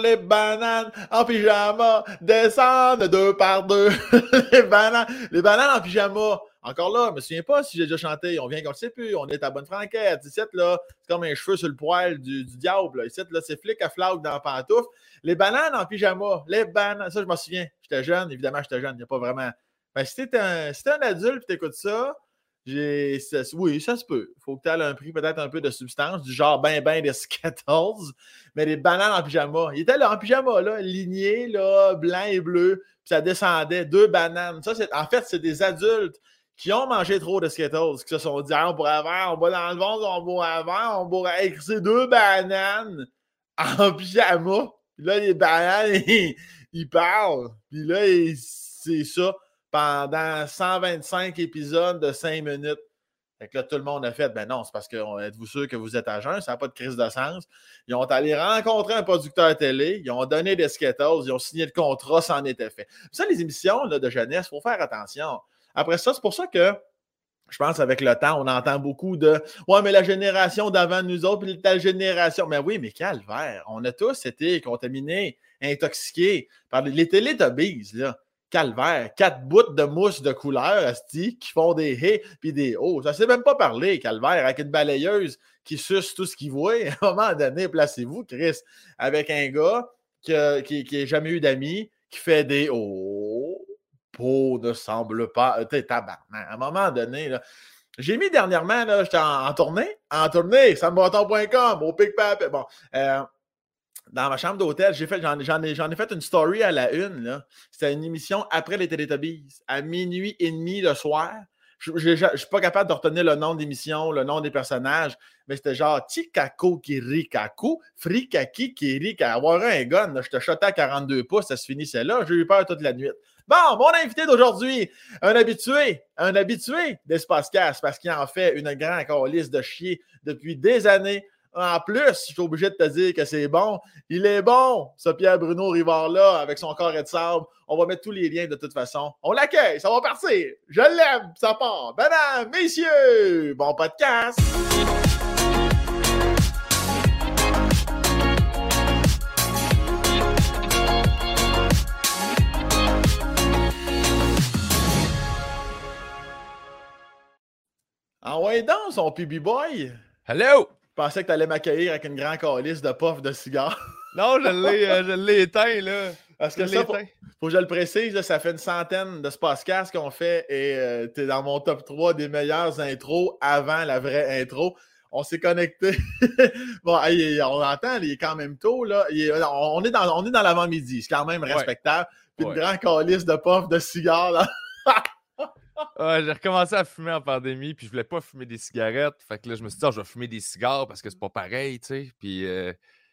les bananes en pyjama descendent deux par deux. les bananes, les bananes en pyjama. Encore là, je me souviens pas si j'ai déjà chanté. On vient qu'on ne sait plus. On est à bonne franquette. Ici, là, c'est comme un cheveu sur le poil du, diable. Ici, là, c'est flic à flag dans la pantoufle. Les bananes en pyjama. Les bananes. Ça, je m'en souviens. J'étais jeune. Évidemment, j'étais jeune. Il n'y a pas vraiment. Ben, si t'es un, un adulte et t'écoutes ça, oui, ça se peut. Il faut que tu aies un prix peut-être un peu de substance, du genre ben ben des Skittles, mais des bananes en pyjama. Il était là en pyjama, là, ligné, là, blanc et bleu, puis ça descendait, deux bananes. Ça, en fait, c'est des adultes qui ont mangé trop de Skittles, qui se sont dit, ah, on pourrait avoir, on va dans le ventre, on pourrait avoir, on pourrait écrire deux bananes en pyjama. Puis là, les bananes, ils, parlent. Puis là, c'est ça pendant 125 épisodes de 5 minutes. Fait que là, tout le monde a fait, ben non, c'est parce que êtes-vous sûr que vous êtes à jeun, ça n'a pas de crise de sens. Ils ont allé rencontrer un producteur télé, ils ont donné des Skittles, ils ont signé le contrat, ça en était fait. Ça, les émissions de jeunesse, il faut faire attention. Après ça, c'est pour ça que je pense avec le temps, on entend beaucoup de Ouais, mais la génération d'avant nous autres, puis telle génération. Mais oui, mais calvaire, on a tous été contaminés, intoxiqués par les télétobies, là calvaire, quatre bouts de mousse de couleur, asti, qui font des hé puis des hauts. Ça ne sait même pas parler, calvaire, avec une balayeuse qui suce tout ce qu'il voit. À un moment donné, placez-vous, Chris, avec un gars qui n'a jamais eu d'amis, qui fait des hauts. Peau ne semble pas. T'es tabarnak. À un moment donné. J'ai mis dernièrement, j'étais en, tournée, en tournée, sambaton.com, au pic Bon, euh, dans ma chambre d'hôtel, j'ai fait, j'en, ai, j'en ai fait une story à la une. C'était une émission après les Télétobies, à minuit et demi le soir. Je ne suis pas capable de retenir le nom d'émission, le nom des personnages, mais c'était genre Tikako Kirikaku, Frikaki Kirika. Avoir un gun, je te shotais à 42 pouces, ça se finissait là. J'ai eu peur toute la nuit. Bon, mon invité d'aujourd'hui, un habitué, un habitué d'Espace Casse, parce qu'il en fait une grande liste de chier depuis des années. En plus, je suis obligé de te dire que c'est bon. Il est bon, ce Pierre-Bruno Rivard-là, avec son corps et de sable. On va mettre tous les liens de toute façon. On l'accueille, ça va partir. Je l'aime, ça part. Mesdames, messieurs, bon podcast. Envoyez donc son PB Boy? Hello! Je pensais que tu allais m'accueillir avec une grande calice de puff de cigares. Non, je l'ai, euh, je l'ai éteint, là. Parce que ça, faut, faut, que je le précise, ça fait une centaine de podcasts qu'on fait et euh, tu es dans mon top 3 des meilleures intros avant la vraie intro. On s'est connecté. bon, on entend, il est quand même tôt, là. on, est dans, on est dans l'avant-midi, c'est quand même respectable. Puis une grande calice de puff de cigares, là. j'ai recommencé à fumer en pandémie, puis je voulais pas fumer des cigarettes. Fait que là, je me suis dit, ah, je vais fumer des cigares parce que c'est pas pareil, tu sais. Puis, euh,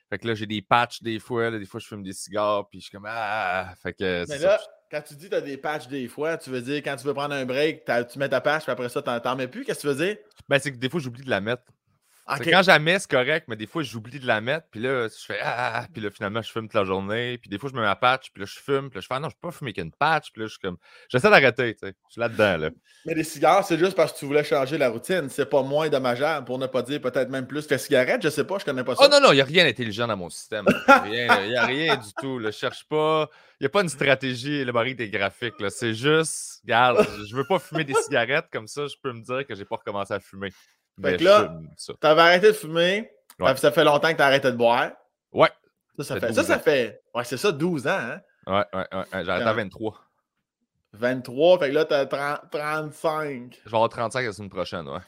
fait que là, j'ai des patchs des fois. des fois, je fume des cigares, puis je suis comme, ah, fait que. Mais là, quand tu dis que tu as des patchs des fois, tu veux dire, quand tu veux prendre un break, tu mets ta patch, puis après ça, tu n'en mets plus. Qu'est-ce que tu veux dire? Ben, c'est que des fois, j'oublie de la mettre. Quand jamais, c'est correct, mais des fois, j'oublie de la mettre, puis là, je fais ah, ah, puis là, finalement, je fume toute la journée, puis des fois, je me mets ma patch, puis là, je fume, puis là, je fais ah, non, je peux pas fumer qu'une patch, puis là, je suis comme, j'essaie d'arrêter, tu sais, je suis là-dedans, là. Mais les cigares, c'est juste parce que tu voulais changer la routine, c'est pas moins dommageable, pour ne pas dire peut-être même plus que la cigarette, je sais pas, je connais pas ça. Oh non, non, il n'y a rien d'intelligent dans mon système, il n'y a rien du tout, là, je cherche pas, il n'y a pas une stratégie élaborée des graphiques, là, c'est juste, regarde, je veux pas fumer des cigarettes, comme ça, je peux me dire que j'ai pas recommencé à fumer. Fait que là, t'avais arrêté de fumer. Ça fait longtemps que t'as arrêté de boire. Ouais. Ça, ça fait. Ça, ça fait. Ouais, c'est ça, 12 ans, hein? Ouais, ouais, ouais. J'ai arrêté à 23. 23, fait que là, t'as 35. Je vais avoir 35 la semaine prochaine, ouais.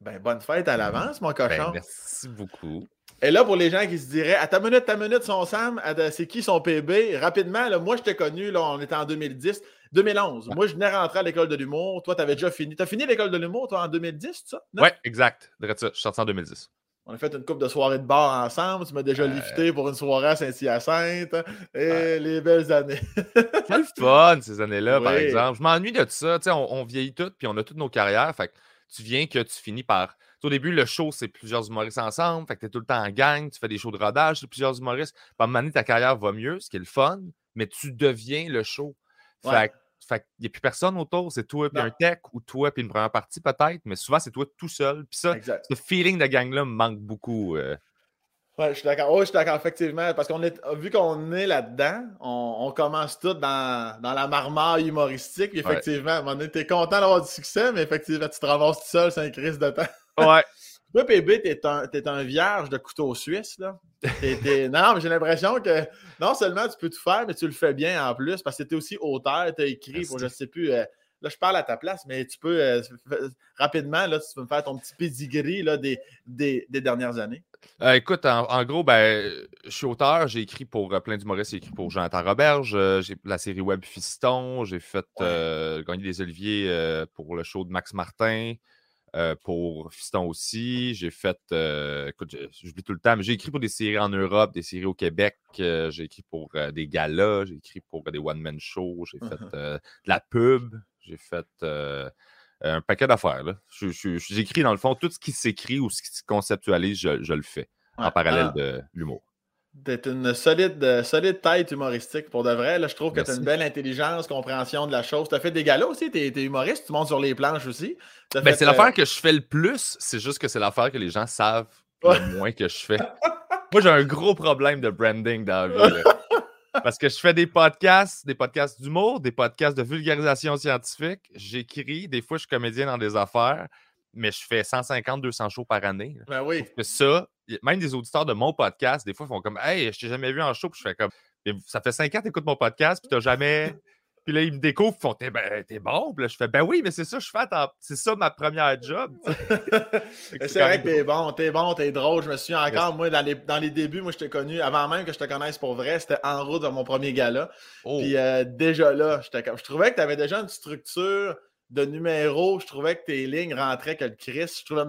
Ben, bonne fête à l'avance, mon ben, cochon. merci beaucoup. Et là, pour les gens qui se diraient, à ta minute, ta minute, son Sam, c'est qui son PB? Rapidement, là, moi, je t'ai connu, là, on était en 2010. 2011. Moi, je venais rentrer à l'école de l'humour. Toi, tu avais déjà fini. Tu as fini l'école de l'humour, toi, en 2010, ça? Oui, exact. Je suis sorti en 2010. On a fait une coupe de soirées de bar ensemble. Tu m'as déjà lifté pour une soirée à Saint-Hyacinthe. Et les belles années. Quel fun, ces années-là, par exemple. Je m'ennuie de ça. Tu sais, on, vieillit toutes, puis on a toutes nos carrières. Fait que tu viens que tu finis par. Au début, le show, c'est plusieurs humoristes ensemble. Fait que tu es tout le temps en gang. Tu fais des shows de rodage, c'est plusieurs humoristes. Un moment donné, ta carrière va mieux, ce qui est le fun, mais tu deviens le show. Fait que fait qu'il n'y a plus personne autour, c'est toi puis un tech ou toi puis une première partie peut-être, mais souvent c'est toi tout seul. Puis ça, ce feeling de gang-là me manque beaucoup. Euh. Ouais, je suis d'accord. Oui, je suis d'accord, effectivement. Parce qu'on est, vu qu'on est là-dedans, on, commence tout dans, dans la marmaille humoristique. effectivement, on était content d'avoir du succès, mais effectivement, tu te ramasses tout seul, c'est un crise de temps. Ouais. Toi, PB, t'es un, es un vierge de couteau suisse, là. non, mais j'ai l'impression que non seulement tu peux tout faire, mais tu le fais bien en plus, parce que tu es aussi auteur, tu as écrit pour je sais plus. Euh, là, je parle à ta place, mais tu peux euh, rapidement, là, tu peux me faire ton petit pedigree là, des, des, dernières années. Euh, écoute, en, gros, ben, je suis auteur, j'ai écrit pour plein d'humoristes, j'ai écrit pour Jonathan Roberge, j'ai la série web Fiston, j'ai fait gagner des oliviers pour le show de Max Martin. Euh, pour Fiston aussi. J'ai fait, euh, écoute, j'oublie tout le temps, mais j'ai écrit pour des séries en Europe, des séries au Québec. Euh, j'ai écrit pour des galas, j'ai écrit pour des one-man shows, j'ai fait de la pub, j'ai fait un paquet d'affaires. J'écris dans le fond tout ce qui s'écrit ou ce qui se conceptualise, je, le fais en parallèle ah. de l'humour. T'es une solide, euh, solide tête humoristique pour de vrai. Là, je trouve que tu as une belle intelligence, compréhension de la chose. Tu as fait des galas aussi, tu es, humoriste, tu montes sur les planches aussi. Ben, c'est l'affaire euh, que je fais le plus, c'est juste que c'est l'affaire que les gens savent le moins que je fais. Moi, j'ai un gros problème de branding dans la vie. Parce que je fais des podcasts, des podcasts d'humour, des podcasts de vulgarisation scientifique. J'écris, des fois, je suis comédien dans des affaires, mais je fais 150, 200 shows par année. Ben oui. ça, même des auditeurs de mon podcast, des fois, font comme Hey, je t'ai jamais vu en show, puis je fais comme Ça fait cinq ans que écoutes mon podcast, puis t'as jamais. Puis là, ils me découvrent, ils font T'es ben, bon. Puis là, je fais Ben oui, mais c'est ça, je fais. C'est ça ma première job. c'est vrai que t'es bon, t'es bon, t'es drôle. Je me souviens encore, moi, dans les, dans les débuts, moi, je t'ai connu, avant même que je te connaisse pour vrai, c'était en route de mon premier gala. Oh. Puis euh, déjà là, je trouvais que tu avais déjà une structure de numéros. Je trouvais que tes lignes rentraient que le Chris. Je trouvais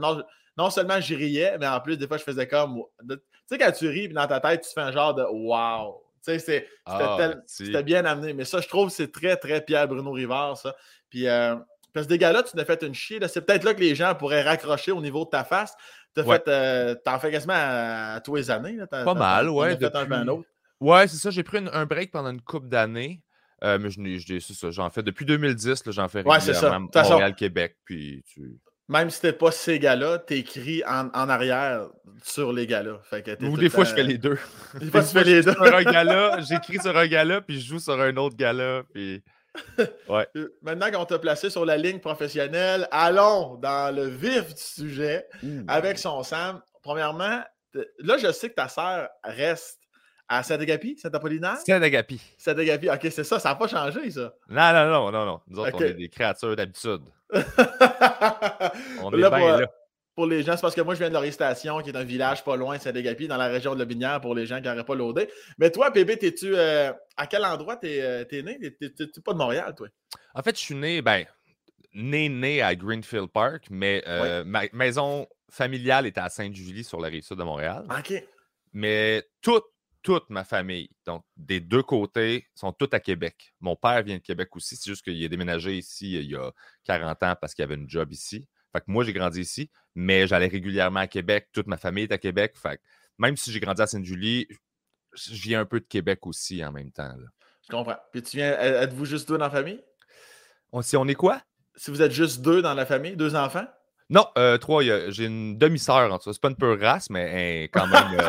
non seulement j'y riais, mais en plus, des fois, je faisais comme. Tu sais, quand tu ris, puis dans ta tête, tu fais un genre de wow. Tu sais, ah, c'était bien amené. Mais ça, je trouve c'est très, très Pierre-Bruno Rivard, ça. Puis, euh, parce que des gars-là, tu n'as fait une chier. C'est peut-être là que les gens pourraient raccrocher au niveau de ta face. Tu ouais. fait, euh, en fais quasiment à, tous les années. Pas mal, ouais. Ouais, c'est ça. J'ai pris un break pendant une couple d'années. Euh, mais je, c'est ça, j'en fais depuis 2010, j'en fais ouais, régulièrement Montréal, Québec, puis tu... Même si c'était pas ces gars-là, t'écris en, en arrière sur les gars-là. Ou des fois, je fais les deux. Des fois, tu fais les deux. Sur un gars-là, j'écris sur un gars-là, puis je joue sur un autre gars-là, puis... Ouais. Euh, maintenant qu'on t'a placé sur la ligne professionnelle, allons dans le vif du sujet avec son Sam. Premièrement, là, je sais que ta sœur reste à Saint-Agapi, Saint-Apollinaire? Saint-Agapi. Saint-Agapi, ok, c'est ça, ça n'a pas changé, ça. Non, non, non, non, non. Nous autres, on est des créatures d'habitude. on est bien là. Pour les gens, c'est parce que moi, je viens de Station, qui est un village pas loin de Saint-Agapi, dans la région de la Binière, pour les gens qui n'auraient pas l'audé. Mais toi, Pébé, t'es-tu. Euh, à quel endroit t'es es, es né? T'es pas de Montréal, toi? En fait, je suis né, ben, né, né à Greenfield Park, mais euh, ma maison familiale était à Sainte-Julie, sur la rive sud de Montréal. OK. Mais toute toute ma famille, donc des deux côtés, sont tous à Québec. Mon père vient de Québec aussi, c'est juste qu'il a déménagé ici il y a 40 ans parce qu'il avait une job ici. Fait que moi, j'ai grandi ici, mais j'allais régulièrement à Québec. Toute ma famille est à Québec. Fait que même si j'ai grandi à Sainte-Julie, je viens un peu de Québec aussi en même temps. Je comprends. Puis tu viens, êtes-vous juste deux dans la famille? si on est quoi? Si vous êtes juste deux dans la famille, deux enfants? Non, euh, trois, j'ai une demi-sœur en tout cas. C'est pas une pure race, mais quand même.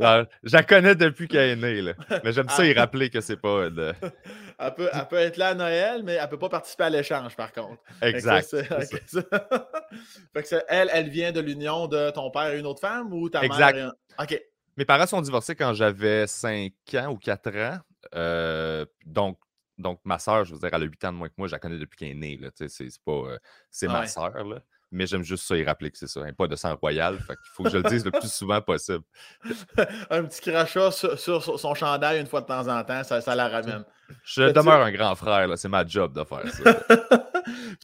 Euh, je la connais depuis qu'elle est née. Là. Mais j'aime ça y rappeler que c'est pas. De... Elle, peut, elle, peut, être là à Noël, mais elle peut pas participer à l'échange, par contre. Exact. Fait que elle, elle vient de l'union de ton père et une autre femme ou ta exact. mère? OK. Mes parents sont divorcés quand j'avais 5 ans ou 4 ans. Euh, donc, donc, ma soeur, je veux dire, elle a 8 ans de moins que moi, je la connais depuis qu'elle est née. C'est pas. c'est ma soeur, là mais j'aime juste ça y rappeler que c'est ça. Hein, pas de sang royal. Fait il faut que je le dise le plus souvent possible. un petit crachat sur, son chandail une fois de temps en temps, ça, ça la ramène. Je demeure un grand frère, c'est ma job de faire ça.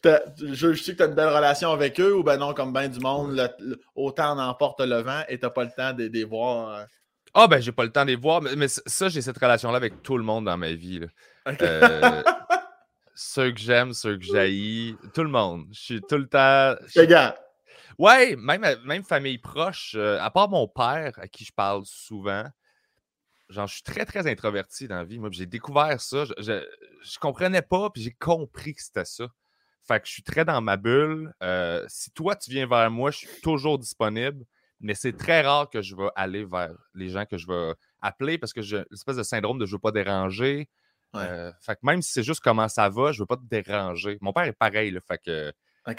je, sais que tu as une belle relation avec eux ou ben non, comme bien du monde, autant on emporte le vent et tu n'as pas le temps de, les voir. Euh? Ah ben j'ai pas le temps de les voir, mais, ça, j'ai cette relation-là avec tout le monde dans ma vie. Euh, ceux que j'aime, ceux que j'haïs, tout le monde. Je suis tout le temps. gars. Ouais, même, même famille proche, euh, à part mon père, à qui je parle souvent, genre, je suis très, très introverti dans la vie. Moi, j'ai découvert ça. Je, je, comprenais pas, puis j'ai compris que c'était ça. Fait que je suis très dans ma bulle. Euh, si toi, tu viens vers moi, je suis toujours disponible. Mais c'est très rare que je vais aller vers les gens que je vais appeler parce que j'ai l'espèce de syndrome de je veux pas déranger. Euh, fait que même si c'est juste comment ça va, je veux pas te déranger. Mon père est pareil, là, fait que. Fait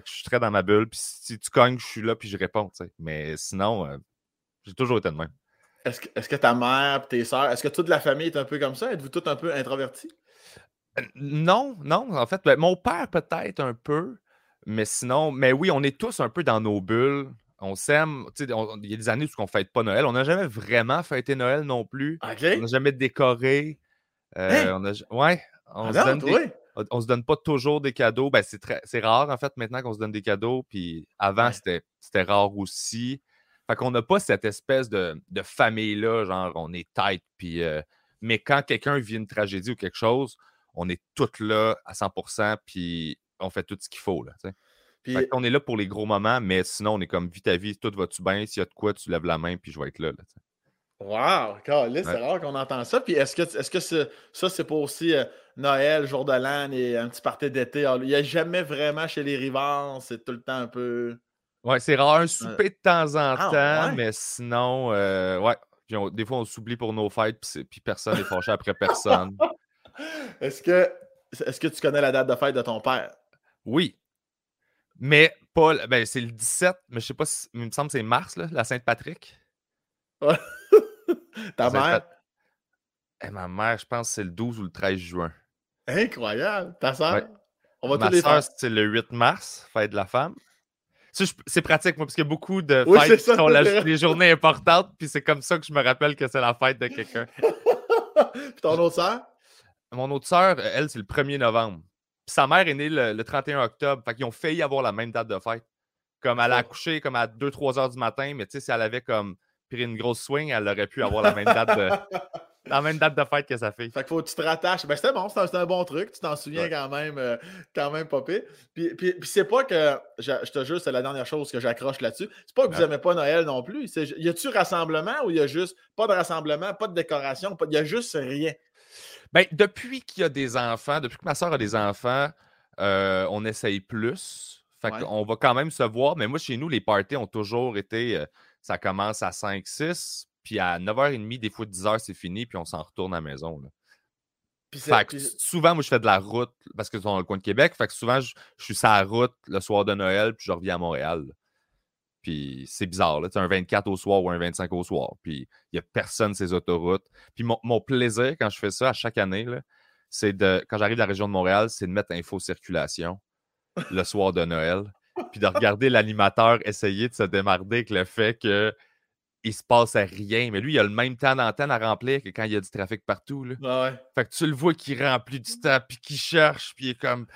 que je suis très dans ma bulle. Puis si tu cognes, je suis là, puis je réponds. Mais sinon, euh, j'ai toujours été de même. Est-ce que, est que, ta mère tes soeurs, est-ce que toute la famille est un peu comme ça? Êtes-vous tous un peu introvertis? Euh, non, non. En fait, ben, mon père peut-être un peu. Mais sinon, mais oui, on est tous un peu dans nos bulles. On s'aime. Il y a des années où on ne fête pas Noël. On n'a jamais vraiment fêté Noël non plus. On n'a jamais décoré. Euh, hein? on a, ouais, on, se donne on, se donne pas toujours des cadeaux. Ben, c'est rare, en fait, maintenant qu'on se donne des cadeaux. Puis avant, c'était rare aussi. Fait qu'on n'a pas cette espèce de, famille-là, genre on est tête. Puis, euh, mais quand quelqu'un vit une tragédie ou quelque chose, on est toutes là à 100%. Puis on fait tout ce qu'il faut. Là, on est là pour les gros moments, mais sinon, on est comme, vite à vie, tout va-tu bien? S'il y a de quoi, tu lèves la main, puis je vais être là. là Wow! c'est rare qu'on entend ça. Puis est-ce que, est-ce que ça, c'est pas aussi euh, Noël, jour de l'an et un petit party d'été? Il n'y a jamais vraiment chez les rivals, c'est tout le temps un peu. Ouais, c'est rare un souper de temps en ah, temps, mais sinon, euh, ouais. des fois, on s'oublie pour nos fêtes, puis, personne n'est fâché après personne. est-ce que, est-ce que tu connais la date de fête de ton père? Oui. Mais pas. Ben, c'est le 17, mais je sais pas si. Il me semble que c'est mars, là, la Sainte-Patrick. Ta mère? Eh, ma mère, je pense que c'est le 12 ou le 13 juin. Incroyable. Ta soeur? On va ma tous les soeur, c'est le 8 mars, fête de la femme. C'est pratique, moi, parce qu'il y a beaucoup de fêtes qui sont les journées importantes, puis c'est comme ça que je me rappelle que c'est la fête de quelqu'un. puis ton autre soeur? Mon autre soeur, elle, c'est le 1er novembre. Puis sa mère est née le, 31 octobre. Fait qu'ils ont failli avoir la même date de fête. Comme elle a accouché comme à 2-3 heures du matin, mais tu sais, si elle avait comme pris une grosse swing, elle aurait pu avoir la même date de. la même date de fête que sa fille. Fait qu'il faut que tu te rattaches. Ben, c'était bon, c'était un bon truc. Tu t'en souviens quand même, euh, quand même, Popé. Puis, puis, c'est pas que, je, te jure, c'est la dernière chose que j'accroche là-dessus. C'est pas que vous n'aimez pas Noël non plus. Y a-tu rassemblement ou il y a juste pas de rassemblement, pas de décoration, il y a juste rien? Ben, depuis qu'il y a des enfants, depuis que ma soeur a des enfants, euh, on essaye plus. Fait qu'on va quand même se voir. Mais moi, chez nous, les parties ont toujours été. Euh, ça commence à 5-6, puis à 9h30, des fois 10h, c'est fini, puis on s'en retourne à la maison. fait que souvent, moi, je fais de la route parce que c'est dans le coin de Québec. Fait que souvent, je, suis sur la route le soir de Noël, puis je reviens à Montréal. Puis c'est bizarre, là. un 24 au soir ou un 25 au soir. Puis il n'y a personne sur ces autoroutes. Puis mon, plaisir quand je fais ça à chaque année, c'est de, quand j'arrive de la région de Montréal, c'est de mettre info circulation le soir de Noël. Puis de regarder l'animateur essayer de se démarrer avec le fait que il se passe rien. Mais lui, il a le même temps d'antenne à remplir que quand il y a du trafic partout. Là. Ah fait que tu le vois qui remplit du temps, puis qui cherche, puis il est comme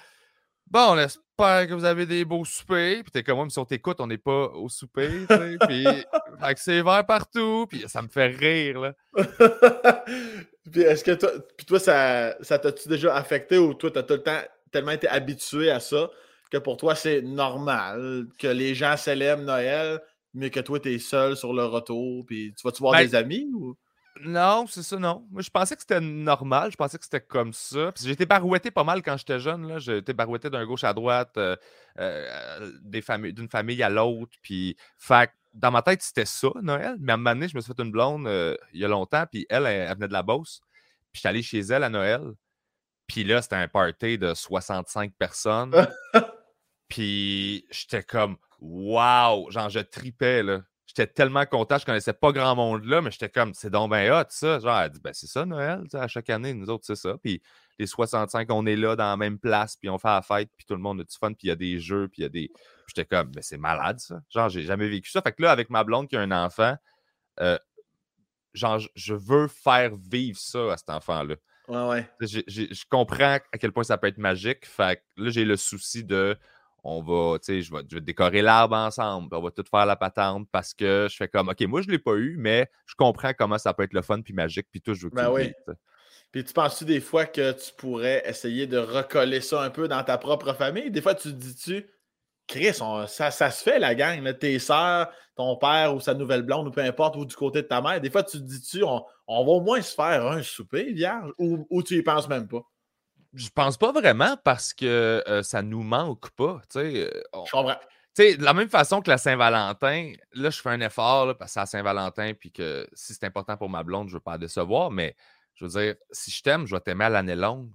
Bon, on espère que vous avez des beaux soupers. Puis t'es comme, moi, si on t'écoute, on n'est pas au souper. puis c'est vert partout. Puis ça me fait rire. Là. puis est-ce que toi, puis toi ça, ça t'a-tu déjà affecté ou toi, t'as tout le temps tellement été habitué à ça que pour toi, c'est normal que les gens célèbrent Noël, mais que toi, tu es seul sur le retour. Puis tu vas-tu voir ben des amis ou? Non, c'est ça, non. Moi, je pensais que c'était normal. Je pensais que c'était comme ça. J'ai été barouetté pas mal quand j'étais jeune. Été barouetté d'un gauche à droite, euh, euh, d'une famille à l'autre. Puis, fait, dans ma tête, c'était ça, Noël. Mais à un moment donné, je me suis fait une blonde euh, il y a longtemps. Puis elle, elle, venait de la Beauce. Puis j'étais allé chez elle à Noël. Puis là, c'était un party de 65 personnes. puis j'étais comme, waouh! Genre, je tripais, là. J'étais tellement content, je connaissais pas grand monde là, mais j'étais comme, c'est donc ben hot, ça. Genre, elle dit, ben c'est ça, Noël, à chaque année, nous autres, c'est ça. Puis les 65, on est là dans la même place, puis on fait la fête, puis tout le monde a du fun, puis il y a des jeux, puis il y a des. J'étais comme, ben c'est malade, ça. Genre, j'ai jamais vécu ça. Fait que là, avec ma blonde qui a un enfant, euh, genre, je veux faire vivre ça à cet enfant-là. Ouais, ouais. Je comprends à quel point ça peut être magique. Fait que là, j'ai le souci de on va, tu sais, je vais, décorer l'arbre ensemble, on va tout faire la patente parce que je fais comme, OK, moi, je ne l'ai pas eu, mais je comprends comment ça peut être le fun puis magique, puis tout, je veux ben oui. Puis tu penses-tu des fois que tu pourrais essayer de recoller ça un peu dans ta propre famille? Des fois, tu te dis-tu, Chris, ça, ça, se fait la gang, tes soeurs, ton père ou sa nouvelle blonde ou peu importe, ou du côté de ta mère. Des fois, tu te dis-tu, on, va au moins se faire un souper vierge ou, ou tu y penses même pas? Je pense pas vraiment parce que ça nous manque pas. Je comprends. de la même façon que la Saint-Valentin, là, je fais un effort là, parce que c'est la Saint-Valentin, puis que si c'est important pour ma blonde, je ne veux pas la décevoir, mais je veux dire, si je t'aime, je vais t'aimer à l'année longue.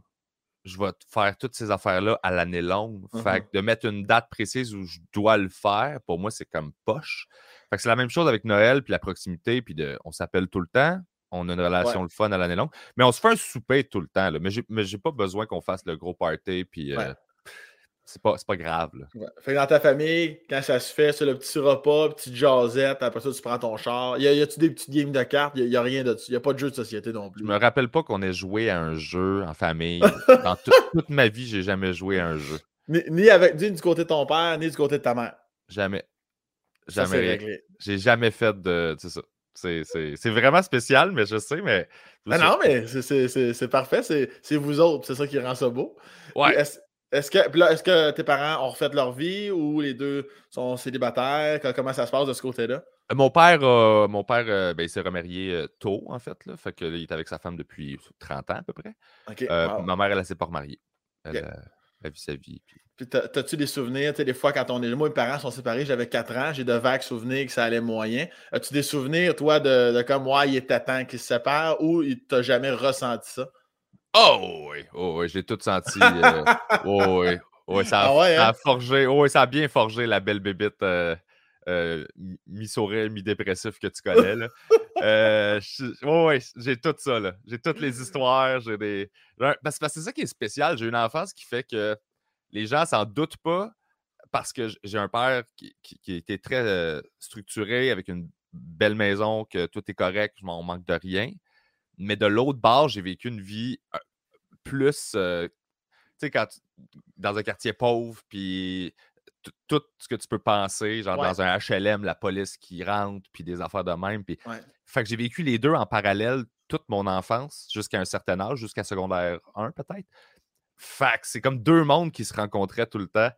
Je vais faire toutes ces affaires-là à l'année longue. Fait Mhm. que de mettre une date précise où je dois le faire, pour moi, c'est comme poche. Fait que c'est la même chose avec Noël, puis la proximité, puis de, on s'appelle tout le temps. On a une relation Ouais. le fun à l'année longue. Mais on se fait un souper tout le temps. Là. Mais j'ai pas besoin qu'on fasse le gros party, puis euh, c'est pas, grave. Là. Ouais. Fait que dans ta famille, quand ça se fait, c'est le petit repas, petite jasette, après ça, tu prends ton char. Y, a-tu des petites games de cartes? Y a, y a rien de. Y a pas de jeu de société non plus. Je me rappelle pas qu'on ait joué à un jeu en famille. Dans tout- toute ma vie, j'ai jamais joué à un jeu. Ni, ni avec, ni du côté de ton père, ni du côté de ta mère. Jamais. Jamais. J'ai jamais fait de. C'est ça. C'est- vraiment spécial, mais je sais, mais. Ah non, mais c'est- parfait. C'est vous autres. C'est ça qui rend ça beau. Ouais. Est-ce que, est-ce que tes parents ont refait leur vie ou les deux sont célibataires? Co- Comment ça se passe de ce côté-là? Mon père, mon père euh, ben, il s'est remarié euh, tôt, en fait. Là, fait que, là, il est avec sa femme depuis 30 ans à peu près. Euh, wow. Ma mère, elle, elle s'est pas remariée. Elle. Vie. puis- Puis t'as- t'as-tu des souvenirs? Tu des fois, quand on est. Moi, mes parents sont séparés, j'avais 4 ans, j'ai de vagues souvenirs que ça allait moyen. As-tu des souvenirs, toi, de, de comme, ouais, il était temps qu'ils se séparent ou il t'a jamais ressenti ça? Oh oui, oh oui, j'ai tout senti. euh, oh oui, oh oui, ça, a, Ah ouais, ça a hein? forgé, oh oui, ça a bien forgé la belle bébite euh, euh, mi-sourire, mi-dépressif que tu connais. Là. Euh, oh oui, j'ai tout ça. là. J'ai toutes les histoires. J'ai des. Parce que c'est ça qui est spécial. J'ai une enfance qui fait que les gens s'en doutent pas parce que j'ai un père qui, qui, qui était très euh, structuré avec une belle maison, que tout est correct, je m'en manque de rien. Mais de l'autre bord, j'ai vécu une vie plus. euh, tu sais, quand dans un quartier pauvre, puis tout ce que tu peux penser, genre Ouais. dans un HLM, la police qui rentre, puis des affaires de même. Puis... Ouais. Fait que j'ai vécu les deux en parallèle toute mon enfance, jusqu'à un certain âge, jusqu'à secondaire 1 peut-être. Fait que c'est comme deux mondes qui se rencontraient tout le temps.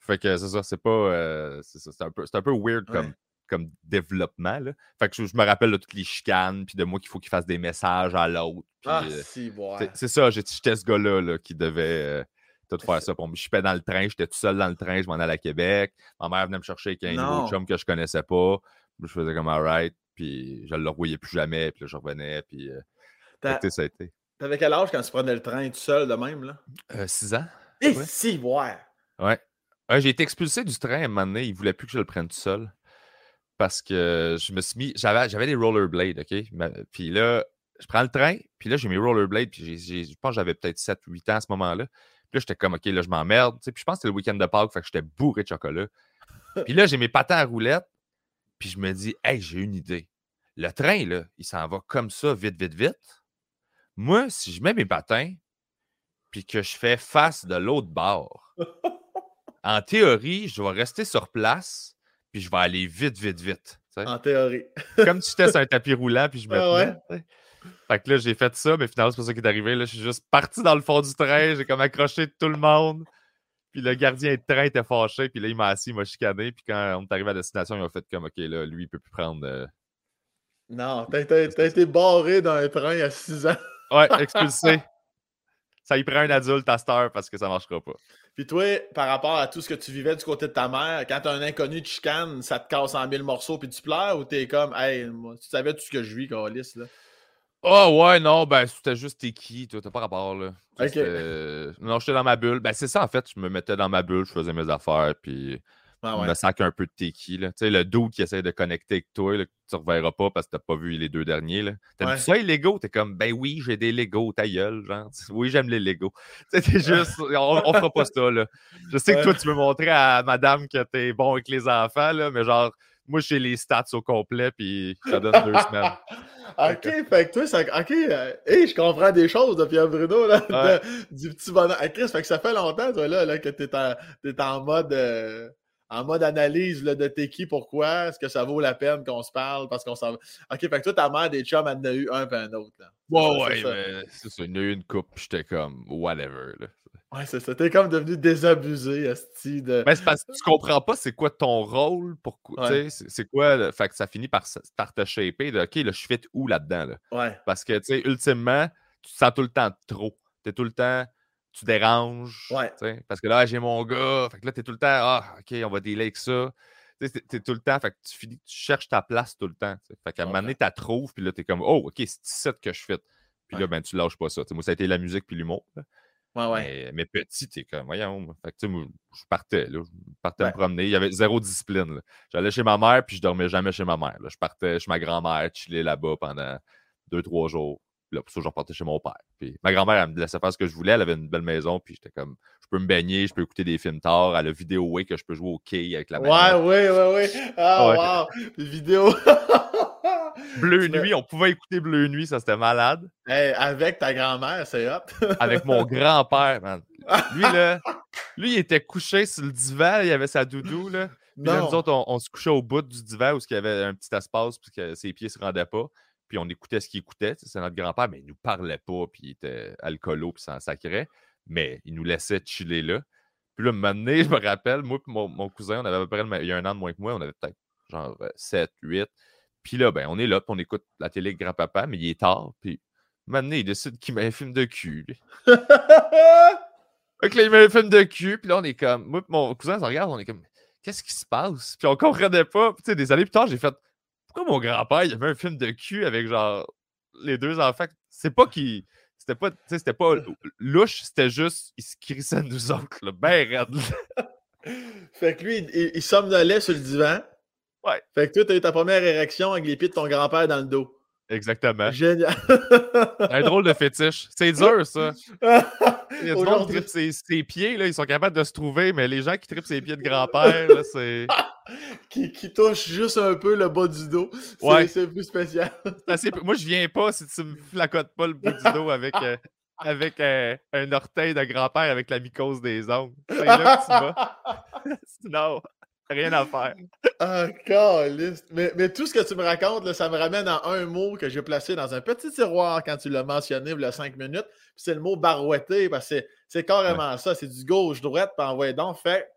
Fait que c'est ça, c'est pas. euh, c'est ça, c'est un, peu- c'est un peu weird comme, Ouais. comme développement. Là. Fait que je, je me rappelle de toutes les chicanes, puis de moi qu'il faut qu'il fasse des messages à l'autre. Ah, euh, si, c'est- ouais. c'est ça, j'ai- j'étais ce gars-là là, qui devait euh, tout faire ça. Pour. Je suis dans le train, j'étais tout seul dans le train, je m'en allais à Québec. Ma mère venait me chercher avec un nouveau chum que je connaissais pas. Je faisais comme alright, puis je le revoyais plus jamais, puis là, je revenais, puis euh, ça a été. T'avais quel âge quand tu prenais le train tout seul de même, là? Euh, six ans? Eh, Ouais. si, ouais. J'ai été expulsé du train à un moment donné. Il voulait plus que je le prenne tout seul. Parce que je me suis mis. J'avais, j'avais des rollerblades, OK? Puis là, je prends le train, puis là, j'ai mes rollerblades, puis j'ai, je pense que j'avais peut-être 7 ou 8 ans à ce moment-là. Là, j'étais comme, OK, là, je m'emmerde. tu sais, Puis je pense que c'était le week-end de Pâques, fait que j'étais bourré de chocolat. Puis là, j'ai mes patins à roulettes, puis je me dis, hey, j'ai une idée. Le train, là, il s'en va comme ça, vite, vite, vite. Moi, si je mets mes patins, puis que je fais face de l'autre bord, en théorie, je vais rester sur place, puis je vais aller vite, vite, vite. En théorie. Comme si j'étais sur un tapis roulant, puis je me Ah ouais? Fait que là, j'ai fait ça, mais finalement, c'est pas ça qui est arrivé. Là, je suis juste parti dans le fond du train, j'ai comme accroché tout le monde. Puis le gardien de train était fâché, puis là, il m'a assis, il m'a chicané. Puis quand on est arrivé à destination, ils ont fait comme, OK, là, lui, il peut plus prendre. euh, Non, t'as été, t'as été barré dans un train à 6 ans. Ouais, expulsé. ça y prend un adulte à cette heure parce que ça marchera pas. Puis toi, par rapport à tout ce que tu vivais du côté de ta mère, quand t'as un inconnu de chicane, ça te casse en mille morceaux puis tu pleures ou t'es comme, hey, moi, tu savais tout ce que je vis, Calis, là? Oh ouais, non, ben c'était juste t'es qui, toi, t'as pas rapport là. C'était- Non, j'étais dans ma bulle. Ben c'est ça en fait, je me mettais dans ma bulle, je faisais mes affaires, puis Ah me sac un peu de t'es qui, là. Tu sais, le dude qui essaie de connecter avec toi, là, que tu reverras pas parce que t'as pas vu les deux derniers, là. T'aimes Ouais. ça, les Legos? T'es comme, ben oui, j'ai des Legos, ta gueule, genre. Oui, j'aime les Legos. Tu sais, t'es juste, on, on fera pas ça, là. Je sais que toi, tu veux montrer à madame que t'es bon avec les enfants, là, mais genre, moi, j'ai les stats au complet, puis te donne deux semaines. Ok, fait que toi, ça. Ok, euh, hey, je comprends des choses de Pierre Bruno, là, Ouais. de- du petit bonheur. Hey, Chris, fait que ça fait longtemps, toi, là, là que t'es en, t'es en mode. euh, en mode analyse là, de t'es qui, pourquoi, est-ce que ça vaut la peine qu'on se parle, parce qu'on s'en. Ok, fait que toi, ta mère, des chums, elle en a eu un puis un autre, là. Ouais, ça, ouais, c'est ça. mais c'est ça. Il y en a eu une coupe, j'étais comme, whatever, là. Ouais, c'est ça. T'es comme devenu désabusé, Esti, de. Mais c'est parce que tu comprends pas c'est quoi ton rôle, pourquoi, Ouais. c'est- quoi, le- fait que ça finit par, par te shaper de, OK, là, je fit où là-dedans, là? Ouais. Parce que, tu sais, ultimement, tu te sens tout le temps trop. Tu es tout le temps tu déranges. Ouais. Parce que là, j'ai mon gars. Fait que là, t'es tout le temps, ah, OK, on va délai avec ça. Tu es tout le temps, fait que tu, finis, tu cherches ta place tout le temps. Fait qu'à un moment donné, tu la trouves, puis là, tu es comme, oh, OK, c'est ça que je fais. Puis là, ben, tu lâches pas ça. moi, ça a été la musique puis l'humour. Ouais, ouais. Mais, petit, t'es comme, voyons. Fait que, je partais, là. Je partais me promener. Il y avait zéro discipline. J'allais chez ma mère, puis je dormais jamais chez ma mère. Je partais chez ma grand-mère, chiller là-bas pendant deux, trois jours. Puis là, pour ça, je repartais chez mon père. Puis ma grand-mère, elle me laissait faire ce que je voulais. Elle avait une belle maison, puis j'étais comme, je peux me baigner, je peux écouter des films tard. Elle a vidéo que je peux jouer au quai avec la Ouais, ouais, ouais, ouais. Ah, wow. Les vidéos. Bleu Nuit, on pouvait écouter Bleu Nuit, ça c'était malade. avec ta grand-mère, c'est hop. avec mon grand-père, man. Lui, là, lui, il était couché sur le divan, il avait sa doudou, là. Puis là, nous autres, on, se couchait au bout du divan où il y avait un petit espace, puis que ses pieds se rendaient pas. Puis on écoutait ce qu'il écoutait. C'est notre grand-père, mais il nous parlait pas, puis il était alcoolo, puis ça en sacrait. Mais il nous laissait chiller là. Puis là, un je me rappelle, moi et mon, cousin, on avait à peu près il y a un an de moins que moi, on avait peut-être genre 7, euh, 8. Puis là, ben, on est là, puis on écoute la télé avec grand-papa, mais il est tard, puis maintenant, il décide qu'il met un film de cul. fait que là, il met un film de cul, puis là, on est comme. Moi, mon cousin, ça regarde, on est comme. Qu'est-ce qui se passe? Puis on comprenait pas. Puis, tu sais, des années plus tard, j'ai fait. Pourquoi mon grand-père, il avait un film de cul avec genre les deux enfants? C'est pas qu'il. C'était pas, c'était pas louche, c'était juste, il se crissait nous autres, là, ben raide. fait que lui, il, il somnolait sur le divan. Ouais. Fait que toi, t'as eu ta première érection avec les pieds de ton grand-père dans le dos. Exactement. Génial. un drôle de fétiche. C'est dur, ça. Il y a du monde qui tripe ses, pieds, là, ils sont capables de se trouver, mais les gens qui tripent ses pieds de grand-père, c'est. qui, qui touchent juste un peu le bas du dos. C'est plus spécial. Moi, je viens pas si tu me flacotes pas le bout du dos avec, euh, avec euh, un orteil de grand-père avec la mycose des ongles. C'est là que tu vas. Sinon. Rien à faire. Ah, mais, mais tout ce que tu me racontes, ça me ramène à un mot que j'ai placé dans un petit tiroir quand tu l'as mentionné il y a cinq minutes. C'est le mot barouetté, parce que c'est carrément ça. C'est du gauche-droite, puis envoyer donc. Fait,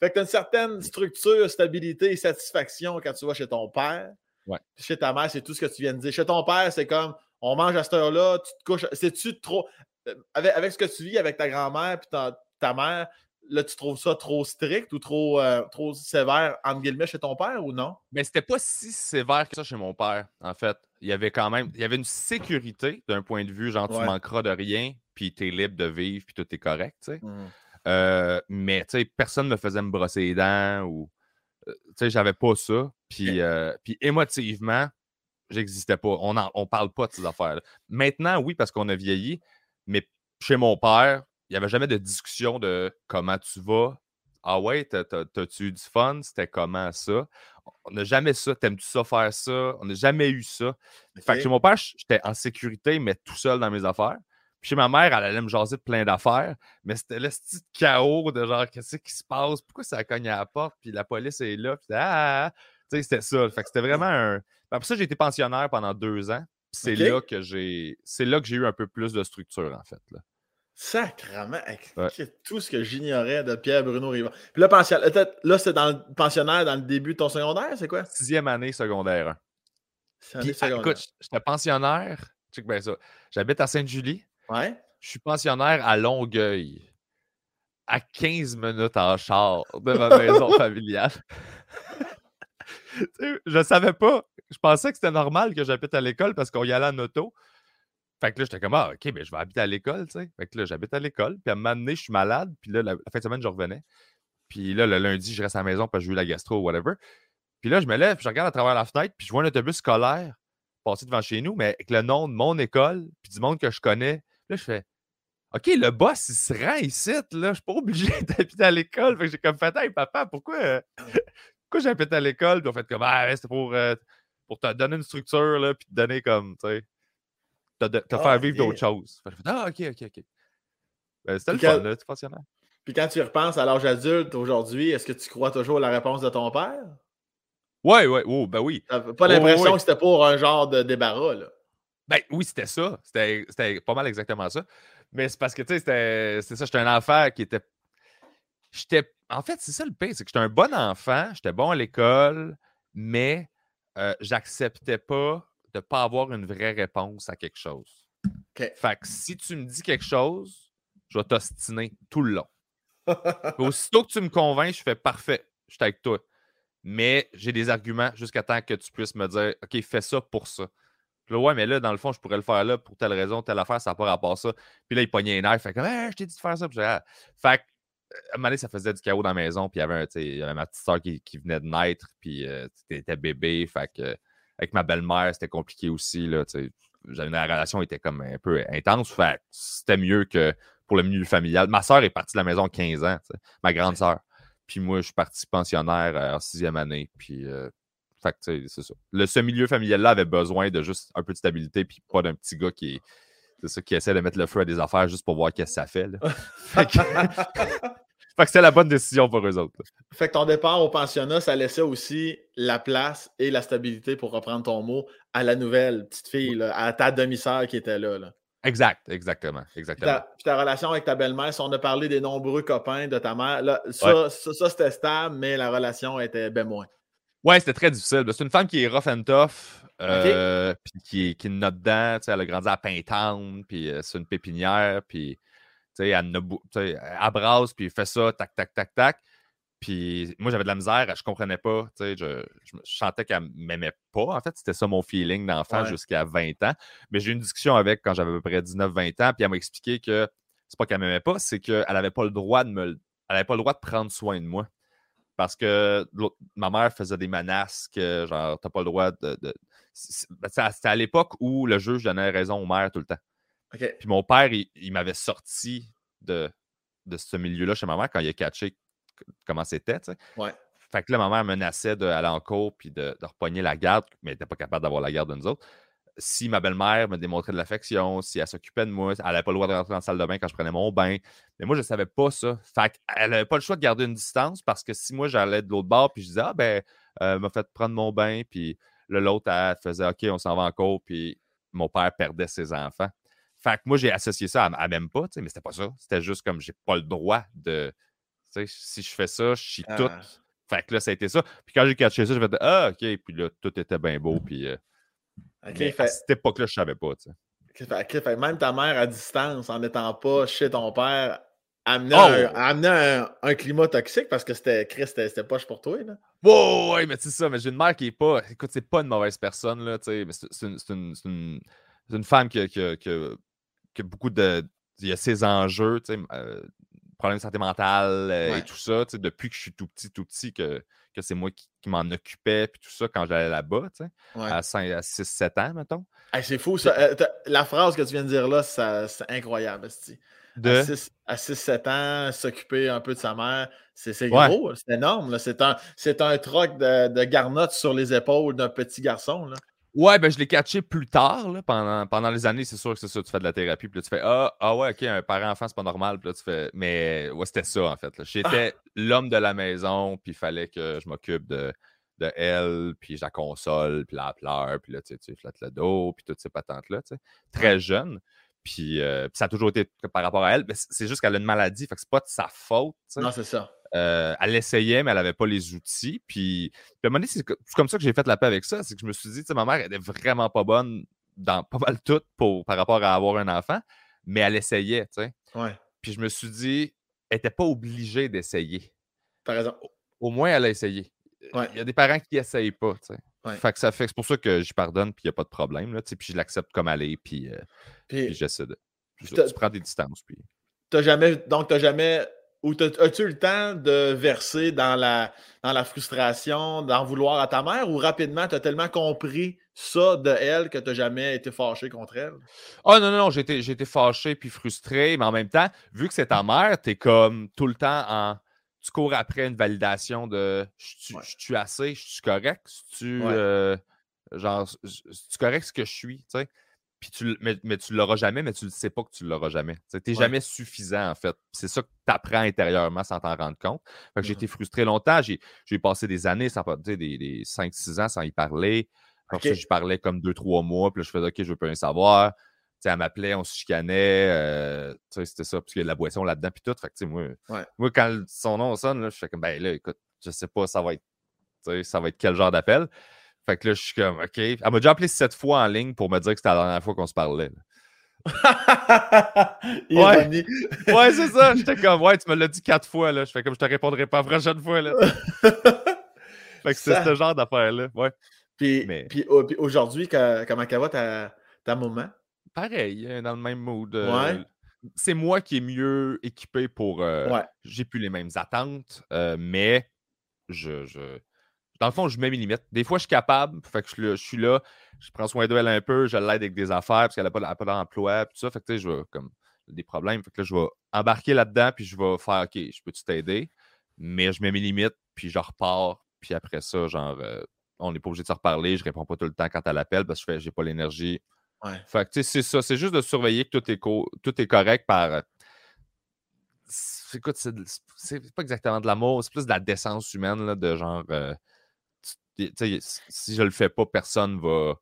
fait que tu as une certaine structure, stabilité et satisfaction quand tu vas chez ton père. Ouais. chez ta mère, c'est tout ce que tu viens de dire. Chez ton père, c'est comme on mange à cette heure-là, tu te couches. C'est-tu trop. Euh, avec, avec, ce que tu vis avec ta grand-mère puis ta, ta mère, là, tu trouves ça trop strict ou trop, euh, trop sévère, entre guillemets, chez ton père ou non? Mais c'était pas si sévère que ça chez mon père, en fait. Il y avait quand même, il y avait une sécurité d'un point de vue, genre, tu manqueras de rien, puis tu es libre de vivre, puis tout est correct, tu sais. Mmh. Euh, mais, tu sais, personne ne me faisait me brosser les dents ou, euh, tu sais, j'avais pas ça. Puis, puis émotivement, j'existais pas. On, ne on parle pas de ces affaires-là. Maintenant, oui, parce qu'on a vieilli, mais chez mon père, n'y avait jamais de discussion de comment tu vas. Ah ouais, t'as-tu eu du fun? C'était comment ça? On n'a jamais ça. T'aimes-tu ça faire ça? On n'a jamais eu ça. Fait que chez mon père, j'étais en sécurité, mais tout seul dans mes affaires. Puis chez ma mère, elle allait me jaser de plein d'affaires, mais c'était le petit chaos de genre, qu'est-ce qui se passe? Pourquoi ça cogne à la porte? Puis la police est là. Puis ah! Tu sais, c'était ça. Fait que c'était vraiment un. Après ça, j'ai été pensionnaire pendant deux ans. c'est là que j'ai. C'est là que j'ai eu un peu plus de structure, en fait. Là. Sacrement, tout ce que j'ignorais de Pierre-Bruno Rivard. Puis là, là c'est dans le pensionnaire dans le début de ton secondaire, c'est quoi? Sixième année secondaire. Puis, ah, écoute, j'étais pensionnaire. Check bien ça. J'habite à Sainte-Julie. Ouais. Je suis pensionnaire à Longueuil. À 15 minutes en char de ma maison familiale. je savais pas. Je pensais que c'était normal que j'habite à l'école parce qu'on y allait en auto. Fait que là, j'étais comme, ah, OK, ben, je vais habiter à l'école, tu sais. Fait que là, j'habite à l'école. Puis à un moment donné, je suis malade. Puis là, la, fin de semaine, je revenais. Puis là, le lundi, je reste à la maison parce que j'ai eu la gastro ou whatever. Puis là, je me lève, puis je regarde à travers la fenêtre, puis je vois un autobus scolaire passer devant chez nous, mais avec le nom de mon école, puis du monde que je connais. Là, je fais, OK, le boss, il se rend ici, là. Je suis pas obligé d'habiter à l'école. Fait que j'ai comme fait, hey, papa, pourquoi, pourquoi j'habite à l'école? Puis on fait comme, ah, c'est pour, euh, pour te donner une structure, là, puis te donner comme, tu sais te, te faire ah, vivre d'autres choses. ah, ok, ok, ok. Ben, C'était le fun, là, tu pensionnaire. Puis quand tu repenses à l'âge adulte aujourd'hui, est-ce que tu crois toujours à la réponse de ton père? Oui, oui, oh, ben oui. T'as pas l'impression que c'était pour un genre de débarras, là? Ben oui, c'était ça. C'était pas mal exactement ça. Mais c'est parce que, tu sais, c'était ça. J'étais un enfant qui était. J'étais. En fait, c'est ça le pire, c'est que j'étais un bon enfant, j'étais bon à l'école, mais euh, j'acceptais pas de ne pas avoir une vraie réponse à quelque chose. Fait que si tu me dis quelque chose, je vais t'ostiner tout le long. Aussitôt que tu me convaincs, je fais parfait, je suis avec toi. Mais j'ai des arguments jusqu'à temps que tu puisses me dire OK, fais ça pour ça. Puis là, ouais, mais là, dans le fond, je pourrais le faire là pour telle raison, telle affaire, ça n'a pas rapport à ça. Puis là, il pognait un nerf, fait comme, je t'ai dit de faire ça. Puis ah. Fait que, à un moment donné, ça faisait du chaos dans la maison, puis il y avait, un, il y avait ma petite soeur qui, qui, venait de naître, puis euh, était bébé. Fait que, avec ma belle-mère, c'était compliqué aussi. Là, la relation était comme un peu intense. Fait c'était mieux que pour le milieu familial. Ma soeur est partie de la maison à 15 ans, ma grande soeur. Puis moi, je suis parti pensionnaire euh, en sixième année. Puis euh, fait c'est ça. Le, ce milieu familial-là avait besoin de juste un peu de stabilité, puis pas d'un petit gars qui c'est ça, qui essaie de mettre le feu à des affaires juste pour voir qu'est-ce que ça fait. fait que, c'était la bonne décision pour eux autres. Fait que ton départ au pensionnat, ça laissait aussi la place et la stabilité, pour reprendre ton mot, à la nouvelle petite fille, à ta demi-sœur qui était là. Exact, exactement. exactement. Puis ta, relation avec ta belle-mère, si on a parlé des nombreux copains de ta mère, là, ça, ça c'était stable, mais la relation était bien moins. Ouais, c'était très difficile. C'est une femme qui est rough and tough, euh, puis qui, qui est dedans. Elle a grandi à Pintown, puis euh, c'est une pépinière, puis elle, elle brasse, puis fait ça, tac, tac, tac, tac. Puis moi, j'avais de la misère, je comprenais pas. Je, je, je, sentais qu'elle m'aimait pas. En fait, c'était ça mon feeling d'enfant jusqu'à 20 ans. Mais j'ai eu une discussion avec quand j'avais à peu près 19-20 ans, puis elle m'a expliqué que c'est pas qu'elle m'aimait pas, c'est qu'elle avait pas le droit de me. Elle avait pas le droit de prendre soin de moi. Parce que ma mère faisait des menaces que, genre, t'as pas le droit de. Ben, c'était à l'époque où le juge donnait raison aux mères tout le temps. Puis mon père, il, m'avait sorti de, de ce milieu-là chez ma mère quand il a catché comment c'était. Ouais. Fait que là, ma mère menaçait d'aller en cours puis de, de repogner la garde, mais elle n'était pas capable d'avoir la garde de nous autres si ma belle-mère me démontrait de l'affection, si elle s'occupait de moi, elle n'avait pas le droit de rentrer dans la salle de bain quand je prenais mon bain. Mais moi, je ne savais pas ça. Fait elle n'avait pas le choix de garder une distance parce que si moi, j'allais de l'autre bord, puis je disais, ah ben, euh, m'a fait prendre mon bain, puis l'autre, elle faisait, OK, on s'en va en cours, puis mon père perdait ses enfants. Fait que moi, j'ai associé ça à, même pas, mais c'était pas ça. C'était juste comme j'ai pas le droit de. Si je fais ça, je chie tout. Ah. Fait que là, ça a été ça. Puis quand j'ai catché ça, je me dit Ah, OK. Puis là, tout était bien beau. Puis euh, à cette époque-là, je savais pas. Fait, même ta mère à distance, en n'étant pas chez ton père, amenait, un, un, climat toxique parce que c'était c'était poche pour toi. Là. oui, mais c'est ça, mais j'ai une mère qui est pas. Écoute, c'est pas une mauvaise personne, là, mais c'est une, une, une, une, femme qui, qui, qui, a beaucoup de. Il y a ses enjeux, tu sais, euh, problèmes de santé mentale euh, et tout ça, depuis que je suis tout petit, tout petit, que que c'est moi qui, m'en occupais, puis tout ça, quand j'allais là-bas, tu sais, à, 6-7 ans, mettons. c'est fou, ça. Euh, la phrase que tu viens de dire là, c'est incroyable, de... À 6-7 ans, s'occuper un peu de sa mère, c'est gros, c'est énorme. C'est un, un troc de, de garnotte sur les épaules d'un petit garçon. Là. Ouais, ben je l'ai catché plus tard, là, pendant, pendant les années, c'est sûr que c'est ça, tu fais de la thérapie, puis là, tu fais Ah, ah ouais, ok, un parent-enfant, c'est pas normal, puis là, tu fais Mais ouais, c'était ça, en fait. J'étais ah! l'homme de la maison, puis il fallait que je m'occupe de, de elle, puis je la console, puis la pleure, puis là, tu sais, tu flattes le dos, puis toutes ces patentes-là, tu sais. Très jeune. Puis, euh, puis, ça a toujours été par rapport à elle. Mais c'est juste qu'elle a une maladie, fait que c'est pas de sa faute. Non, c'est ça. Euh, elle essayait, mais elle n'avait pas les outils. Puis, à un moment donné, c'est comme ça que j'ai fait la paix avec ça. C'est que je me suis dit, ma mère, elle était vraiment pas bonne dans pas mal tout pour, par rapport à avoir un enfant, mais elle essayait, tu sais. Ouais. Puis je me suis dit, elle n'était pas obligée d'essayer. T'as raison. Au, moins, elle a essayé. Il y a des parents qui n'essayent pas, tu sais. Fait que ça fait, c'est pour ça que je pardonne, puis il n'y a pas de problème, là, puis je l'accepte comme elle est, puis, euh, puis, j'essaie de. tu prends des distances, puis. T'as jamais, donc, tu jamais ou as-tu eu le temps de verser dans la, dans la frustration, d'en vouloir à ta mère, ou rapidement, tu as tellement compris ça de elle que tu n'as jamais été fâché contre elle? Oh non, non, non, j'ai été, fâché puis frustré, mais en même temps, vu que c'est ta mère, tu es comme tout le temps en. Tu cours après une validation de je suis assez, je suis correct, je suis. Euh, genre, je correct ce que je suis, tu sais? Tu, mais, mais tu l'auras jamais, mais tu ne sais pas que tu ne l'auras jamais. Tu n'es jamais suffisant, en fait. C'est ça que tu apprends intérieurement sans t'en rendre compte. J'ai été frustré longtemps. J'ai passé des années, sans, des, des 5-6 ans sans y parler. Après je parlais comme 2-3 mois, puis là, je faisais OK, je veux pas rien savoir. Elle m'appelait, on se chicanait. Euh, c'était ça, parce qu'il y a de la boisson là-dedans, puis tout. Fait que, moi, moi, quand son nom sonne, là, je fais comme, ben là, écoute, je sais pas, ça va être, ça va être quel genre d'appel. Fait que là, je suis comme, OK. Elle m'a déjà appelé sept fois en ligne pour me dire que c'était la dernière fois qu'on se parlait. ouais, ouais c'est ça. J'étais comme, ouais, tu me l'as dit quatre fois, là. Je fais comme, je te répondrai pas la prochaine fois, là. fait que c'est ce genre d'affaire-là, ouais. Puis, puis, aujourd'hui, comment ça va ta, ta maman? Pareil, dans le même mood. Euh, c'est moi qui est mieux équipé pour. Euh, ouais. J'ai plus les mêmes attentes, euh, mais je, je, Dans le fond, je mets mes limites. Des fois, je suis capable, fait que je, suis là, je prends soin d'elle un peu, je l'aide avec des affaires parce qu'elle n'a pas, pas d'emploi, tout ça. Fait que tu sais, je vais comme des problèmes. Fait que là, je vais embarquer là-dedans, puis je vais faire OK, je peux-tu t'aider? Mais je mets mes limites, puis je repars, puis après ça, genre, on n'est pas obligé de se reparler, je réponds pas tout le temps quand elle appelle parce que je n'ai pas l'énergie. Fait que, c'est ça, c'est juste de surveiller que tout est, tout est correct par. Euh, écoute, c'est pas exactement de l'amour, c'est plus de la décence humaine, là, de genre. Euh, si je le fais pas, personne va.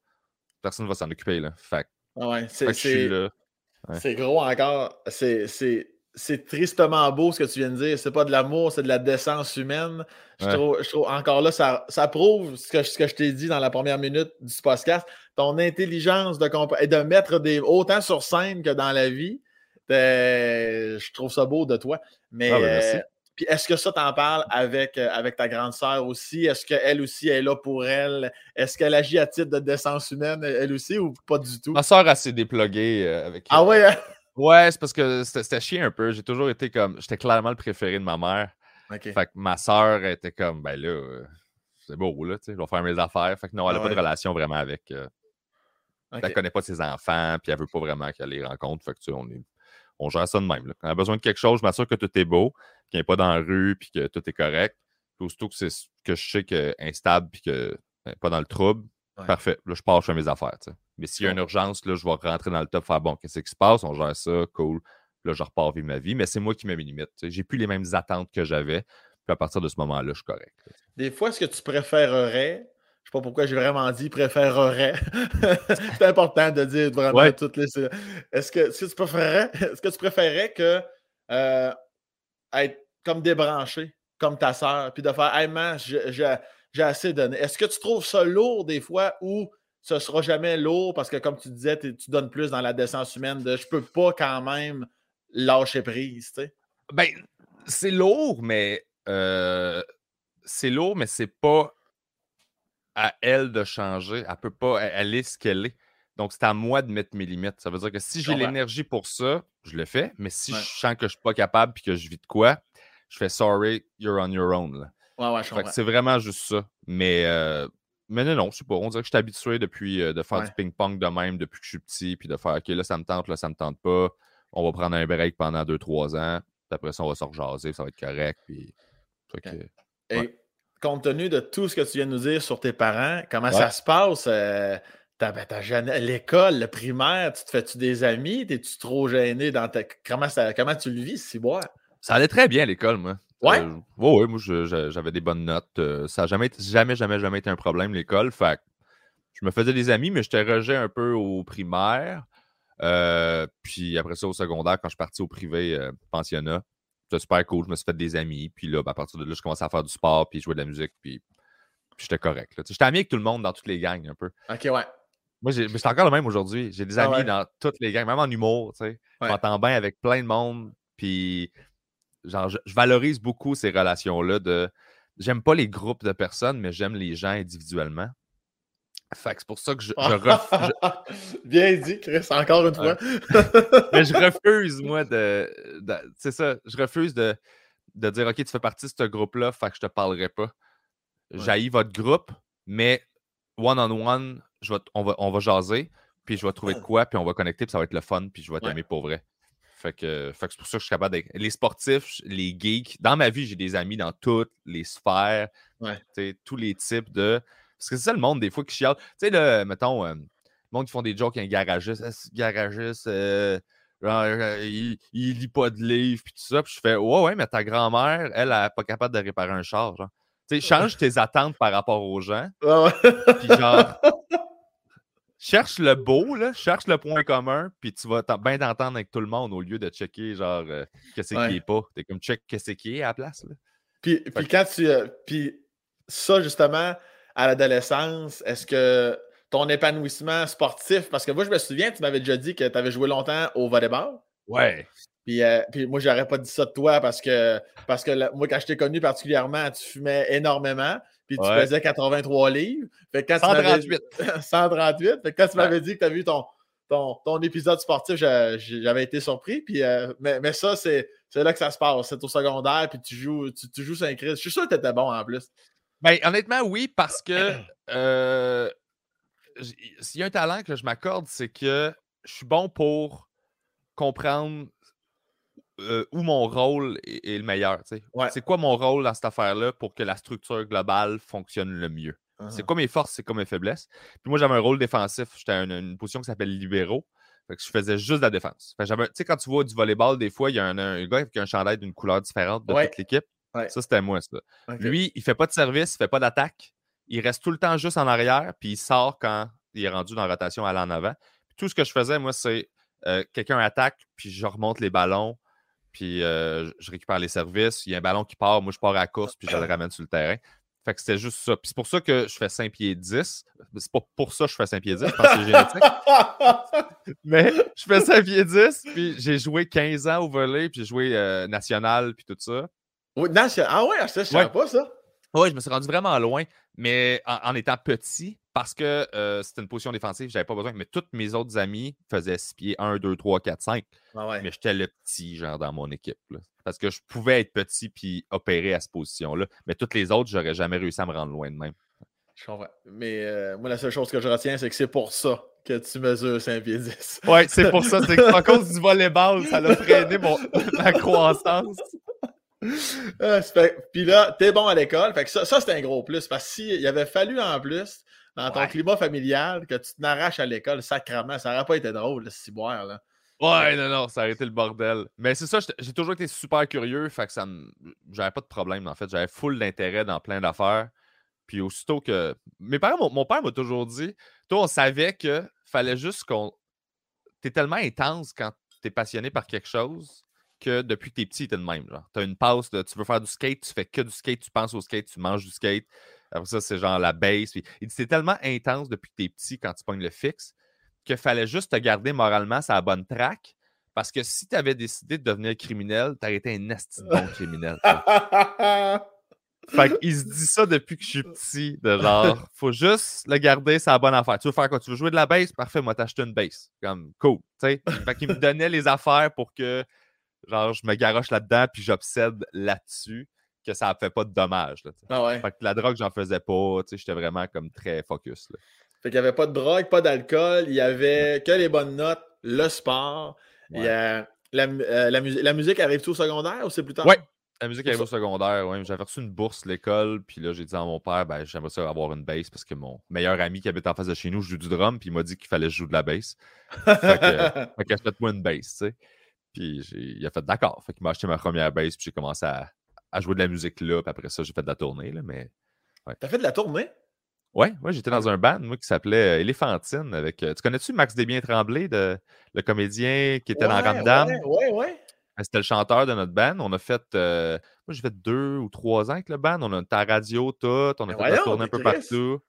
Personne va s'en occuper, là. Fait, ouais, c'est gros encore. C'est c'est tristement beau ce que tu viens de dire. C'est pas de l'amour, c'est de la décence humaine. Je, trouve, encore là, ça, ça prouve ce que, ce que je t'ai dit dans la première minute du podcast. Ton intelligence de, et de mettre des, autant sur scène que dans la vie. Je trouve ça beau de toi. Mais ah, ben, euh, puis est-ce que ça t'en parle avec, euh, avec ta grande sœur aussi? Est-ce qu'elle aussi est là pour elle? Est-ce qu'elle agit à titre de décence humaine, elle aussi, ou pas du tout? Ma sœur, a s'est déploguée euh, avec. Ah ouais? Ouais, c'est parce que c'était chiant un peu. J'ai toujours été comme. J'étais clairement le préféré de ma mère. Fait que ma soeur était comme, ben là, euh, c'est beau, là, tu sais, je vais faire mes affaires. Fait que non, elle n'a ah pas de relation vraiment avec. Euh, elle ne connaît pas ses enfants, puis elle veut pas vraiment qu'elle les rencontre. Fait que tu sais, on, est, on gère ça de même. Là. Quand elle a besoin de quelque chose, je m'assure que tout est beau, qu'il n'est pas dans la rue, puis que tout est correct. Puis aussitôt que, que je sais qu'elle est instable, puis que n'est pas dans le trouble, parfait. Là, je pars, je fais mes affaires. Mais s'il y a une urgence, là, je vais rentrer dans le top, faire bon, qu'est-ce qui se passe? On gère ça, cool. Là, je repars vivre ma vie. Mais c'est moi qui mets mes limites. J'ai plus les mêmes attentes que j'avais. Puis à partir de ce moment-là, je suis correct. Des fois, est-ce que tu préférerais, je ne sais pas pourquoi j'ai vraiment dit préférerais. c'est important de dire vraiment toutes les. Est-ce que, est tu préférerais, est-ce que tu préférerais que euh, être comme débranché, comme ta soeur, puis de faire Hey man, j'ai assez donné. Est-ce que tu trouves ça lourd des fois ou ce sera jamais lourd? Parce que, comme tu disais, tu donnes plus dans la décence humaine de je peux pas quand même lâcher prise, tu sais? Ben, c'est lourd, mais euh, c'est lourd, mais c'est pas à elle de changer. Elle peut pas, elle, est ce qu'elle est. Donc, c'est à moi de mettre mes limites. Ça veut dire que si j'ai l'énergie pour ça, je le fais. Mais si je sens que je suis pas capable et que je vis de quoi, je fais sorry, you're on your own. Ouais, ouais, je C'est vraiment juste ça. Mais euh, mais non, non, je sais pas. On dirait que je suis habitué depuis euh, de faire du ping-pong de même depuis que je suis petit, puis de faire OK, là, ça me tente, là, ça me tente pas. On va prendre un break pendant 2-3 ans. Puis après ça, on va se rejaser, ça va être correct. Puis... Et compte tenu de tout ce que tu viens de nous dire sur tes parents, comment ça se passe? Euh, l'école, le primaire, tu te fais-tu des amis? T'es-tu trop gêné dans ta. Comment, ça... comment tu le vis, si boire? Ça allait très bien l'école, moi. Ouais? Euh, ouais, moi, j'avais des bonnes notes. Euh, ça n'a jamais, jamais, jamais, jamais été un problème, l'école. Fait je me faisais des amis, mais j'étais rejet un peu au primaire. Euh, puis après ça, au secondaire, quand je suis parti au privé pensionnat, c'était super cool. Je me suis fait des amis. Puis là, ben, à partir de là, je commençais à faire du sport, puis jouer de la musique, puis, j'étais correct. J'étais ami avec tout le monde dans toutes les gangs, un peu. OK, ouais. Moi, c'est encore le même aujourd'hui. J'ai des ah amis dans toutes les gangs, même en humour. Tu sais. Je m'entends bien avec plein de monde. Puis genre, je, valorise beaucoup ces relations-là de. J'aime pas les groupes de personnes, mais j'aime les gens individuellement. Fait que c'est pour ça que je, refuse. Bien dit, Chris, encore une fois. mais je refuse, moi, de. c'est ça, je refuse de, de dire OK, tu fais partie de ce groupe-là, fait que je te parlerai pas. Ouais. votre groupe, mais one-on-one, on, va, on va jaser, puis je vais trouver de quoi, puis on va connecter, puis ça va être le fun, puis je vais t'aimer pour vrai. Fait que, c'est pour ça que je suis capable d'être. Les sportifs, les geeks, dans ma vie, j'ai des amis dans toutes les sphères, tous les types de. Parce que c'est ça le monde, des fois, qui chiale. Tu sais, mettons, euh, le monde qui font des jokes, un garagiste, ah, garagiste, euh, euh, il, il, lit pas de livres, puis tout ça. Puis je fais, ouais, ouais, mais ta grand-mère, elle, elle n'est pas capable de réparer un char. Genre. Tu sais, change tes attentes par rapport aux gens. Puis genre, cherche le beau, là, cherche le point commun, puis tu vas bien t'entendre avec tout le monde au lieu de checker genre euh, qu'est-ce qui est pas. T'es comme check qu'est-ce qui est à la place. Là. Puis, puis quand tu. Euh, puis ça, justement, à l'adolescence, est-ce que ton épanouissement sportif? Parce que moi, je me souviens, tu m'avais déjà dit que tu avais joué longtemps au volleyball. Ouais. Puis, euh, puis moi, j'aurais pas dit ça de toi parce que, parce que moi, quand je t'ai connu particulièrement, tu fumais énormément. Puis tu faisais 83 livres. Fait quand 138. 138. Fait quand tu m'avais dit que tu as vu ton, ton, ton, épisode sportif, j'avais été surpris. Puis, euh, mais, mais, ça, c'est là que ça se passe. C'est au secondaire, puis tu joues, tu, tu joues Saint-Christ. Je suis sûr que tu étais bon en plus. Ben, honnêtement, oui, parce que euh, s'il y a un talent que je m'accorde, c'est que je suis bon pour comprendre euh, où mon rôle est, le meilleur. C'est quoi mon rôle dans cette affaire-là pour que la structure globale fonctionne le mieux? C'est uh-huh. quoi mes forces, c'est quoi mes faiblesses? Puis moi, j'avais un rôle défensif. J'étais à une, position qui s'appelle libéraux. Fait que je faisais juste la défense. Tu sais, quand tu vois du volleyball, des fois, il y a un, gars qui a un chandail d'une couleur différente de toute l'équipe. Ça, c'était moi, ça. Lui, il fait pas de service, il fait pas d'attaque. Il reste tout le temps juste en arrière, puis il sort quand il est rendu dans la rotation à en avant. tout ce que je faisais, moi, c'est euh, quelqu'un attaque, puis je remonte les ballons, puis euh, je récupère les services. Il y a un ballon qui part, moi, je pars à la course, puis je le ramène sur le terrain. Fait que c'était juste ça. Puis c'est pour ça que je fais 5 pieds 10. C'est pas pour ça que je fais 5 pieds 10, je pense que c'est génétique. Mais je fais 5 pieds 10, puis j'ai joué 15 ans au volet, puis j'ai joué euh, national, puis tout ça. Oui, ah ouais, ça, je savais pas ça. Oui, je me suis rendu vraiment loin, mais en, étant petit, parce que euh, c'était une position défensive, j'avais pas besoin. Mais tous mes autres amis faisaient 6 pieds 1, 2, 3, 4, 5. Mais j'étais le petit, genre, dans mon équipe. Parce que je pouvais être petit puis opérer à cette position-là. Mais toutes les autres, j'aurais jamais réussi à me rendre loin de même. Je comprends. Mais euh, moi, la seule chose que je retiens, c'est que c'est pour ça que tu mesures 5 pieds 10. Oui, c'est pour ça. C'est à cause du volleyball, ça a freiné mon, ma croissance. Ah, puis là, t'es bon à l'école. Fait que ça, ça c'est un gros plus. Parce qu'il avait fallu en plus, dans ton climat familial, que tu te n'arraches à l'école sacrement. Ça n'aurait pas été drôle, ce boire là. Ouais, non, non, ça aurait été le bordel. Mais c'est ça, j'ai toujours été super curieux. Fait que ça J'avais pas de problème, en fait. J'avais full d'intérêt dans plein d'affaires. Puis aussitôt que. Mes parents, mon, père m'a toujours dit Toi, on savait que fallait juste qu'on. T'es tellement intense quand t'es passionné par quelque chose que depuis que t'es petit, t'es de même. Tu as une passe, de, tu veux faire du skate, tu fais que du skate, tu penses au skate, tu manges du skate. Après ça, c'est genre la base. Puis, il dit c'est tellement intense depuis que t'es petit quand tu pognes le fixe qu'il fallait juste te garder moralement sur la bonne track. Parce que si tu avais décidé de devenir criminel, t'aurais été un esti bon criminel. fait qu'il se dit ça depuis que je suis petit, de genre, faut juste le garder, c'est la bonne affaire. Tu veux faire quoi? Tu veux jouer de la base? Parfait, moi, t'acheter une base. Comme, cool. Fait qu'il me donnait les affaires pour que genre, je me garoche là-dedans, puis j'obsède là-dessus, que ça ne fait pas de dommages. ah ouais. Fait que la drogue, j'en faisais pas. J'étais vraiment comme très focus. Là. Fait qu'il n'y avait pas de drogue, pas d'alcool, il y avait que les bonnes notes, le sport. Il y a, la, euh, la, musique arrive-tu au secondaire ou c'est plus tard? Oui, la musique arrive au secondaire, oui. J'avais reçu une bourse à l'école, puis là, j'ai dit à mon père, ben, j'aimerais ça avoir une bass parce que mon meilleur ami qui habite en face de chez nous joue du drum, puis il m'a dit qu'il fallait jouer de la bass. fait que, fait moi une bass, tu sais. Puis il a fait d'accord. Fait qu'il m'a acheté ma première bass, puis j'ai commencé à, jouer de la musique là. Puis après ça, j'ai fait de la tournée. Là, mais, ouais. T'as fait de la tournée? Oui, ouais, j'étais dans un band, moi, qui s'appelait Éléphantine. Avec, euh, tu connais-tu Max Desbiens-Tremblay, le comédien qui était dans Ramdam? Oui, oui, oui. C'était le chanteur de notre band. On a fait, euh, moi, j'ai fait deux ou trois ans avec le band. On a ta radio, tout. On a fait de la tournée un peu partout.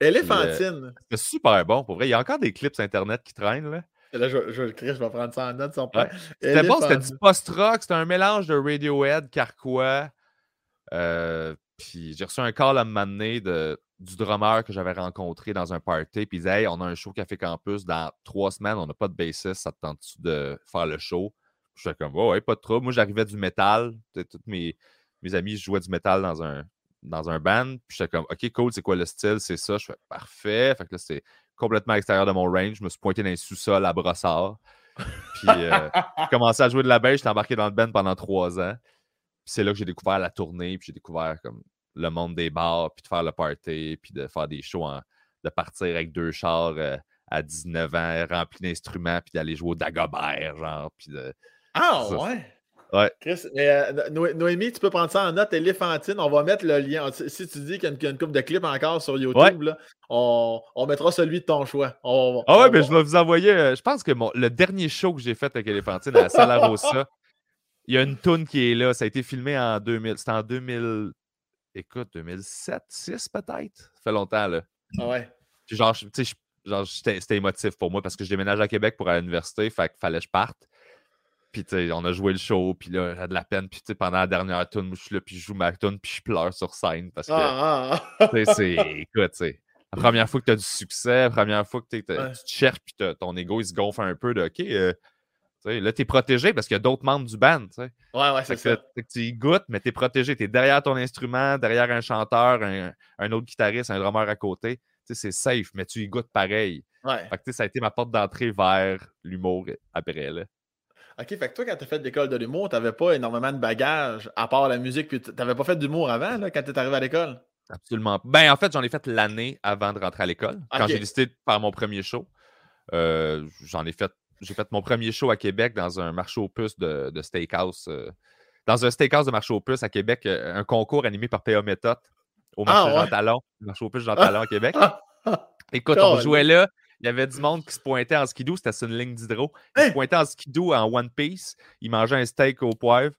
Éléphantine. C'était super bon, pour vrai. Il y a encore des clips Internet qui traînent, là. Là, je, je, je, vais prendre ça en note. Son père. C'était bon, c'était du post-rock, c'était un mélange de Radiohead, Carquois. Euh, puis j'ai reçu un call à me de, du drummer que j'avais rencontré dans un party. Puis il disait Hey, on a un show Café Campus dans trois semaines, on n'a pas de bassiste, ça te tente-tu de faire le show? Je suis comme oh, ouais, pas de trouble. Moi, j'arrivais du métal. Tous mes, mes amis jouaient du métal dans un, dans un band. Puis j'étais comme OK, cool, c'est quoi le style? C'est ça. Je fais parfait. Fait que là, c'est complètement extérieur de mon range. Je me suis pointé dans les sous-sols à Brossard. Puis euh, j'ai commencé à jouer de la baisse. J'étais embarqué dans le band pendant trois ans. Puis c'est là que j'ai découvert la tournée. Puis j'ai découvert comme le monde des bars. Puis de faire le party. Puis de faire des shows. de partir avec deux chars euh, à 19 ans remplis d'instruments. Puis d'aller jouer au Dagobert. Genre. Puis de, ah ouais! Ouais. Chris, euh, Noémie, tu peux prendre ça en note, éléphantine. On va mettre le lien. Si tu dis qu'il y, a une, coupe de clips encore sur YouTube, là, on, on, mettra celui de ton choix. ah ouais, mais je vais vous envoyer. Euh, je pense que mon, le dernier show que j'ai fait avec Éléphantine à Salarossa, il y a une toune qui est là. Ça a été filmé en 2000. C'était en 2000. Écoute, 2007, 6 peut-être? Ça fait longtemps, là. Ah ouais. Genre, tu sais, c'était émotif pour moi parce que je déménage à Québec pour aller à l'université, fait qu'il fallait que je parte. Puis, tu sais, on a joué le show, puis là, j'ai de la peine. Puis, tu sais, pendant la dernière tune, je suis là, puis je joue ma tune, puis je pleure sur scène parce que, ah, ah, tu sais, c'est, écoute, tu sais, la première fois que tu as du succès, la première fois que tu te cherches, puis ton ego, il se gonfle un peu de, OK, euh, là, tu es protégé parce qu'il y a d'autres membres du band. Ouais, ouais, c'est ça. tu y goûtes, mais tu es protégé. Tu es derrière ton instrument, derrière un chanteur, un, autre guitariste, un drummer à côté. C'est safe, mais tu y goûtes pareil. Ouais. Fait que, ça a été ma porte d'entrée vers l'humour après. Là. OK, fait que toi, quand tu as fait l'école de l'humour, tu n'avais pas énormément de bagages à part la musique, puis tu n'avais pas fait d'humour avant, là, quand tu es arrivé à l'école? Absolument. Ben, en fait, j'en ai fait l'année avant de rentrer à l'école. Quand j'ai décidé de faire mon premier show, euh, j'en ai fait j'ai fait mon premier show à Québec dans un marché aux puces de, steakhouse. Euh, dans un steakhouse de marché aux puces à Québec, euh, un concours animé par PA Méthode au marché ah, Jean Talon, marché aux puces Jean Talon à Québec. Écoute, on jouait là. Il y avait du monde qui se pointait en skidoo, c'était sur une ligne d'hydro. Ils se hein? pointaient en skidoo en One Piece. Ils mangeaient un steak au poivre,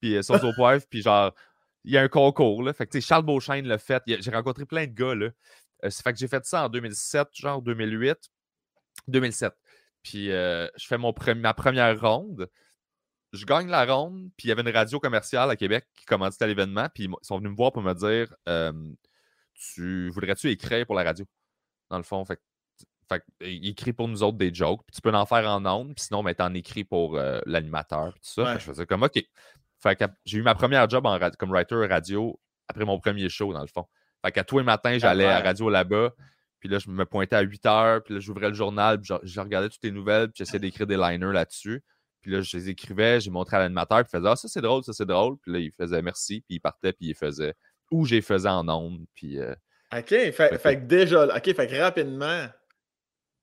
puis euh, sauce au poivre, puis genre, il y a un concours. Là. Fait que, Charles Beauchesne l'a fait. J'ai rencontré plein de gars. Là. fait que j'ai fait ça en 2007, genre 2008. 2007. Puis euh, je fais mon ma première ronde. Je gagne la ronde, puis il y avait une radio commerciale à Québec qui commanditait l'événement, puis ils sont venus me voir pour me dire Tu voudrais-tu écrire pour la radio Dans le fond, fait, fait il écrit pour nous autres des jokes, puis tu peux en faire en ondes, puis sinon, ben, en écrit pour euh, l'animateur, tout ça. je faisais comme OK. Fait que j'ai eu ma première job en comme writer radio après mon premier show, dans le fond. Fait qu'à tous les matins, j'allais à radio là-bas. Puis là, je me pointais à 8 heures, puis là, j'ouvrais le journal, puis je, regardais toutes les nouvelles, puis j'essayais d'écrire des liners là-dessus. Puis là, je les écrivais, j'ai montré à l'animateur, puis il faisait Ah, ça c'est drôle, ça c'est drôle. Puis là, il faisait merci, puis il partait, puis il faisait ou j'ai faisais en ondes, puis. Euh, OK, fait, fait, que déjà, OK, fait que rapidement,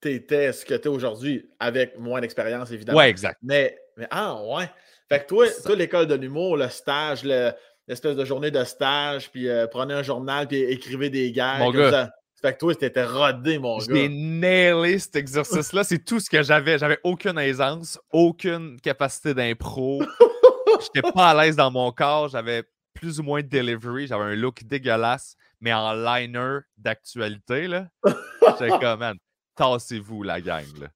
t'étais ce que t'es aujourd'hui, avec moins d'expérience, évidemment. Ouais, exact. Mais, mais ah, ouais. Fait que toi, toi l'école de l'humour, le stage, l'espèce de journée de stage, puis euh, prenez un journal, puis écrivez des gags. Mon gars, fait que toi, t'étais rodé, mon gars. J'ai nailé cet exercice-là. C'est tout ce que j'avais. J'avais aucune aisance, aucune capacité d'impro. J'étais pas à l'aise dans mon corps. J'avais plus ou moins de delivery. J'avais un look dégueulasse, mais en liner d'actualité. là. J'étais comme, man, tassez-vous, la gang. Là.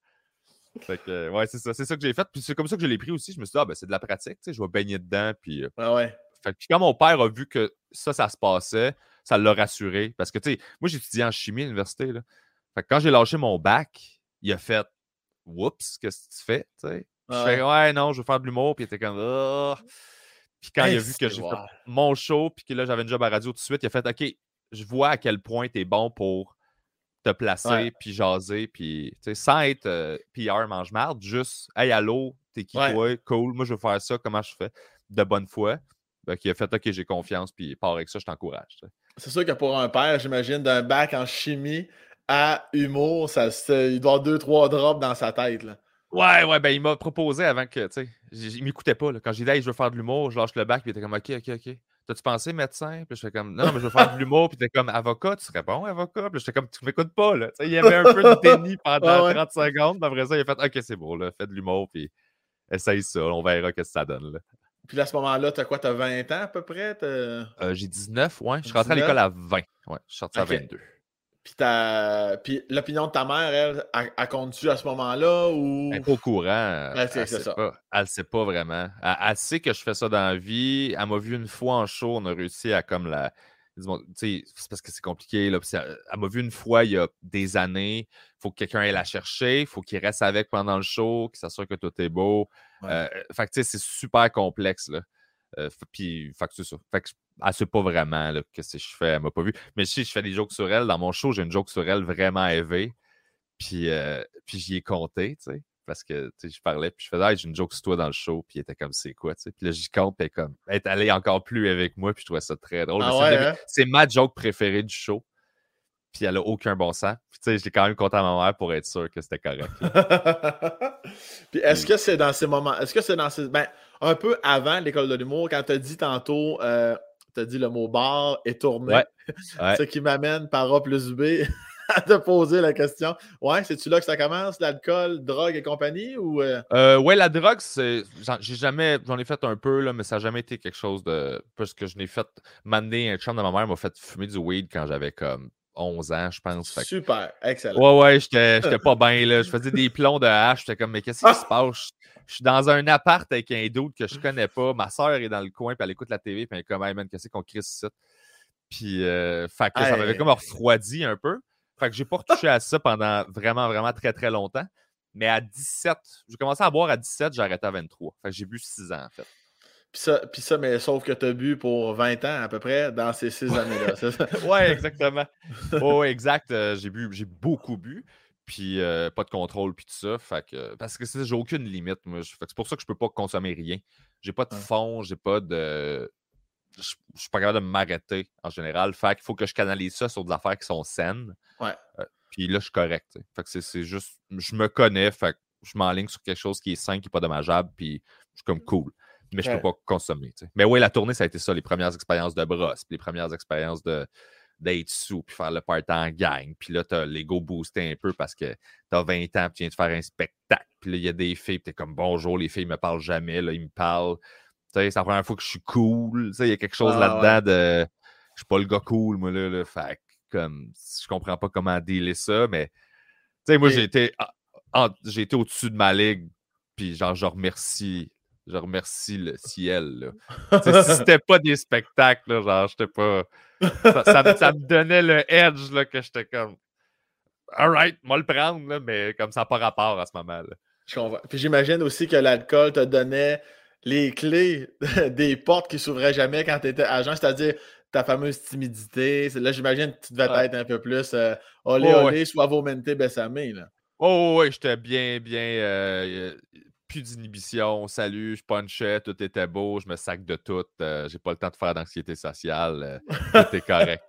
Fait que, ouais, c'est ça. C'est ça que j'ai fait. Puis c'est comme ça que je l'ai pris aussi. Je me suis dit, ah, ben, c'est de la pratique. Tu sais, je vais baigner dedans. Puis, ah ouais. Fait que, quand mon père a vu que ça, ça se passait, ça l'a rassuré. Parce que, tu sais, moi, j'étudiais en chimie à l'université. Là. Fait que quand j'ai lâché mon bac, il a fait Oups, qu'est-ce que tu fais? sais? Je fais Ouais, non, je veux faire de l'humour. Puis il était comme oh. Puis quand il a vu que j'ai fait mon show, puis que là, j'avais une job à radio tout de suite, il a fait OK, je vois à quel point tu es bon pour te placer, puis jaser, puis sans être euh, PR mange-marde, juste Hey, allô, t'es qui toi? Cool, moi je veux faire ça, comment je fais? De bonne foi. Ben, qui a fait OK, j'ai confiance, puis part avec ça, je t'encourage. C'est sûr que pour un père, j'imagine, d'un bac en chimie à humour, ça, il doit avoir deux, trois drops dans sa tête. Là. Ouais, ouais, ben il m'a proposé avant que, tu sais, il m'écoutait pas. Là. Quand j'ai dit, hey, je veux faire de l'humour, je lâche le bac, puis il était comme, OK, OK, OK. T'as-tu pensé médecin? Puis je fais comme, non, mais je veux faire de l'humour, puis t'es comme, avocat, tu serais bon, avocat? Puis j'étais comme, tu m'écoutes pas, là. il y avait un peu de déni pendant 30 secondes, après ça, il a fait, OK, c'est beau, là, fais de l'humour, puis essaye ça, on verra ce que ça donne, là. Puis à ce moment-là, tu as quoi? Tu as 20 ans à peu près? Euh, j'ai 19, ouais. Je suis rentré à l'école à 20. Ouais, je suis sorti à 22. Puis, Puis l'opinion de ta mère, elle, elle, compte-tu à ce moment-là ou? Elle n'est pas au courant. elle, sait ça. Pas, elle sait pas vraiment. Elle, sait que je fais ça dans la vie. Elle m'a vu une fois en show, on a réussi à comme la. C'est parce que c'est compliqué. Là. Elle, m'a vu une fois il y a des années. Il faut que quelqu'un aille la chercher. Il faut qu'il reste avec pendant le show, qu'il s'assure que tout est beau. Euh, fait que c'est super complexe. Là. Euh, puis, fait que c'est ça. Fait que elle sait pas vraiment là, que si je fais, elle m'a pas vu. Mais si je fais des jokes sur elle, dans mon show, j'ai une joke sur elle vraiment élevée. Puis, euh, puis j'y ai compté, tu sais. Parce que je parlais, puis je faisais, j'ai une joke sur toi dans le show, puis il était comme, c'est quoi, tu sais? Puis là, j'y compte, puis comme, elle est allée encore plus avec moi, puis je trouvais ça très drôle. Ah hein? c'est ma joke préférée du show puis elle a aucun bon sens. Puis tu sais, je l'ai quand même compté à ma mère pour être sûr que c'était correct. puis est-ce que c'est dans ces moments, est-ce que c'est dans ces, ben, un peu avant l'école de l'humour, quand tu as dit tantôt, euh, tu as dit le mot bar et tourné, ce qui m'amène par A plus B à te poser la question. Ouais, c'est-tu là que ça commence, l'alcool, drogue et compagnie ou. Euh? Euh, ouais, la drogue, c'est. J'ai jamais. J'en ai fait un peu, là, mais ça n'a jamais été quelque chose de. Parce que je n'ai fait. M'amener un chum de ma mère m'a fait fumer du weed quand j'avais comme 11 ans, je pense. Super, excellent. Ouais, ouais, j'étais pas bien, là. Je faisais des plombs de hache. J'étais comme, mais qu'est-ce qui se passe? Je, suis dans un appart avec un doute que je connais pas. Ma soeur est dans le coin, puis elle écoute la télé, puis elle est comme, hey man, qu'est-ce qu'on crie ça? Puis, euh, fait que ça m'avait comme refroidi un peu. Fait que j'ai pas retouché à ça pendant vraiment, vraiment très, très longtemps. Mais à 17, j'ai commencé à boire à 17, j'ai arrêté à 23. Fait que j'ai bu 6 ans, en fait. Puis ça, puis ça, mais sauf que tu as bu pour 20 ans à peu près dans ces 6 années-là. ouais, exactement. Oh, exact. Euh, j'ai bu, j'ai beaucoup bu. Puis euh, pas de contrôle, puis tout ça. Fait que, parce que j'ai aucune limite. Moi. c'est pour ça que je peux pas consommer rien. J'ai pas de fond, j'ai pas de. Je suis pas capable de m'arrêter en général. Fait qu'il faut que je canalise ça sur des affaires qui sont saines. Ouais. Euh, puis là, je suis correct. Fait que c'est juste. Je me connais. Fait que je m'enligne sur quelque chose qui est sain, qui n'est pas dommageable. Puis je suis comme cool mais je ne peux pas consommer. Mais oui, la tournée, ça a été ça, les premières expériences de brosse, les premières expériences de d'être sous, puis faire le party en gang. Puis là, tu as l'ego boosté un peu parce que tu as 20 ans, puis tu viens de faire un spectacle. Puis là, il y a des filles, puis tu es comme bonjour, les filles ne me parlent jamais, là, ils me parlent. C'est la première fois que je suis cool. Il y a quelque chose là-dedans de. Je suis pas le gars cool, moi, là. là fait comme, je comprends pas comment dealer ça, mais. Tu sais, moi, j'ai été, j'ai été au-dessus de ma ligue, puis genre, je remercie je remercie le ciel. si c'était pas des spectacles, genre, j'étais pas. Ça, me donnait le edge là, que j'étais comme. Alright, moi le prendre, mais comme ça n'a pas rapport à ce moment-là. Je Puis j'imagine aussi que l'alcool te donnait les clés des portes qui s'ouvraient jamais quand tu étais agent, c'est-à-dire ta fameuse timidité. Là, j'imagine que tu devais être un peu plus euh, olé olé, soit vomente bessamé. Là. Oh, oui, j'étais bien, bien. Euh, plus d'inhibition. Salut, je punchais, tout était beau, je me sac de tout. Euh, j'ai pas le temps de faire d'anxiété sociale. Euh, tout est correct.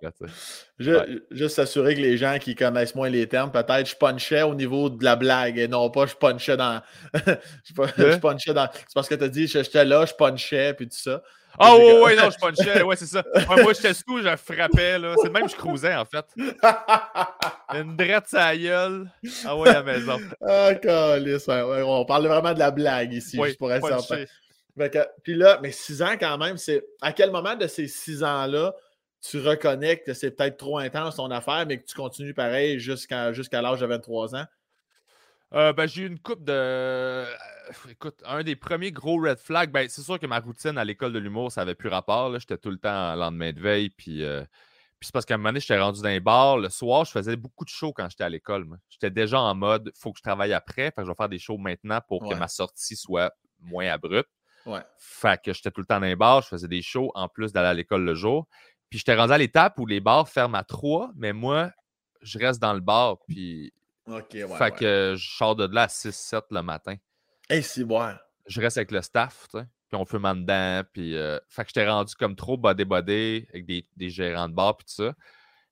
Juste s'assurer que les gens qui connaissent moins les termes, peut-être je punchais au niveau de la blague et non pas je punchais dans. je, punchais dans. C'est parce que tu as dit j'étais là, je punchais, puis tout ça. Ah oh, ouais, non, je punchais. Ouais, c'est ça. moi, j'étais sous, je frappais. là. C'est le même que je cruisais, en fait. Une drette à gueule. Ah ouais, à la maison. Ah, calice. on parle vraiment de la blague ici, oui, juste pour être certain. Puis là, mais six ans quand même, c'est à quel moment de ces six ans-là tu reconnais que c'est peut-être trop intense ton affaire, mais que tu continues pareil jusqu'à jusqu'à l'âge de 23 ans? Euh, ben, j'ai eu une coupe de. Euh, écoute, un des premiers gros red flags, ben, c'est sûr que ma routine à l'école de l'humour, ça avait plus rapport. J'étais tout le temps en lendemain de veille. Puis, euh, puis c'est parce qu'à un moment donné, j'étais rendu dans les bars. Le soir, je faisais beaucoup de shows quand j'étais à l'école. J'étais déjà en mode, il faut que je travaille après. Fait que je vais faire des shows maintenant pour que ma sortie soit moins abrupte. Ouais. Fait que j'étais tout le temps dans les bars. Je faisais des shows en plus d'aller à l'école le jour. Puis j'étais rendu à l'étape où les bars ferment à 3, mais moi, je reste dans le bar. Puis OK, Fait que je sors de là à 6-7 le matin. Hey, c'est bon. Je reste avec le staff, tu sais. Puis on fume en dedans. Puis, euh, fait que j'étais rendu comme trop body-body avec des, des, gérants de bar, puis tout ça.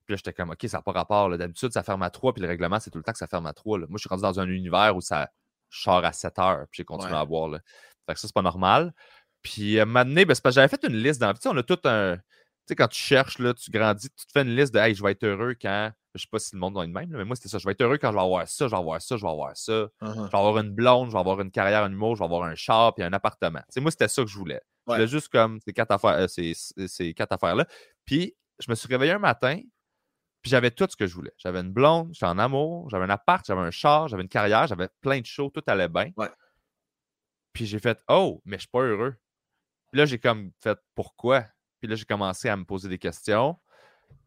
Puis là, j'étais comme, OK, ça n'a pas rapport. D'habitude, ça ferme à 3, puis le règlement, c'est tout le temps que ça ferme à 3. Moi, je suis rendu dans un univers où ça sort à 7 heures, puis j'ai continué à boire. Là. Fait que ça, c'est pas normal. Puis à un moment donné, ben, c'est parce que j'avais fait une liste dans. Tu sais, on a tout un. Tu sais, quand tu cherches, là, tu grandis, tu te fais une liste de Hey, je vais être heureux quand je sais pas si le monde va être même, mais moi, c'était ça. Je vais être heureux quand je vais avoir ça, je vais avoir ça, je vais avoir ça. Uh-huh. Je vais avoir une blonde, je vais avoir une carrière en humour, je vais avoir un char puis un appartement. C'est moi, c'était ça que je voulais. Je voulais juste comme ces quatre affaires, euh, ces, quatre affaires-là. Puis, je me suis réveillé un matin, puis j'avais tout ce que je voulais. J'avais une blonde, j'étais en amour, j'avais un appart, j'avais un char, j'avais une carrière, j'avais plein de choses, tout allait bien. Puis j'ai fait Oh, mais je suis pas heureux. Puis là, j'ai comme fait pourquoi? Puis là, j'ai commencé à me poser des questions.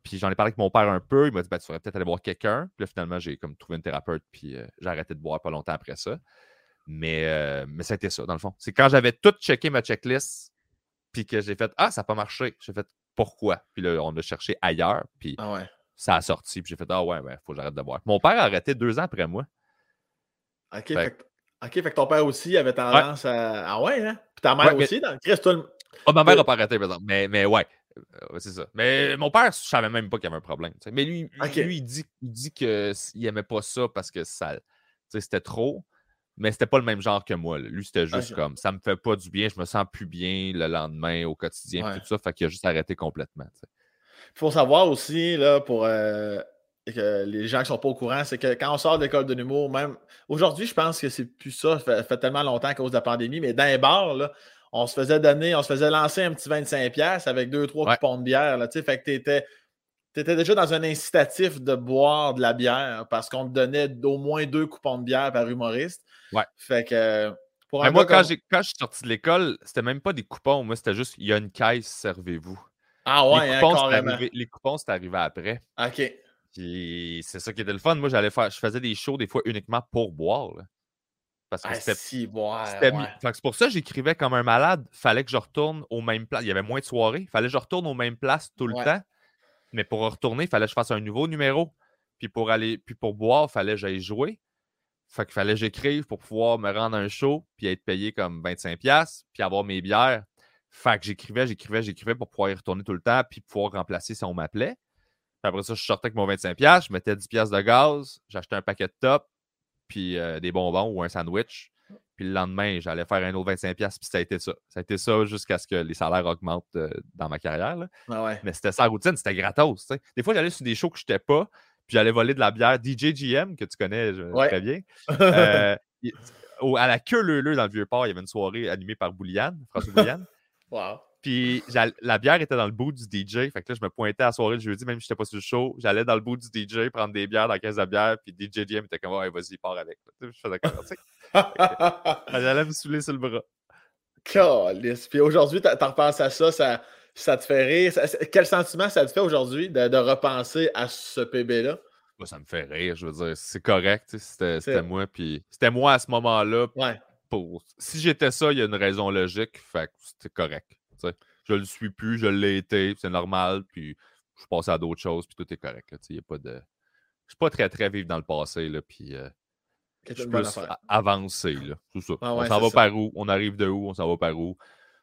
Puis j'en ai parlé avec mon père un peu. Il m'a dit ben, Tu devrais peut-être aller voir quelqu'un. Puis là, finalement, j'ai comme trouvé une thérapeute. Puis euh, j'ai arrêté de boire pas longtemps après ça. Mais, euh, mais c'était ça, dans le fond. C'est quand j'avais tout checké ma checklist. Puis que j'ai fait Ah, ça n'a pas marché. J'ai fait Pourquoi Puis là, on a cherché ailleurs. Puis ah ça a sorti. Puis j'ai fait Ah ouais, il faut que j'arrête de boire. Mon père a arrêté deux ans après moi. OK. Fait, OK, fait que ton père aussi avait tendance à. Ah ouais, hein? Puis ta mère aussi, dans le Ah, ma mère n'a pas arrêté, par exemple. Mais, mais ouais. Euh, c'est ça. Mais mon père, je savais même pas qu'il y avait un problème. Mais lui, lui il dit, il dit qu'il aimait pas ça parce que ça, c'était trop. Mais c'était pas le même genre que moi. Lui, c'était juste comme ça me fait pas du bien, je me sens plus bien le lendemain, au quotidien, tout ça. Fait qu'il a juste arrêté complètement. Il faut savoir aussi, là, pour euh, les gens qui sont pas au courant, c'est que quand on sort de l'école de l'humour, même aujourd'hui, je pense que c'est plus ça, ça fait, tellement longtemps à cause de la pandémie, mais dans les bars, là, on se faisait donner, on se faisait lancer un petit 25$ avec deux, trois coupons de bière. Là, fait que tu étais déjà dans un incitatif de boire de la bière parce qu'on te donnait d'au moins deux coupons de bière par humoriste. Ouais. Fait que pour un moi, quand, quand je suis sorti de l'école, c'était même pas des coupons. Moi, c'était juste il y a une caisse, servez-vous. Ah ouais, les hein, coupons, arrivé, les coupons, c'est arrivé après. OK. Puis c'est ça qui était le fun. Moi, j'allais faire, je faisais des shows des fois uniquement pour boire. là. Parce que Ah, c'était si, ouais. C'est pour ça que j'écrivais comme un malade. Fallait que je retourne aux mêmes places. Il y avait moins de soirées. Fallait que je retourne aux mêmes places tout le Ouais. temps. Mais pour retourner, il fallait que je fasse un nouveau numéro. Puis pour aller, puis pour boire, il fallait que j'aille jouer. Fait qu'il fallait que j'écrive pour pouvoir me rendre à un show, puis être payé comme 25$, puis avoir mes bières. Fait que j'écrivais, j'écrivais, j'écrivais pour pouvoir y retourner tout le temps, puis pouvoir remplacer si on m'appelait. Puis après ça, je sortais avec mon 25$, je mettais 10$ de gaz, j'achetais un paquet de top, puis euh, des bonbons ou un sandwich. Puis le lendemain, j'allais faire un autre 25$, puis ça a été ça. Ça a été ça jusqu'à ce que les salaires augmentent euh, dans ma carrière. là. Ah ouais. Mais c'était ça routine, c'était gratos. Des fois, j'allais sur des shows que je n'étais pas, puis j'allais voler de la bière. DJ GM, que tu connais je- Ouais. très bien. euh, à la queue leu dans le Vieux-Port, il y avait une soirée animée par Bouliane, François Bouliane. wow. Puis la bière était dans le bout du DJ. Fait que là, je me pointais à la soirée le jeudi, même si je n'étais pas sur le show. J'allais dans le bout du DJ prendre des bières dans la caisse de bière. Puis DJ GM était comme, ouais, vas-y, pars avec. Je faisais comme. J'allais me saouler sur le bras. Calisse. Puis aujourd'hui, t'en repenses à ça, ça, ça te fait rire. Ça- quel sentiment ça te fait aujourd'hui de, de repenser à ce PB-là? Ça me fait rire. Je veux dire, c'est correct. C'était moi. Puis c'était moi à ce moment-là. Ouais. Pour... Si j'étais ça, il y a une raison logique. Fait que c'était correct. Tu sais. Je le suis plus, je l'ai été, c'est normal. Puis je suis passé à d'autres choses, puis tout est correct. là, y a pas de. Je suis pas très, très vivre dans le passé. Là, puis euh, je suis plus avancé. là, ça. Ah on s'en va ça. par où? On arrive de où? On s'en va par où?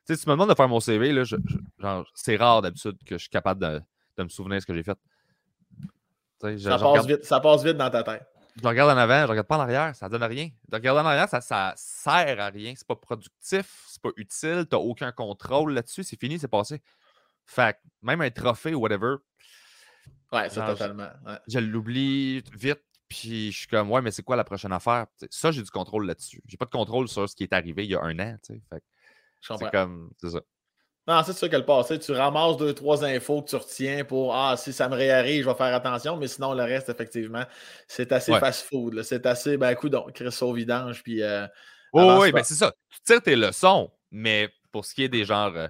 Si tu me demandes de faire mon CV, là, je- je- genre, c'est rare d'habitude que je suis capable de, de me souvenir de ce que j'ai fait. Ça passe, regarde- vite, ça passe vite dans ta tête. Je regarde en avant, je regarde pas en arrière, ça donne rien. De regarder en arrière, ça, ça sert à rien. C'est pas productif, c'est pas utile, t'as aucun contrôle là-dessus, c'est fini, c'est passé. Fait même un trophée ou whatever, Ouais, ça totalement. ouais. je l'oublie vite, puis je suis comme, ouais, mais c'est quoi la prochaine affaire? Ça, j'ai du contrôle là-dessus. J'ai pas de contrôle sur ce qui est arrivé il y a un an, tu sais. Fait c'est comme, c'est ça. Non, c'est sûr que le passé, tu ramasses deux, trois infos que tu retiens pour Ah, si ça me réarrive, je vais faire attention, mais sinon, le reste, effectivement, c'est assez Ouais. fast-food. C'est assez, ben, coup, donc, Chris au vidange, puis. euh, Oh, oui, ben c'est ça. Tu tires tes leçons, mais pour ce qui est des genres. euh,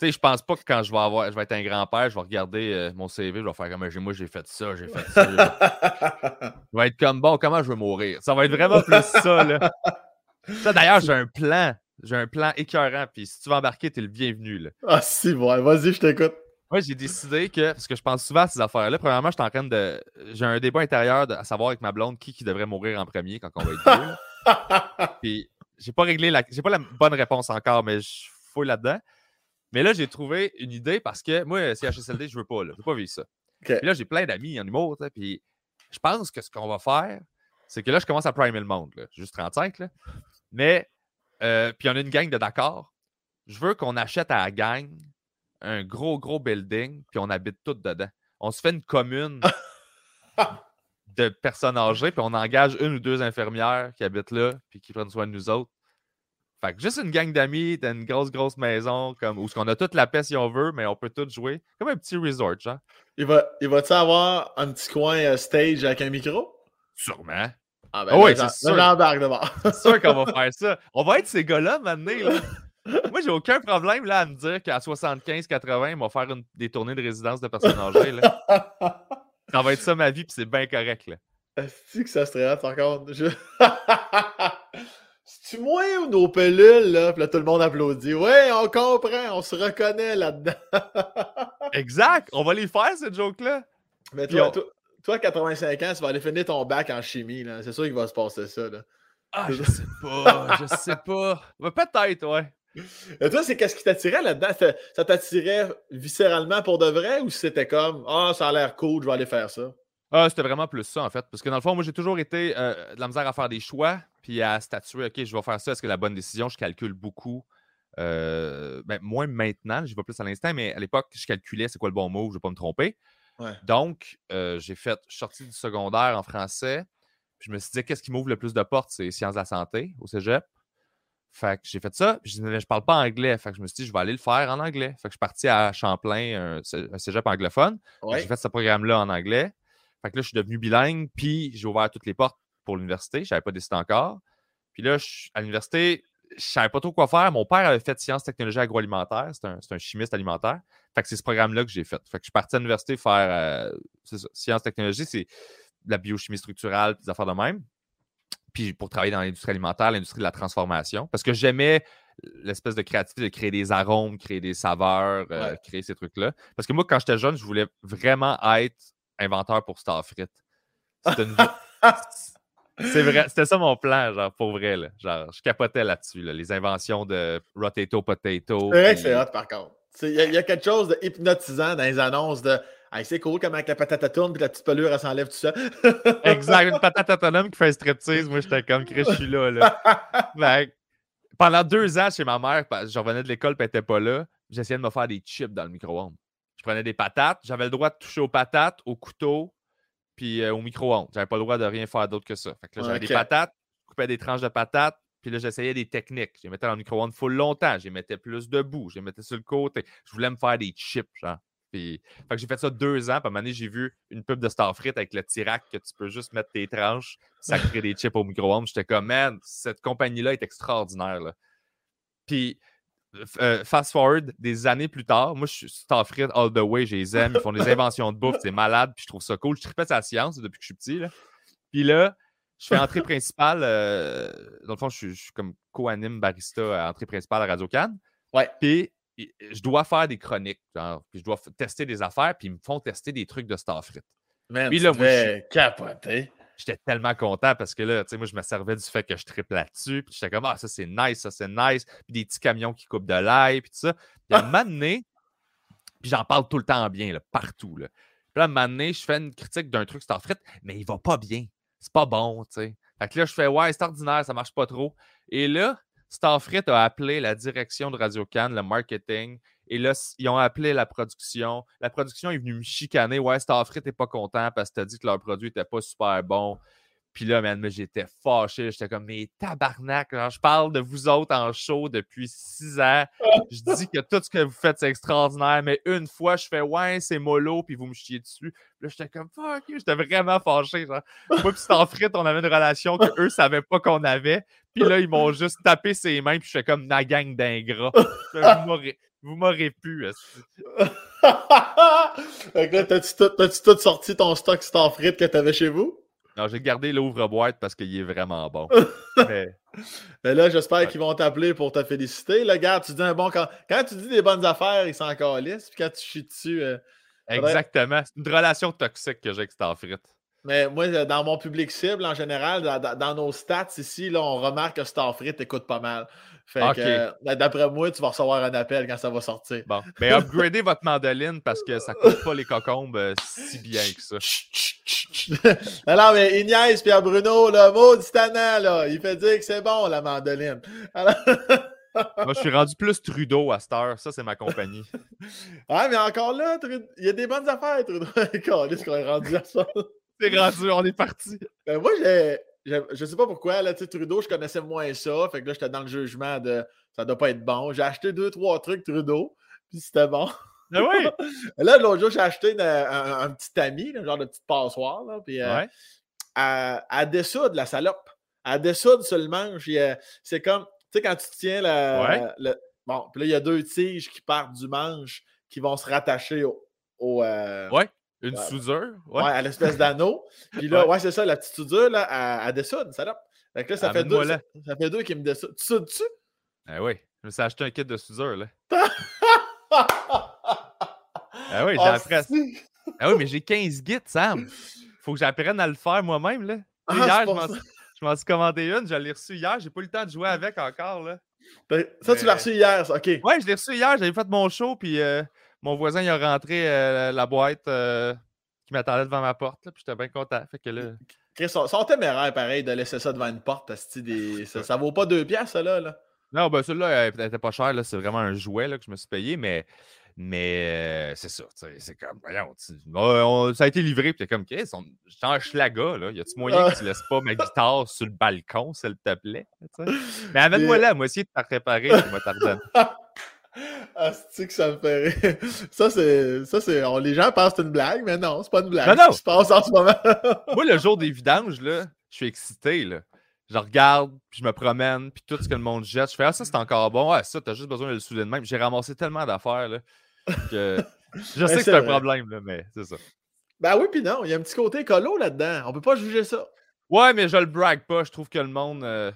tu sais, je pense pas que quand je vais avoir, je vais être un grand-père, je vais regarder euh, mon CV, je vais faire comme moi j'ai fait ça, j'ai fait ça. Je vais être comme bon, comment je vais mourir? Ça va être vraiment plus ça, là. Ça, d'ailleurs, j'ai un plan. J'ai un plan écœurant, puis si tu veux embarquer, t'es le bienvenu, là. ah, si, ouais, vas-y, je t'écoute. Moi, j'ai décidé que, parce que je pense souvent à ces affaires-là, premièrement, je suis en train de. J'ai un débat intérieur de- à savoir avec ma blonde qui, qui devrait mourir en premier quand on va être vieux. Puis j'ai pas réglé la. J'ai pas la bonne réponse encore, mais je fouille là-dedans. Mais là, j'ai trouvé une idée parce que moi, CHSLD, je veux pas, là. Je veux pas vivre ça. Ok. Puis là, j'ai plein d'amis en humour, puis je pense que ce qu'on va faire, c'est que là, je commence à primer le monde, là. Juste 35, là. Mais, euh, puis on a une gang de d'accord. Je veux qu'on achète à la gang un gros, gros building, puis on habite tous dedans. On se fait une commune de personnes âgées, puis on engage une ou deux infirmières qui habitent là, puis qui prennent soin de nous autres. Fait que juste une gang d'amis, t'as une grosse, grosse maison, comme, où on a toute la paix si on veut, mais on peut tout jouer. Comme un petit resort, genre. Il va, il va-tu avoir un petit coin euh, stage avec un micro? Sûrement. Ah, Ah oui, c'est j'embarque d'abord. C'est sûr qu'on va faire ça. On va être ces gars-là maintenant. Là. Moi, j'ai aucun problème là, à me dire qu'à 75-80, on va faire une- des tournées de résidence de personnes âgées. Là. Ça va être ça ma vie, puis c'est bien correct. Là. Est-ce que ça serait hot, par contre? Je... C'est-tu moi ou nos pelules, là? Puis là, tout le monde applaudit. Ouais, on comprend, on se reconnaît là-dedans. Exact! On va les faire, ces jokes-là. Mais Puis toi, on- toi, toi, à 85 ans, tu vas aller finir ton bac en chimie, là. C'est sûr qu'il va se passer ça, là. Ah, je sais pas, je sais pas. Peut-être, ouais. Et toi, c'est qu'est-ce qui t'attirait là-dedans? Ça, t'attirait viscéralement pour de vrai ou c'était comme Ah, ça a l'air cool, je vais aller faire ça? Ah, c'était vraiment plus ça, en fait. Parce que dans le fond, moi, j'ai toujours été euh, de la misère à faire des choix, puis à statuer, OK, je vais faire ça, est-ce que la bonne décision, je calcule beaucoup. Euh, ben, moins maintenant, je vais plus à l'instant, mais à l'époque, je calculais c'est quoi le bon mot, je ne vais pas me tromper. Ouais. Donc, euh, j'ai fait, je suis sorti du secondaire en français, puis je me suis dit, qu'est-ce qui m'ouvre le plus de portes, c'est sciences de la santé au cégep. Fait que j'ai fait ça. Je disais, je parle pas anglais. Fait que je me suis dit, je vais aller le faire en anglais. Fait que je suis parti à Champlain, un, cégep anglophone. J'ai fait ce programme-là en anglais. Fait que là, je suis devenu bilingue, puis j'ai ouvert toutes les portes pour l'université. Je n'avais pas décidé encore. Puis là, à l'université, je savais pas trop quoi faire. Mon père avait fait sciences, technologies agroalimentaires. C'est un, un, chimiste alimentaire. Fait que c'est ce programme-là que j'ai fait. Fait que je suis parti à l'université faire euh, sciences, technologies. C'est la biochimie structurale, des affaires de même puis pour travailler dans l'industrie alimentaire, l'industrie de la transformation, parce que j'aimais l'espèce de créativité de créer des arômes, créer des saveurs, euh, créer ces trucs-là. Parce que moi, quand j'étais jeune, je voulais vraiment être inventeur pour Starfrit. C'est vrai, c'était ça mon plan, genre, pour vrai. Là. Genre, je capotais là-dessus, les inventions de Rotato Potato. C'est vrai que c'est hot, par contre. Il y, a quelque chose de hypnotisant dans les annonces de c'est cool comment la patate tourne puis la petite pelure elle s'enlève tout ça. exact, une patate autonome qui fait un striptease. Moi, j'étais comme Chris, je suis là. là. pendant deux ans chez ma mère, je revenais de l'école et elle n'était pas là, j'essayais de me faire des chips dans le micro-ondes. Je prenais des patates, j'avais le droit de toucher aux patates, au couteau, puis euh, au micro-ondes. J'avais pas le droit de rien faire d'autre que ça. Fait que là, j'avais des patates, je coupais des tranches de patates, puis là, j'essayais des techniques. Je les mettais dans le micro-ondes full longtemps. Je les mettais plus debout. Je les mettais sur le côté. Je voulais me faire des chips, genre. Puis, fait que j'ai fait ça deux ans. Puis à un moment donné, j'ai vu une pub de Starfrit avec le Tirac que tu peux juste mettre tes tranches, ça crée des chips au micro-ondes. J'étais comme, man, cette compagnie-là est extraordinaire. Là. Puis, euh, fast forward des années plus tard, moi, je suis Starfrit all the way, je les aime. Ils font des inventions de bouffe, c'est malade, puis je trouve ça cool. Je tripais sa science depuis que je suis petit. Là. Puis là, je fais entrée principale. Euh, dans le fond, je suis, comme co-anime barista à entrée principale à Radio Cannes. Ouais. Puis je dois faire des chroniques, puis je dois tester des affaires, puis ils me font tester des trucs de Starfrit. puis là, moi, capoté. J'étais tellement content parce que là, tu sais, moi, je me servais du fait que je triple là-dessus, puis j'étais comme, ah, ça, c'est nice, ça, c'est nice, puis des petits camions qui coupent de l'ail, puis tout ça. Puis à un moment donné, puis j'en parle tout le temps bien, là, partout, là. Puis là, à un moment donné, je fais une critique d'un truc Starfrit, mais il va pas bien. C'est pas bon, tu sais. Fait que là, je fais, ouais, c'est ordinaire, ça marche pas trop. Et là, Starfrit a appelé la direction de Radio Cannes, le marketing, et là, ils ont appelé la production. La production est venue me chicaner. Ouais, Starfrit n'est pas content parce que tu dit que leur produit n'était pas super bon. Puis là, man, j'étais fâché. J'étais comme, mais tabarnak, je parle de vous autres en show depuis six ans. Je dis que tout ce que vous faites, c'est extraordinaire, mais une fois, je fais, ouais, c'est mollo, puis vous me chiez dessus. Puis là, j'étais comme, fuck, j'étais vraiment fâché. Genre. Moi, puis Starfrit, on avait une relation qu'eux ne savaient pas qu'on avait. Puis là, ils m'ont juste tapé ses mains, puis je fais comme la gang d'ingrats. vous m'aurez pu. fait que là, t'as-tu tout, sorti ton stock Starfrit que t'avais chez vous? Non, j'ai gardé l'ouvre-boîte parce qu'il est vraiment bon. mais... là, j'espère qu'ils vont t'appeler pour te féliciter. Là, gars, tu dis un bon. Quand, quand tu dis des bonnes affaires, ils s'en calissent. Puis quand tu chies dessus. Euh, Exactement. C'est une relation toxique que j'ai avec Starfrit. Mais moi, euh, dans mon public cible, en général, dans, nos stats ici, là, on remarque que Starfrit écoute pas mal. Fait que, euh, d'après moi, tu vas recevoir un appel quand ça va sortir. Bon. Mais upgradez votre mandoline parce que ça coûte pas les cocombes euh, si bien que ça. non, mais Ignace Pierre Bruno, le mot du là, il fait dire que c'est bon, la mandoline. Moi, je suis rendu plus Trudeau à cette heure. Ça, c'est ma compagnie. ah, mais encore là, il y a des bonnes affaires, Trudeau. Qu'on est rendu à ça? C'est rendu, on est parti. Ben, moi, j'ai je sais pas pourquoi, là, Trudeau, je connaissais moins ça. Fait que là, j'étais dans le jugement de ça doit pas être bon. J'ai acheté deux, trois trucs Trudeau, puis c'était bon. Ah oui? là, l'autre jour, j'ai acheté un, petit ami, un genre de petite passoire, là, puis euh, à, à dessoudre la salope. À dessoudre sur le manche. C'est comme, tu sais, quand tu tiens la, le. Bon, puis là, il y a deux tiges qui partent du manche qui vont se rattacher au. au euh, ouais. Une soudure? Ouais, à l'espèce d'anneau. Puis là, ouais, c'est ça, la petite soudure, là, à dessoudre, ça là. Fait que là, ça, fait deux, ça, fait deux qui me dessoudent. Tu soudes-tu? Ah oui, je me suis acheté un kit de soudure, là. ah oui, j'ai oh, appris. Ah oui, mais j'ai 15 gits, Sam. Faut que j'apprenne à le faire moi-même, là. Ah, hier, je m'en suis commandé une, je l'ai reçu hier, j'ai pas eu le temps de jouer avec encore, là. Ben, ça, tu l'as reçu hier, ça, ok. Ouais, je l'ai reçu hier, j'avais fait mon show, puis euh, mon voisin, il a rentré euh, la boîte euh, qui m'attendait devant ma porte, puis j'étais bien content. Fait que là. Chris, sont, téméraires, pareil, de laisser ça devant une porte. Des... Ça, ça vaut pas deux piastres, ça, là. Non, ben celui-là, elle n'était pas cher. C'est vraiment un jouet là, que je me suis payé, mais Mais c'est ça, c'est comme, voyons, ça a été livré, puis t'es comme, qu'est-ce que je un schlaga, là. Y a-tu moyen que tu laisses pas ma guitare sur le balcon, s'il te plaît? Mais amène-moi là, moi aussi, de t'as préparé, je vais t'ordonner. Ah, c'est que ça me fait rire? Ça, c'est. Ça, c'est. les gens pensent que c'est une blague, mais non, c'est pas une blague. Non, non. Ça se passe en ce moment. Moi, le jour des vidanges, là, je suis excité, là. Je regarde, puis je me promène, puis tout ce que le monde jette, je fais Ah, ça, c'est encore bon. Ah, ça, t'as juste besoin de le souder de même. J'ai ramassé tellement d'affaires, là, que. Je sais que c'est un problème, là, mais c'est ça. Ben oui, puis non, il y a un petit côté écolo là-dedans. On peut pas juger ça. Ouais, mais je le brague pas. Je trouve que le monde. Euh,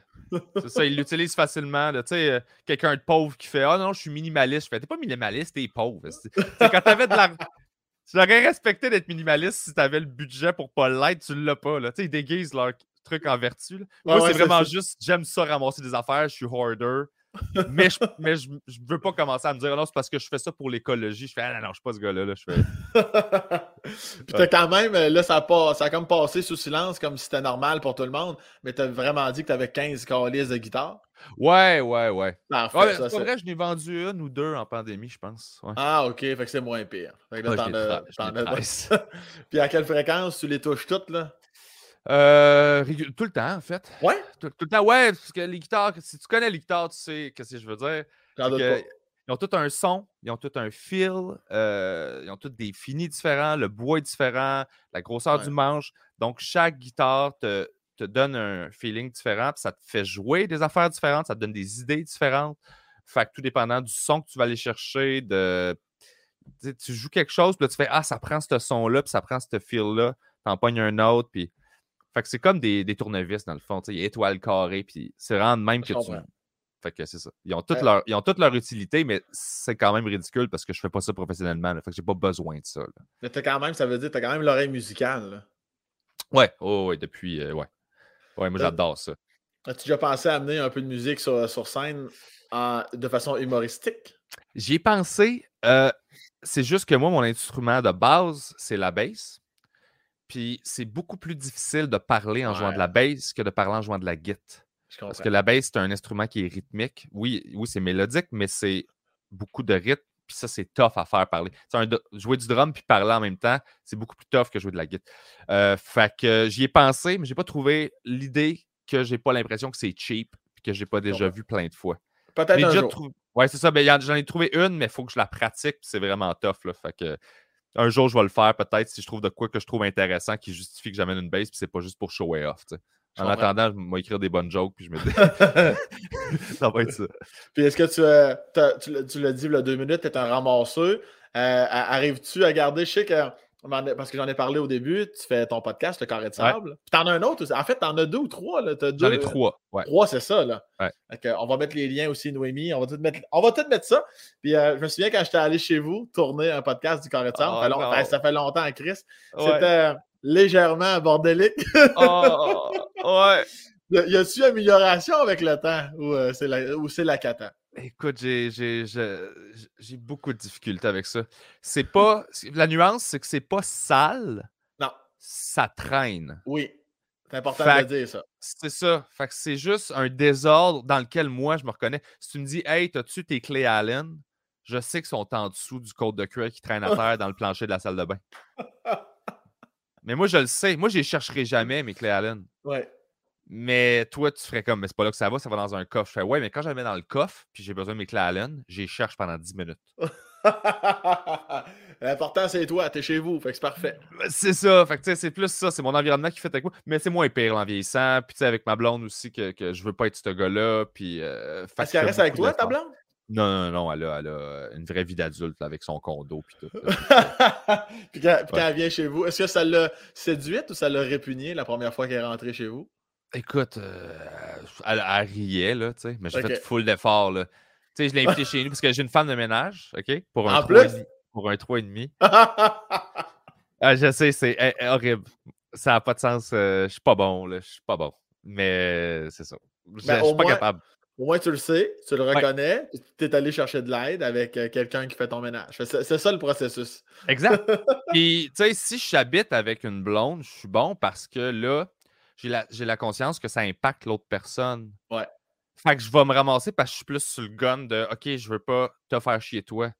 c'est ça, il l'utilise facilement. Tu sais, euh, quelqu'un de pauvre qui fait Ah non, je suis minimaliste. Je fais T'es pas minimaliste, t'es pauvre. C'est quand t'avais de l'argent. J'aurais respecté d'être minimaliste si t'avais le budget pour pas l'être, tu l'as pas. Là. Ils déguisent leur truc en vertu. Moi, c'est vraiment juste j'aime ça ramasser des affaires, je suis hoarder mais je, mais je, veux pas commencer à me dire non, c'est parce que je fais ça pour l'écologie. Je fais ah non, non, je suis pas ce gars-là. Là. Je fais... Puis t'as quand même, là, ça a, pas, ça a comme passé sous silence comme si c'était normal pour tout le monde, mais t'as vraiment dit que t'avais 15 calices de guitare. Ouais, ouais, ouais. ouais c'est vrai, je n'ai vendu une ou deux en pandémie, je pense. Ah, ok, fait que c'est moins pire. Fait que là, t'en as. Puis à quelle fréquence tu les touches toutes, là? Euh, tout le temps, en fait. Ouais? Tout, le temps, ouais, parce que les guitares, si tu connais les guitares, tu sais ce que je veux dire. Ils ont tout un son, ils ont tout un feel, euh, ils ont tous des finis différents, le bois est différent, la grosseur du manche. Donc, chaque guitare te, te donne un feeling différent, puis ça te fait jouer des affaires différentes, ça te donne des idées différentes. Fait que tout dépendant du son que tu vas aller chercher, de tu joues quelque chose, puis là, tu fais Ah, ça prend ce son-là, puis ça prend ce feel-là, t'en pognes un autre, puis fait que c'est comme des, des, tournevis dans le fond. Y a étoile carrée, puis c'est vraiment de même que tu. Fait que c'est ça. Ils ont, toute leur, ils ont toute leur utilité, mais c'est quand même ridicule parce que je fais pas ça professionnellement. Fait que j'ai pas besoin de ça. Mais t'as quand même, ça veut dire que t'as quand même l'oreille musicale. Là. Ouais, oh, ouais, depuis. Euh, ouais. Ouais, moi j'adore ça. As-tu déjà pensé à amener un peu de musique sur, sur scène de façon humoristique? J'y ai pensé. Euh, c'est juste que moi, mon instrument de base, c'est la basse. Puis c'est beaucoup plus difficile de parler en jouant de la bass que de parler en jouant de la guitare. Parce que la bass, c'est un instrument qui est rythmique. Oui, oui c'est mélodique, mais c'est beaucoup de rythme. Puis ça, c'est tough à faire parler. Un, jouer du drum puis parler en même temps, c'est beaucoup plus tough que jouer de la guitare. Euh, fait que j'y ai pensé, mais j'ai pas trouvé l'idée que j'ai pas l'impression que c'est cheap puis que j'ai pas déjà vu plein de fois. Peut-être un jour. Ouais, c'est ça. Ben, j'en ai trouvé une, mais il faut que je la pratique. c'est vraiment tough. Là. Fait que un jour, je vais le faire peut-être si je trouve de quoi que je trouve intéressant qui justifie que j'amène une base, puis c'est pas juste pour show off. En attendant, je vais écrire des bonnes jokes, puis je me dis. ça va être ça. Puis est-ce que tu, euh, tu, l'as dit il y a deux minutes, tu es un ramasseux. Euh, arrives-tu à garder, je sais que parce que j'en ai parlé au début, tu fais ton podcast, le carré de sable. Puis t'en as un autre aussi. En fait, t'en as deux ou trois. J'en ai trois. Ouais. Trois, c'est ça. Là. on va mettre les liens aussi, Noémie. On va tout mettre, on va tout mettre ça. Puis euh, je me souviens quand j'étais allé chez vous tourner un podcast du carré de sable. ça, fait ça, fait longtemps, Chris. C'était légèrement bordélique. oh, ouais. Y a-tu amélioration avec le temps ou euh, c'est la, la cata? Écoute, j'ai beaucoup de difficultés avec ça. C'est pas. La nuance, c'est que c'est pas sale. Non. Ça traîne. Oui. C'est important de dire ça. C'est ça. Fait que c'est juste un désordre dans lequel moi je me reconnais. Si tu me dis Hey, t'as-tu tes clés Allen? Je sais qu'ils sont en dessous du code de cuir qui traîne à terre dans le plancher de la salle de bain. Mais moi, je le sais. Moi, je les chercherai jamais, mes clés Allen. Ouais. Mais toi, tu ferais comme, mais c'est pas là que ça va, ça va dans un coffre. Je fais, ouais, mais quand je mets dans le coffre, puis j'ai besoin de mes clés Allen, j'y cherche pendant 10 minutes. L'important, c'est toi, t'es chez vous, fait que c'est parfait. Ben, c'est ça, fait que c'est plus ça, c'est mon environnement qui fait avec moi. Mais c'est moins pire en vieillissant, puis tu sais, avec ma blonde aussi, que, que je veux pas être ce gars-là. Puis. Euh, Est-ce qu'elle reste avec toi, ta blonde? Non, non, non, elle a, elle a, une vraie vie d'adulte avec son condo puis tout. puis quand, elle vient chez vous, est-ce que ça l'a séduite ou ça l'a répugné la première fois qu'elle est rentrée chez vous? Écoute, euh, elle, riait, là, tu sais, mais j'ai fait full d'efforts, là. Tu sais, je l'ai invitée chez nous parce que j'ai une femme de ménage, OK? Pour un, 3, pour un 3,5. ah, je sais, c'est horrible. Ça n'a pas de sens. Euh, je suis pas bon, là. Je suis pas bon. Mais c'est ça. Je ben, suis pas capable. Au moins, tu le sais, tu le reconnais, tu es allé chercher de l'aide avec euh, quelqu'un qui fait ton ménage. C'est ça le processus. Exact. Puis, tu sais, si j'habite avec une blonde, je suis bon parce que là, j'ai la, conscience que ça impacte l'autre personne. Ouais. Fait que je vais me ramasser parce que je suis plus sur le gun de OK, je veux pas te faire chier toi.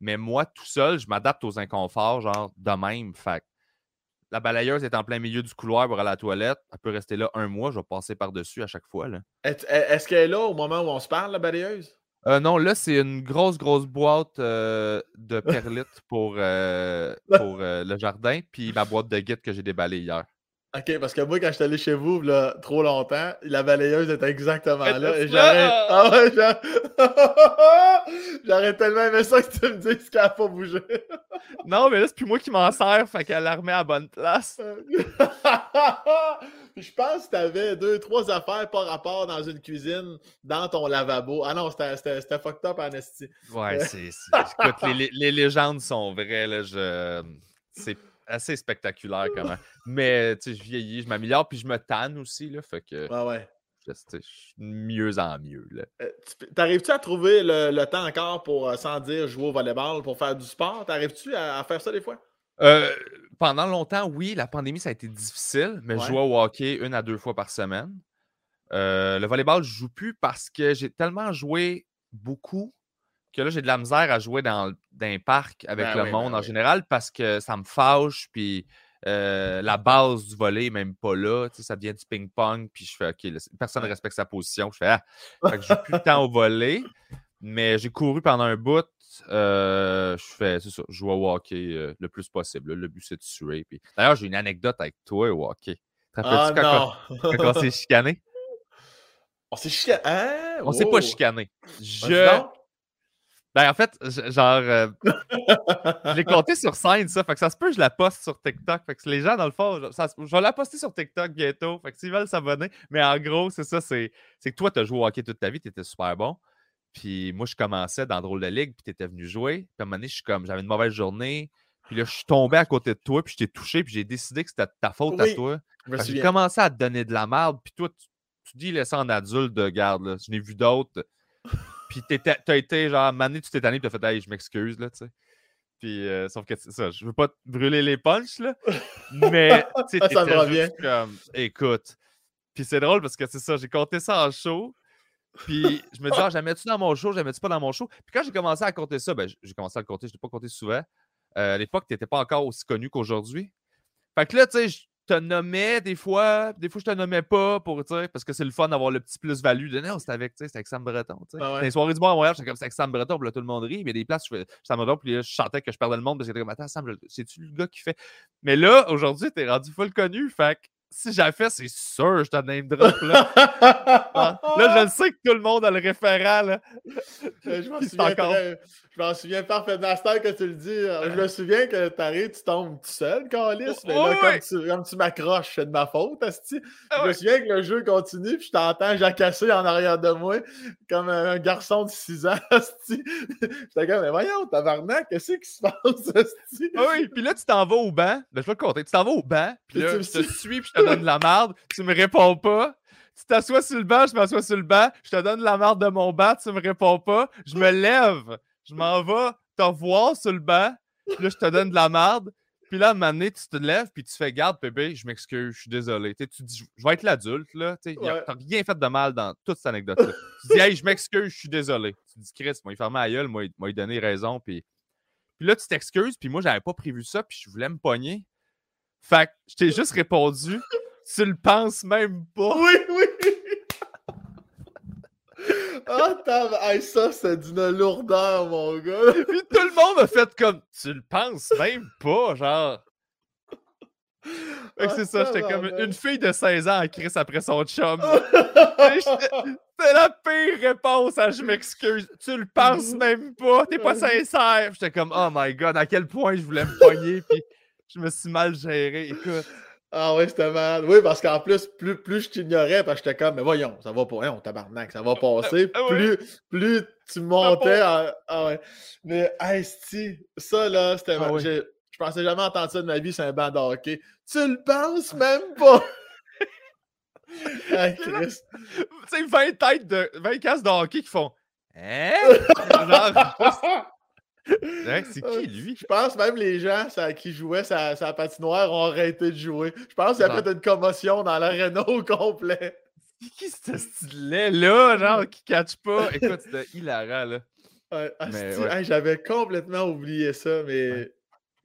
Mais moi, tout seul, je m'adapte aux inconforts, genre de même. Fait la balayeuse est en plein milieu du couloir pour aller à la toilette. Elle peut rester là un mois. Je vais passer par-dessus à chaque fois. Est-ce qu'elle est là au moment où on se parle, la balayeuse? Euh, non, là, c'est une grosse, grosse boîte euh, de perlites pour, euh, pour le jardin, puis ma boîte de guide que j'ai déballée hier. OK, parce que moi, quand je suis allé chez vous, là, trop longtemps, la balayeuse était exactement là. Et j'aurais... Ah ouais, j'aurais tellement aimé ça que tu me dises qu'elle n'a pas bougé. non, mais là, c'est plus moi qui m'en sers, fait qu'elle la remet à bonne place. je pense que tu avais deux, trois affaires par rapport dans une cuisine, dans ton lavabo. Ah non, c'était fucked up, Anastie. Ouais, c'est. Écoute, les, les, légendes sont vraies, là. Je... C'est assez spectaculaire quand même. Mais tu sais, je vieillis, je m'améliore, puis je me tanne aussi, là. Fait que. Ouais, ouais. Je, suis mieux en mieux. Là. Euh, t'arrives-tu à trouver le, temps encore pour, euh, sans dire jouer au volleyball, pour faire du sport? T'arrives-tu à, faire ça des fois? Euh, pendant longtemps, oui. La pandémie, ça a été difficile, mais je jouais au hockey une à deux fois par semaine. le volleyball, je joue plus parce que j'ai tellement joué beaucoup que là, j'ai de la misère à jouer dans, un parc avec ben le monde ben en général parce que ça me fâche, puis euh, la base du volet n'est même pas là. Ça devient du ping-pong, puis je fais OK, personne ne respecte sa position. Je fais Ah, fait que j'ai plus le temps au volet, mais j'ai couru pendant un bout. Euh, je fais, c'est ça, je joue au hockey euh, le plus possible. Le but, c'est de tuer. Puis... D'ailleurs, j'ai une anecdote avec toi au hockey. Ah, quand, on s'est chicané? On s'est chicané? Hein? On s'est pas chicané. Je ben, en fait, genre, euh, je l'ai compté sur scène, ça. Fait que ça se peut, je la poste sur TikTok. Fait que les gens, dans le fond, je vais la poster sur TikTok bientôt. Fait que s'ils veulent s'abonner. Mais en gros, c'est ça, c'est que toi, tu as joué au hockey toute ta vie, tu étais super bon. Puis moi, je commençais dans Drôle de Ligue, puis tu étais venu jouer. Puis à un moment donné, je suis comme, j'avais une mauvaise journée. Puis là, je suis tombé à côté de toi, puis je t'ai touché, puis j'ai décidé que c'était ta faute à toi. J'ai commencé à te donner de la merde, puis toi, tu, dis, laisse en adulte de garde. Là. Je n'ai vu d'autres. Puis t'as été genre, mané, tu t'es tanné, tu as fait, hey, je m'excuse, là, tu sais. Puis, euh, sauf que c'est ça, je veux pas te brûler les punches, là. Mais, tu sais, ça me revient. comme, écoute. Puis c'est drôle parce que c'est ça, j'ai compté ça en show. Puis je me dis, ah, j'aimais-tu dans mon show, j'aimais-tu pas dans mon show? Puis quand j'ai commencé à compter ça, ben, j'ai commencé à le compter, je l'ai pas compté souvent. Euh, à l'époque, tu n'étais pas encore aussi connu qu'aujourd'hui. Fait que là, tu sais, te nommais des fois, des fois je te nommais pas pour, parce que c'est le fun d'avoir le petit plus-value de non, c'était avec, avec Sam Breton. Ah Les soirées du mois à Montréal, j'étais comme c'est avec Sam Breton, puis là tout le monde rit, mais des places, je fais Sam Breton, puis là, je chantais que je perdais le monde, parce que j'étais comme attends, Sam, c'est-tu le gars qui fait? Mais là, aujourd'hui, t'es rendu full connu, fait si j'avais fait, c'est sûr, je te name drop. Là. Ah, là, je sais que tout le monde a le référent. Là. Je m'en souviens, encore... je m'en souviens parfaitement. Que tu le dis, euh, je me souviens que t'arrives, tu tombes tout seul, Carlis. Mais là, comme, tu, comme tu m'accroches, c'est de ma faute. Asti. Ah je me souviens que le jeu continue, puis je t'entends jacasser en arrière de moi, comme un garçon de 6 ans. J'étais comme, mais voyons, tabarnak, qu'est-ce qui se passe? Asti? Ah oui, puis là, tu t'en vas au banc. Ben, je vais te compter. Tu t'en vas au banc, puis là, je te suis, puis je te donne de la merde. Tu me réponds pas. Tu t'assois sur le banc, je m'assois sur le banc. Je te donne la merde de mon banc, tu me réponds pas. Je me lève. Je m'en vais te voir sur le banc. là, je te donne de la merde. Puis là, à un moment donné, tu te lèves, puis tu fais garde, bébé, je m'excuse, je suis désolé. tu dis, je vais être l'adulte, là. Tu n'as rien fait de mal dans toute cette anecdote-là. tu dis, hey, je m'excuse, je suis désolé. Tu dis, Chris, moi, il ferme la gueule, moi, il m'a donné raison. Puis... puis là, tu t'excuses, puis moi, j'avais pas prévu ça, puis je voulais me pogner. Fait que je t'ai juste répondu, tu le penses même pas. Oui, oui. Ah, oh, ça, c'est d'une lourdeur, mon gars. Puis tout le monde a fait comme, tu le penses même pas, genre. Fait que c'est ça, j'étais comme une fille de 16 ans à Chris après son chum. c'est la pire réponse à je m'excuse. Tu le penses même pas, t'es pas sincère. J'étais comme, oh my god, à quel point je voulais me pogner, puis je me suis mal géré. Écoute. Ah oui, c'était mal. Oui, parce qu'en plus, plus, plus je t'ignorais, parce que j'étais comme, mais voyons, ça va pas, voyons, tabarnak, ça va ah, passer. Ah plus, plus tu montais. Ah ouais. Mais, hey, ça, là, c'était ah, Je pensais jamais entendre ça de ma vie, c'est un banc de hockey. Tu le penses même pas! hey, Chris. Tu sais, 20 têtes de. 20 casses de hockey qui font. Hein? c'est qui, lui? Je pense même les gens qui jouaient sa, sa patinoire ont arrêté de jouer. Je pense qu'il y a peut-être une commotion dans l'aréna au complet. C'est qui ce style-là, là, genre, qui catch pas? Écoute, c'était hilarant, là. J'avais complètement oublié ça, mais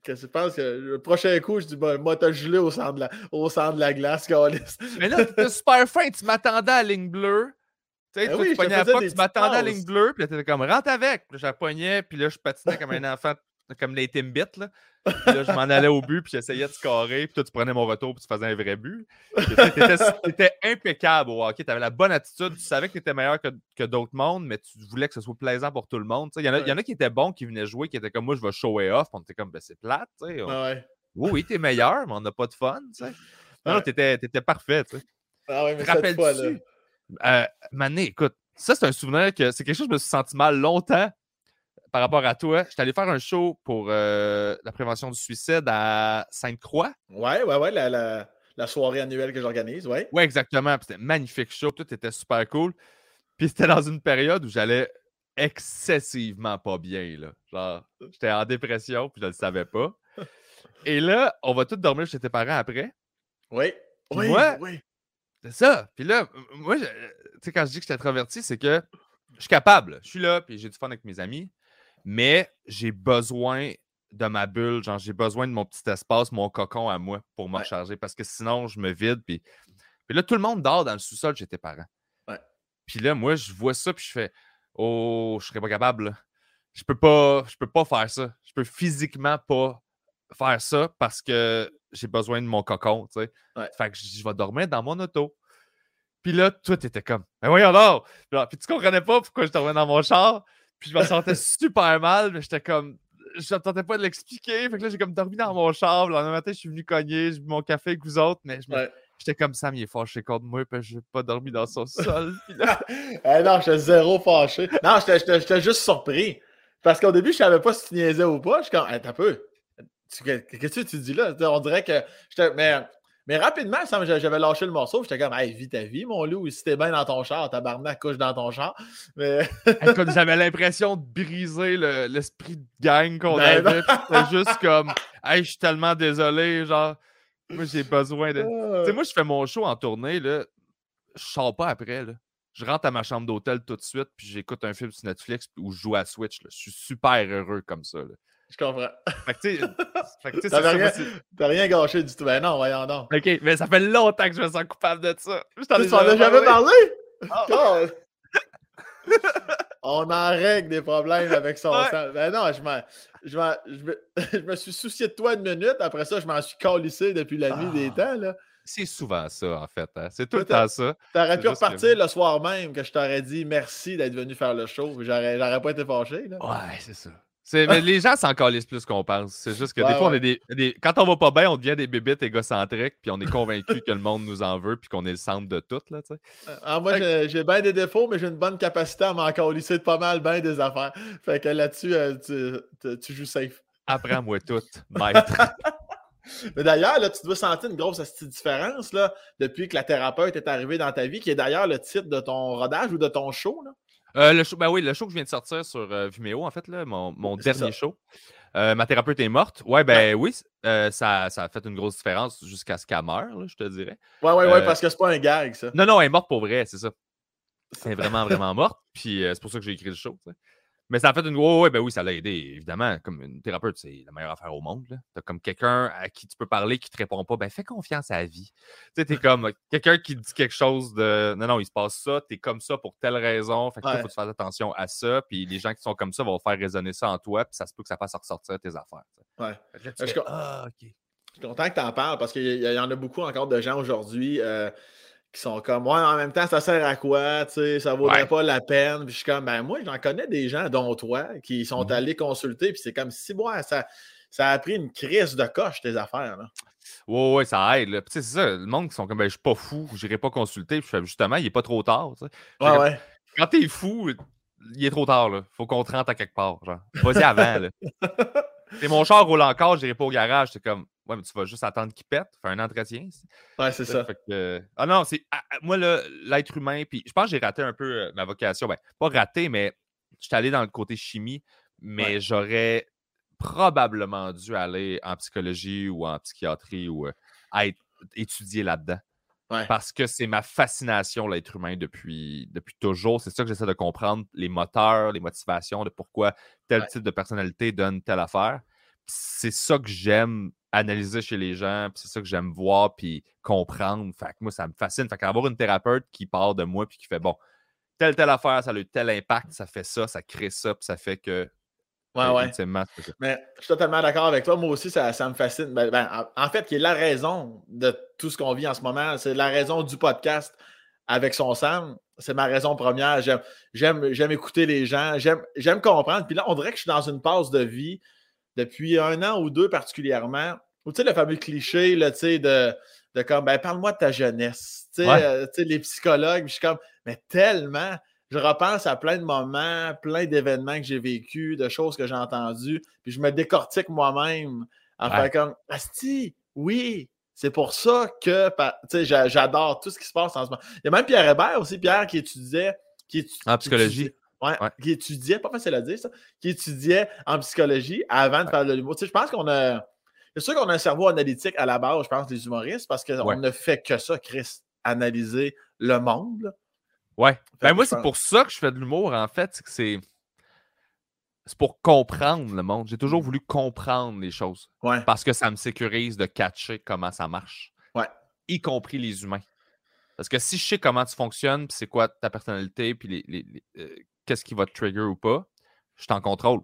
que je pense que le prochain coup, je dis, bah, moi, t'as gelé au centre de la, au centre de la glace, Mais là, t'étais super fin, tu m'attendais à la ligne bleue. Tu sais, ben oui, tu tu m'attendais à la ligne bleue, puis là, t'étais comme, rentre avec. Puis là, j'appognais, puis là, je patinais comme un enfant comme les Timbits, là. Puis là, je m'en allais au but, puis j'essayais de scorer, puis toi, tu prenais mon retour, puis tu faisais un vrai but. Tu étais impeccable au hockey, tu avais la bonne attitude, tu savais que tu étais meilleur que, que d'autres mondes, mais tu voulais que ce soit plaisant pour tout le monde. Il y, en a, y en a qui étaient bons, qui venaient jouer, qui étaient comme moi, je vais show off, on était comme, ben, c'est plate. sais. ouais. Oui, oui, t'es meilleur, mais on n'a pas de fun. sais. Non, ouais. t'étais, étais parfait. sais. Ah ouais, mais cette fois-là. Euh, Mané, écoute, ça, c'est un souvenir que c'est quelque chose que je me suis senti mal longtemps par rapport à toi, j'étais allé faire un show pour euh, la prévention du suicide à Sainte-Croix. Ouais, ouais, ouais, la, soirée annuelle que j'organise, ouais. Ouais, exactement. C'était un magnifique show, tout était super cool. Puis c'était dans une période où j'allais excessivement pas bien, là. Genre, j'étais en dépression, puis je le savais pas. Et là, on va tous dormir chez tes parents après. Oui. oui, oui. C'est ça. Puis là, moi, tu sais, quand je dis que j'étais introverti, c'est que je suis capable. Je suis là, puis j'ai du fun avec mes amis mais j'ai besoin de ma bulle, genre j'ai besoin de mon petit espace, mon cocon à moi pour me recharger parce que sinon je me vide. Puis, puis là, tout le monde dort dans le sous-sol chez tes parents. Puis là, moi, je vois ça, puis je fais Oh, je serais pas capable. Je peux pas, je peux pas faire ça. Je peux physiquement pas faire ça parce que j'ai besoin de mon cocon, tu sais. Fait que je, vais dormir dans mon auto. Puis là, tout était comme, mais voyons donc! Puis tu comprenais pas pourquoi je dormais dans mon char. Puis je me sentais super mal, mais j'étais comme. Je n'entendais pas de l'expliquer. Fait que là, j'ai comme dormi dans mon char. Le lendemain matin, je suis venu cogner, j'ai bu mon café avec vous autres, mais j'étais comme ça, mais il est fâché contre moi, puis je n'ai pas dormi dans son sol. Là... Eh non, j'étais zéro fâché. Non, j'étais juste surpris. Parce qu'au début, je savais pas si tu niaisais ou pas. Je suis comme, hey, t'as peu. Qu'est-ce que tu dis là? On dirait que. Mais mais rapidement, j'avais lâché le morceau. J'étais comme, hey, vis ta vie, mon loup. Si t'es bien dans ton char, tabarnak, couche dans ton char. Mais... j'avais l'impression de briser l'esprit de gang qu'on ben avait. C'était juste comme, hey, je suis tellement désolé. Genre, moi, j'ai besoin de. Tu sais, moi, je fais mon show en tournée, là. Je sors pas après, là. Je rentre à ma chambre d'hôtel tout de suite, puis j'écoute un film sur Netflix où je joue à Switch. Je suis super heureux comme ça. Là. Je comprends. Fait que, tu sais, t'as rien, rien, gâché du tout. Ben non, voyons donc. OK, mais ça fait longtemps que je me sens coupable de ça. Je t'en ai jamais, jamais parlé? Oh. On en règle des problèmes avec son sang. Ben non, je, je, me, je, me, suis soucié de toi une minute. Après ça, je m'en suis calissé depuis la nuit des ah. temps. Là. C'est souvent ça, en fait. Hein. C'est tout le temps ça. T'aurais pu repartir le soir même que je t'aurais dit merci d'être venu faire le show. J'aurais pas été fâché. Là. Ouais, c'est ça les gens s'en calissent plus qu'on pense. C'est juste que des fois, on est des, quand on va pas bien, on devient des bébites égocentriques, puis on est convaincu que le monde nous en veut, puis qu'on est le centre de tout. Là, euh, ah, moi, j'ai bien des défauts, mais j'ai une bonne capacité à m'en calisser de pas mal bien des affaires. Fait que là-dessus, euh, tu, joues safe. Apprends-moi tout, maître. Mais d'ailleurs, là, tu dois sentir une grosse différence là, depuis que la thérapeute est arrivée dans ta vie, qui est d'ailleurs le titre de ton rodage ou de ton show. Là. Euh, le show, ben oui, le show que je viens de sortir sur euh, Vimeo, en fait, là, mon, mon dernier show. Euh, ma thérapeute est morte. Ouais, ben oui, ça, ça, a fait une grosse différence jusqu'à ce qu'elle meure, je te dirais. Ouais, ouais, ouais, parce que c'est pas un gag, ça. Non, non, elle est morte pour vrai, c'est ça. Elle est vraiment, vraiment morte. Puis c'est pour ça que j'ai écrit le show. Mais ça a fait une. Ouais, ben oui, ça l'a aidé, évidemment. Comme une thérapeute, c'est la meilleure affaire au monde. Tu as comme quelqu'un à qui tu peux parler qui te répond pas, ben fais confiance à la vie. Tu sais, t'es comme quelqu'un qui dit quelque chose de non, non, il se passe ça, t'es comme ça pour telle raison. Fait que faut que tu fasses attention à ça. Puis les gens qui sont comme ça vont faire résonner ça en toi, puis ça se peut que ça fasse ressortir tes affaires. Ouais. je, ah, ok. je suis content que tu en parles parce qu'il y, en a beaucoup encore de gens aujourd'hui. Euh, qui sont comme Ouais, en même temps, ça sert à quoi? Tu sais, ça vaudrait pas la peine. Puis je suis comme ben moi, j'en connais des gens, dont toi, qui sont mmh allés consulter, puis c'est comme si moi, ça, ça a pris une crise de coche, tes affaires. Là. Ouais, ouais, ça aide. c'est ça, le monde qui sont comme ben, je suis pas fou, je n'irai pas consulter. Puis justement, il n'est pas trop tard. Tu sais. ouais, ouais. Quand t'es fou, il est trop tard. Là. Faut qu'on te rentre à quelque part. Genre. Vas-y avant. Là. Mon char roule encore, je n'irai pas au garage. C'est comme Ouais, mais tu vas juste attendre qu'il pète, faire un entretien. Ouais, c'est ça. ah non, c'est. Ah, ah, moi, l'être humain, puis je pense que j'ai raté un peu euh, ma vocation. Ben, pas raté, mais je suis allé dans le côté chimie, mais j'aurais probablement dû aller en psychologie ou en psychiatrie ou euh, être étudié là-dedans. Parce que c'est ma fascination, l'être humain, depuis, depuis toujours. C'est ça que j'essaie de comprendre, les moteurs, les motivations de pourquoi tel type de personnalité donne telle affaire. C'est ça que j'aime analyser chez les gens, c'est ça que j'aime voir puis comprendre. Fait que moi, ça me fascine. Fait qu'avoir une thérapeute qui part de moi puis qui fait bon, telle, telle affaire, ça a eu tel impact, ça fait ça, ça crée ça, puis ça fait que Ouais, ouais. Mais je suis totalement d'accord avec toi. Moi aussi, ça, me fascine. Ben, ben, en fait, qui est la raison de tout ce qu'on vit en ce moment, c'est la raison du podcast avec son Sam. C'est ma raison première. J'aime écouter les gens. J'aime comprendre. Puis là, on dirait que je suis dans une pause de vie depuis un an ou deux particulièrement. Tu sais, le fameux cliché là, de, de comme, ben, parle-moi de ta jeunesse. Tu sais, euh, les psychologues, je suis comme, mais tellement je repense à plein de moments, plein d'événements que j'ai vécu, de choses que j'ai entendues, puis je me décortique moi-même en fait comme Asti, oui, c'est pour ça que j'adore tout ce qui se passe en ce moment. Il y a même Pierre Hébert aussi, Pierre qui étudiait. Qui en psychologie. Ouais, qui étudiait, pas facile à dire ça, qui étudiait en psychologie avant de faire de l'humour. je pense qu'on a. C'est sûr qu'on a un cerveau analytique à la base, je pense, des humoristes, parce qu'on ne fait que ça, Chris, analyser le monde. Ouais. Ben moi, c'est pour ça que je fais de l'humour, en fait. C'est c'est pour comprendre le monde. J'ai toujours voulu comprendre les choses. Ouais. Parce que ça me sécurise de catcher comment ça marche. Ouais. Y compris les humains. Parce que si je sais comment tu fonctionnes, puis c'est quoi ta personnalité, puis les, euh, qu'est-ce qui va te trigger ou pas, je t'en contrôle.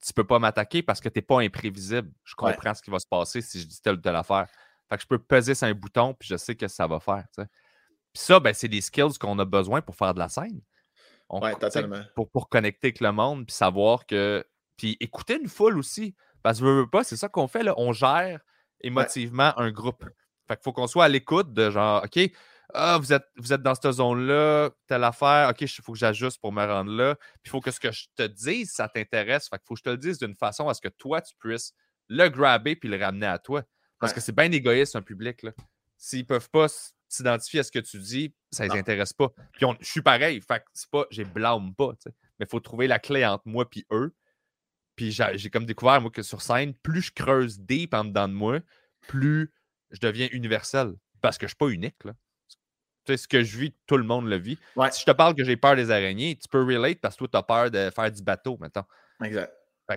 Tu peux pas m'attaquer parce que tu n'es pas imprévisible. Je comprends ce qui va se passer si je dis telle ou telle affaire. Fait que je peux peser sur un bouton, puis je sais que ça va faire. Puis ça, ben, c'est des skills qu'on a besoin pour faire de la scène. Oui, totalement. Pour, pour connecter avec le monde, puis savoir que. Puis écouter une foule aussi. Parce que je veux pas, c'est ça qu'on fait, là. On gère émotivement un groupe. Fait qu'il faut qu'on soit à l'écoute de genre, OK, ah, vous, êtes, vous êtes dans cette zone-là, telle affaire, OK, il faut que j'ajuste pour me rendre là. Puis il faut que ce que je te dise, ça t'intéresse. Fait qu'il faut que je te le dise d'une façon à ce que toi, tu puisses le grabber puis le ramener à toi. Parce que c'est bien égoïste, un public. S'ils peuvent pas s'identifier à ce que tu dis, ça les intéresse pas. Puis je suis pareil, fait c'est pas, j'ai blâme pas, mais il faut trouver la clé entre moi et eux. Puis j'ai comme découvert, moi, que sur scène, plus je creuse deep en dedans de moi, plus je deviens universel. Parce que je suis pas unique, là. Ce que je vis, tout le monde le vit. Si je te parle que j'ai peur des araignées, tu peux relate parce que toi, tu as peur de faire du bateau, maintenant. Exact.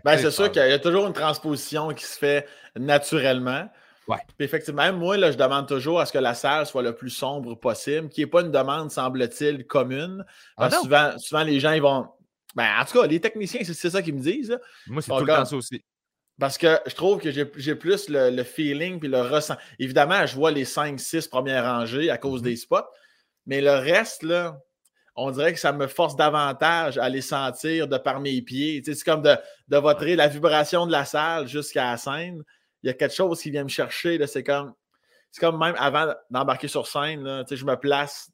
Ben, c'est sûr qu'il y a toujours une transposition qui se fait naturellement. Ouais. effectivement, moi, là, je demande toujours à ce que la salle soit le plus sombre possible, qui n'est pas une demande, semble-t-il, commune. Ah souvent, souvent, les gens, ils vont. Ben, en tout cas, les techniciens, c'est ça qu'ils me disent. Moi, c'est tout le temps ça aussi. Parce que je trouve que j'ai plus le, feeling puis le ressenti. Évidemment, je vois les 5-6 premières rangées à cause mm-hmm. des spots, mais le reste, là, on dirait que ça me force davantage à les sentir de par mes pieds. c'est comme de, de voter la vibration de la salle jusqu'à la scène il y a quelque chose qui vient me chercher. C'est comme, c'est comme même avant d'embarquer sur scène, là, je me place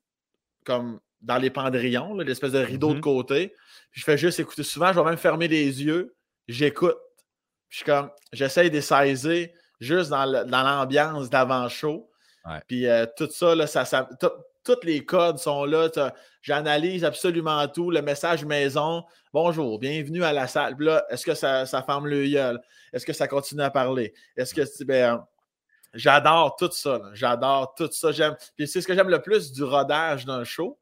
comme dans les pendrillons, l'espèce de rideau de mm-hmm. côté. Puis je fais juste écouter. Souvent, je vais même fermer les yeux, j'écoute. Puis je comme, j'essaye de saisir juste dans l'ambiance d'avant-show. Puis euh, tout ça, là, ça, ça tous les codes sont là. J'analyse absolument tout. Le message maison. Bonjour, bienvenue à la salle. là, est-ce que ça, ça ferme le gueule? Est-ce que ça continue à parler? Est-ce que ben, j'adore tout ça. J'adore tout ça. J'aime. Puis c'est ce que j'aime le plus du rodage d'un show.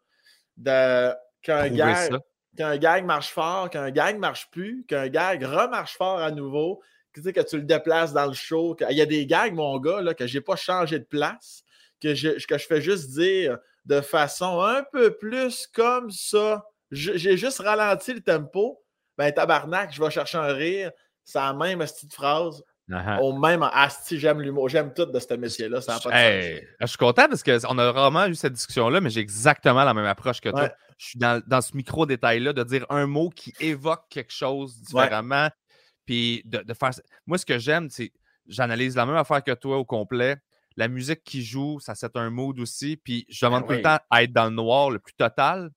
De qu'un gag, qu'un gag marche fort, qu'un gag marche plus, qu'un gag remarche fort à nouveau, que, tu, que tu le déplaces dans le show. Il y a des gags, mon gars, là, que je n'ai pas changé de place, que je, que je fais juste dire de façon un peu plus comme ça. J'ai juste ralenti le tempo. Ben, tabarnak, je vais chercher un rire. C'est la même petite phrase. Uh-huh. Au même Asti, j'aime l'humour. J'aime tout de ce métier-là. Je suis content parce qu'on a vraiment eu cette discussion-là, mais j'ai exactement la même approche que toi. Je suis dans, ce micro-détail-là de dire un mot qui évoque quelque chose différemment. Puis de, de, faire. Moi, ce que j'aime, c'est j'analyse la même affaire que toi au complet la musique qui joue, ça c'est un mood aussi. Puis je demande ben tout le temps à être dans le noir le plus total.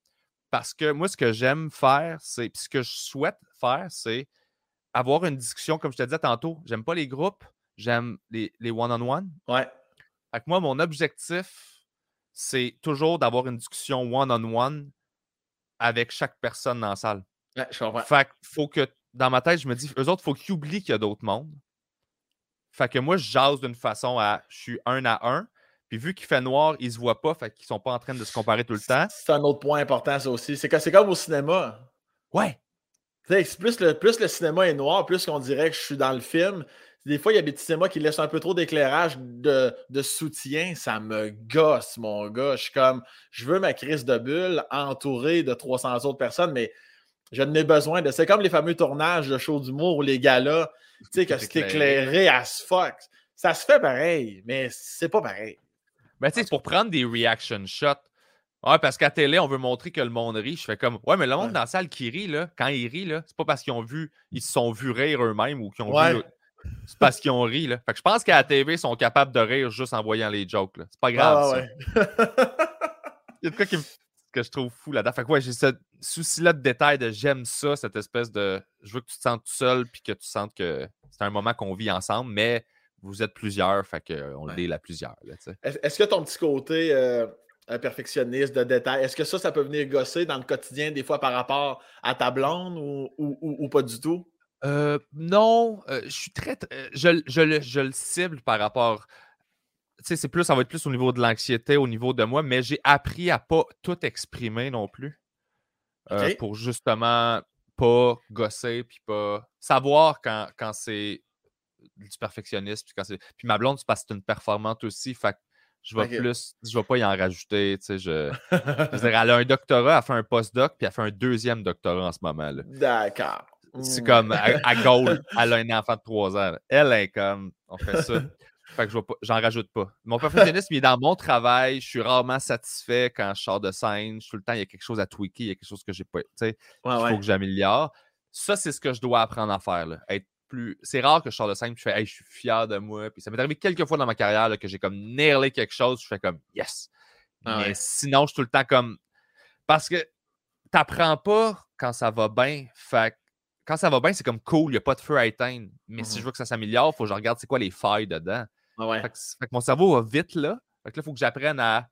Parce que moi, ce que j'aime faire, c'est. Puis ce que je souhaite faire, c'est avoir une discussion, comme je te disais tantôt. J'aime pas les groupes, j'aime les one-on-one. Ouais. Fait moi, mon objectif, c'est toujours d'avoir une discussion one-on-one avec chaque personne dans la salle. Ouais, je comprends. Fait faut que, dans ma tête, je me dis, eux autres, il faut qu'ils oublient qu'il y a d'autres mondes. Fait que moi, je jase d'une façon à je suis un à un, Puis vu qu'il fait noir, ils se voient pas, fait qu'ils sont pas en train de se comparer tout le temps. C'est un autre point important, ça aussi. C'est c'est comme au cinéma. Ouais. Plus le, plus le cinéma est noir, plus qu'on dirait que je suis dans le film. Des fois, il y a des petits cinémas qui laissent un peu trop d'éclairage de, de, soutien. Ça me gosse, mon gars. Je suis comme, je veux ma crise de bulle entourée de 300 autres personnes, mais je n'ai besoin de. C'est comme les fameux tournages de show d'humour ou les galas, tu sais, que c'est éclairé as fuck. Ça se fait pareil, mais c'est pas pareil. Mais tu sais, pour prendre des reaction shots, ouais, parce qu'à télé, on veut montrer que le monde rit. Je fais comme, ouais, mais le monde dans la salle qui rit, là, quand ils rient, là, c'est pas parce qu'ils ont vu, ils se sont vus rire eux-mêmes ou qu'ils ont vu. C'est parce qu'ils ont ri. Là. Fait que je pense qu'à la TV, ils sont capables de rire juste en voyant les jokes. C'est pas grave. Ah, ça. Il y a de quoi qui que je trouve fou là-dedans. Fait que ouais, j'ai ce souci-là de détail de j'aime ça, cette espèce de. Je veux que tu te sentes tout seul puis que tu sentes que c'est un moment qu'on vit ensemble, mais vous êtes plusieurs, fait qu'on le dit à plusieurs. Est-ce que ton petit côté euh, perfectionniste de détail, est-ce que ça, ça peut venir gosser dans le quotidien des fois par rapport à ta blonde ou, ou, pas du tout? Euh, non, euh, je suis très. Je, je, je, le cible par rapport. C'est plus, ça va être plus au niveau de l'anxiété, au niveau de moi, mais j'ai appris à pas tout exprimer non plus. pour justement pas gosser, puis pas savoir quand, quand c'est du perfectionnisme. Puis, puis ma blonde, c'est parce que c'est une performante aussi. Fait je vais plus, je vais pas y en rajouter. Tu sais, je, elle a un doctorat, elle fait un postdoc, puis elle fait un deuxième doctorat en ce moment. D'accord. C'est comme à, à Gaulle, elle a un enfant de 3 ans. Elle est comme, on fait ça. Fait que je j'en rajoute pas. Mon perfectionnisme, il est dans mon travail. Je suis rarement satisfait quand je sors de scène. tout le temps, il y a quelque chose à tweaker, il y a quelque chose que j'ai pas. Tu sais, il faut que j'améliore. Ça, c'est ce que je dois apprendre à faire. Là. Être plus. C'est rare que je sors de scène et je fais, hey, je suis fier de moi. Puis ça m'est arrivé quelques fois dans ma carrière que j'ai comme nailé quelque chose. Je fais comme, yes. Ah Mais sinon, je suis tout le temps comme. Parce que t'apprends pas quand ça va bien. Fait quand ça va bien, c'est comme cool, il n'y a pas de feu à éteindre. Mais si je mmh veux que ça s'améliore, il faut que je regarde c'est quoi les failles dedans. Ah fait, que, mon cerveau va vite là. Fait que là, il faut que j'apprenne à.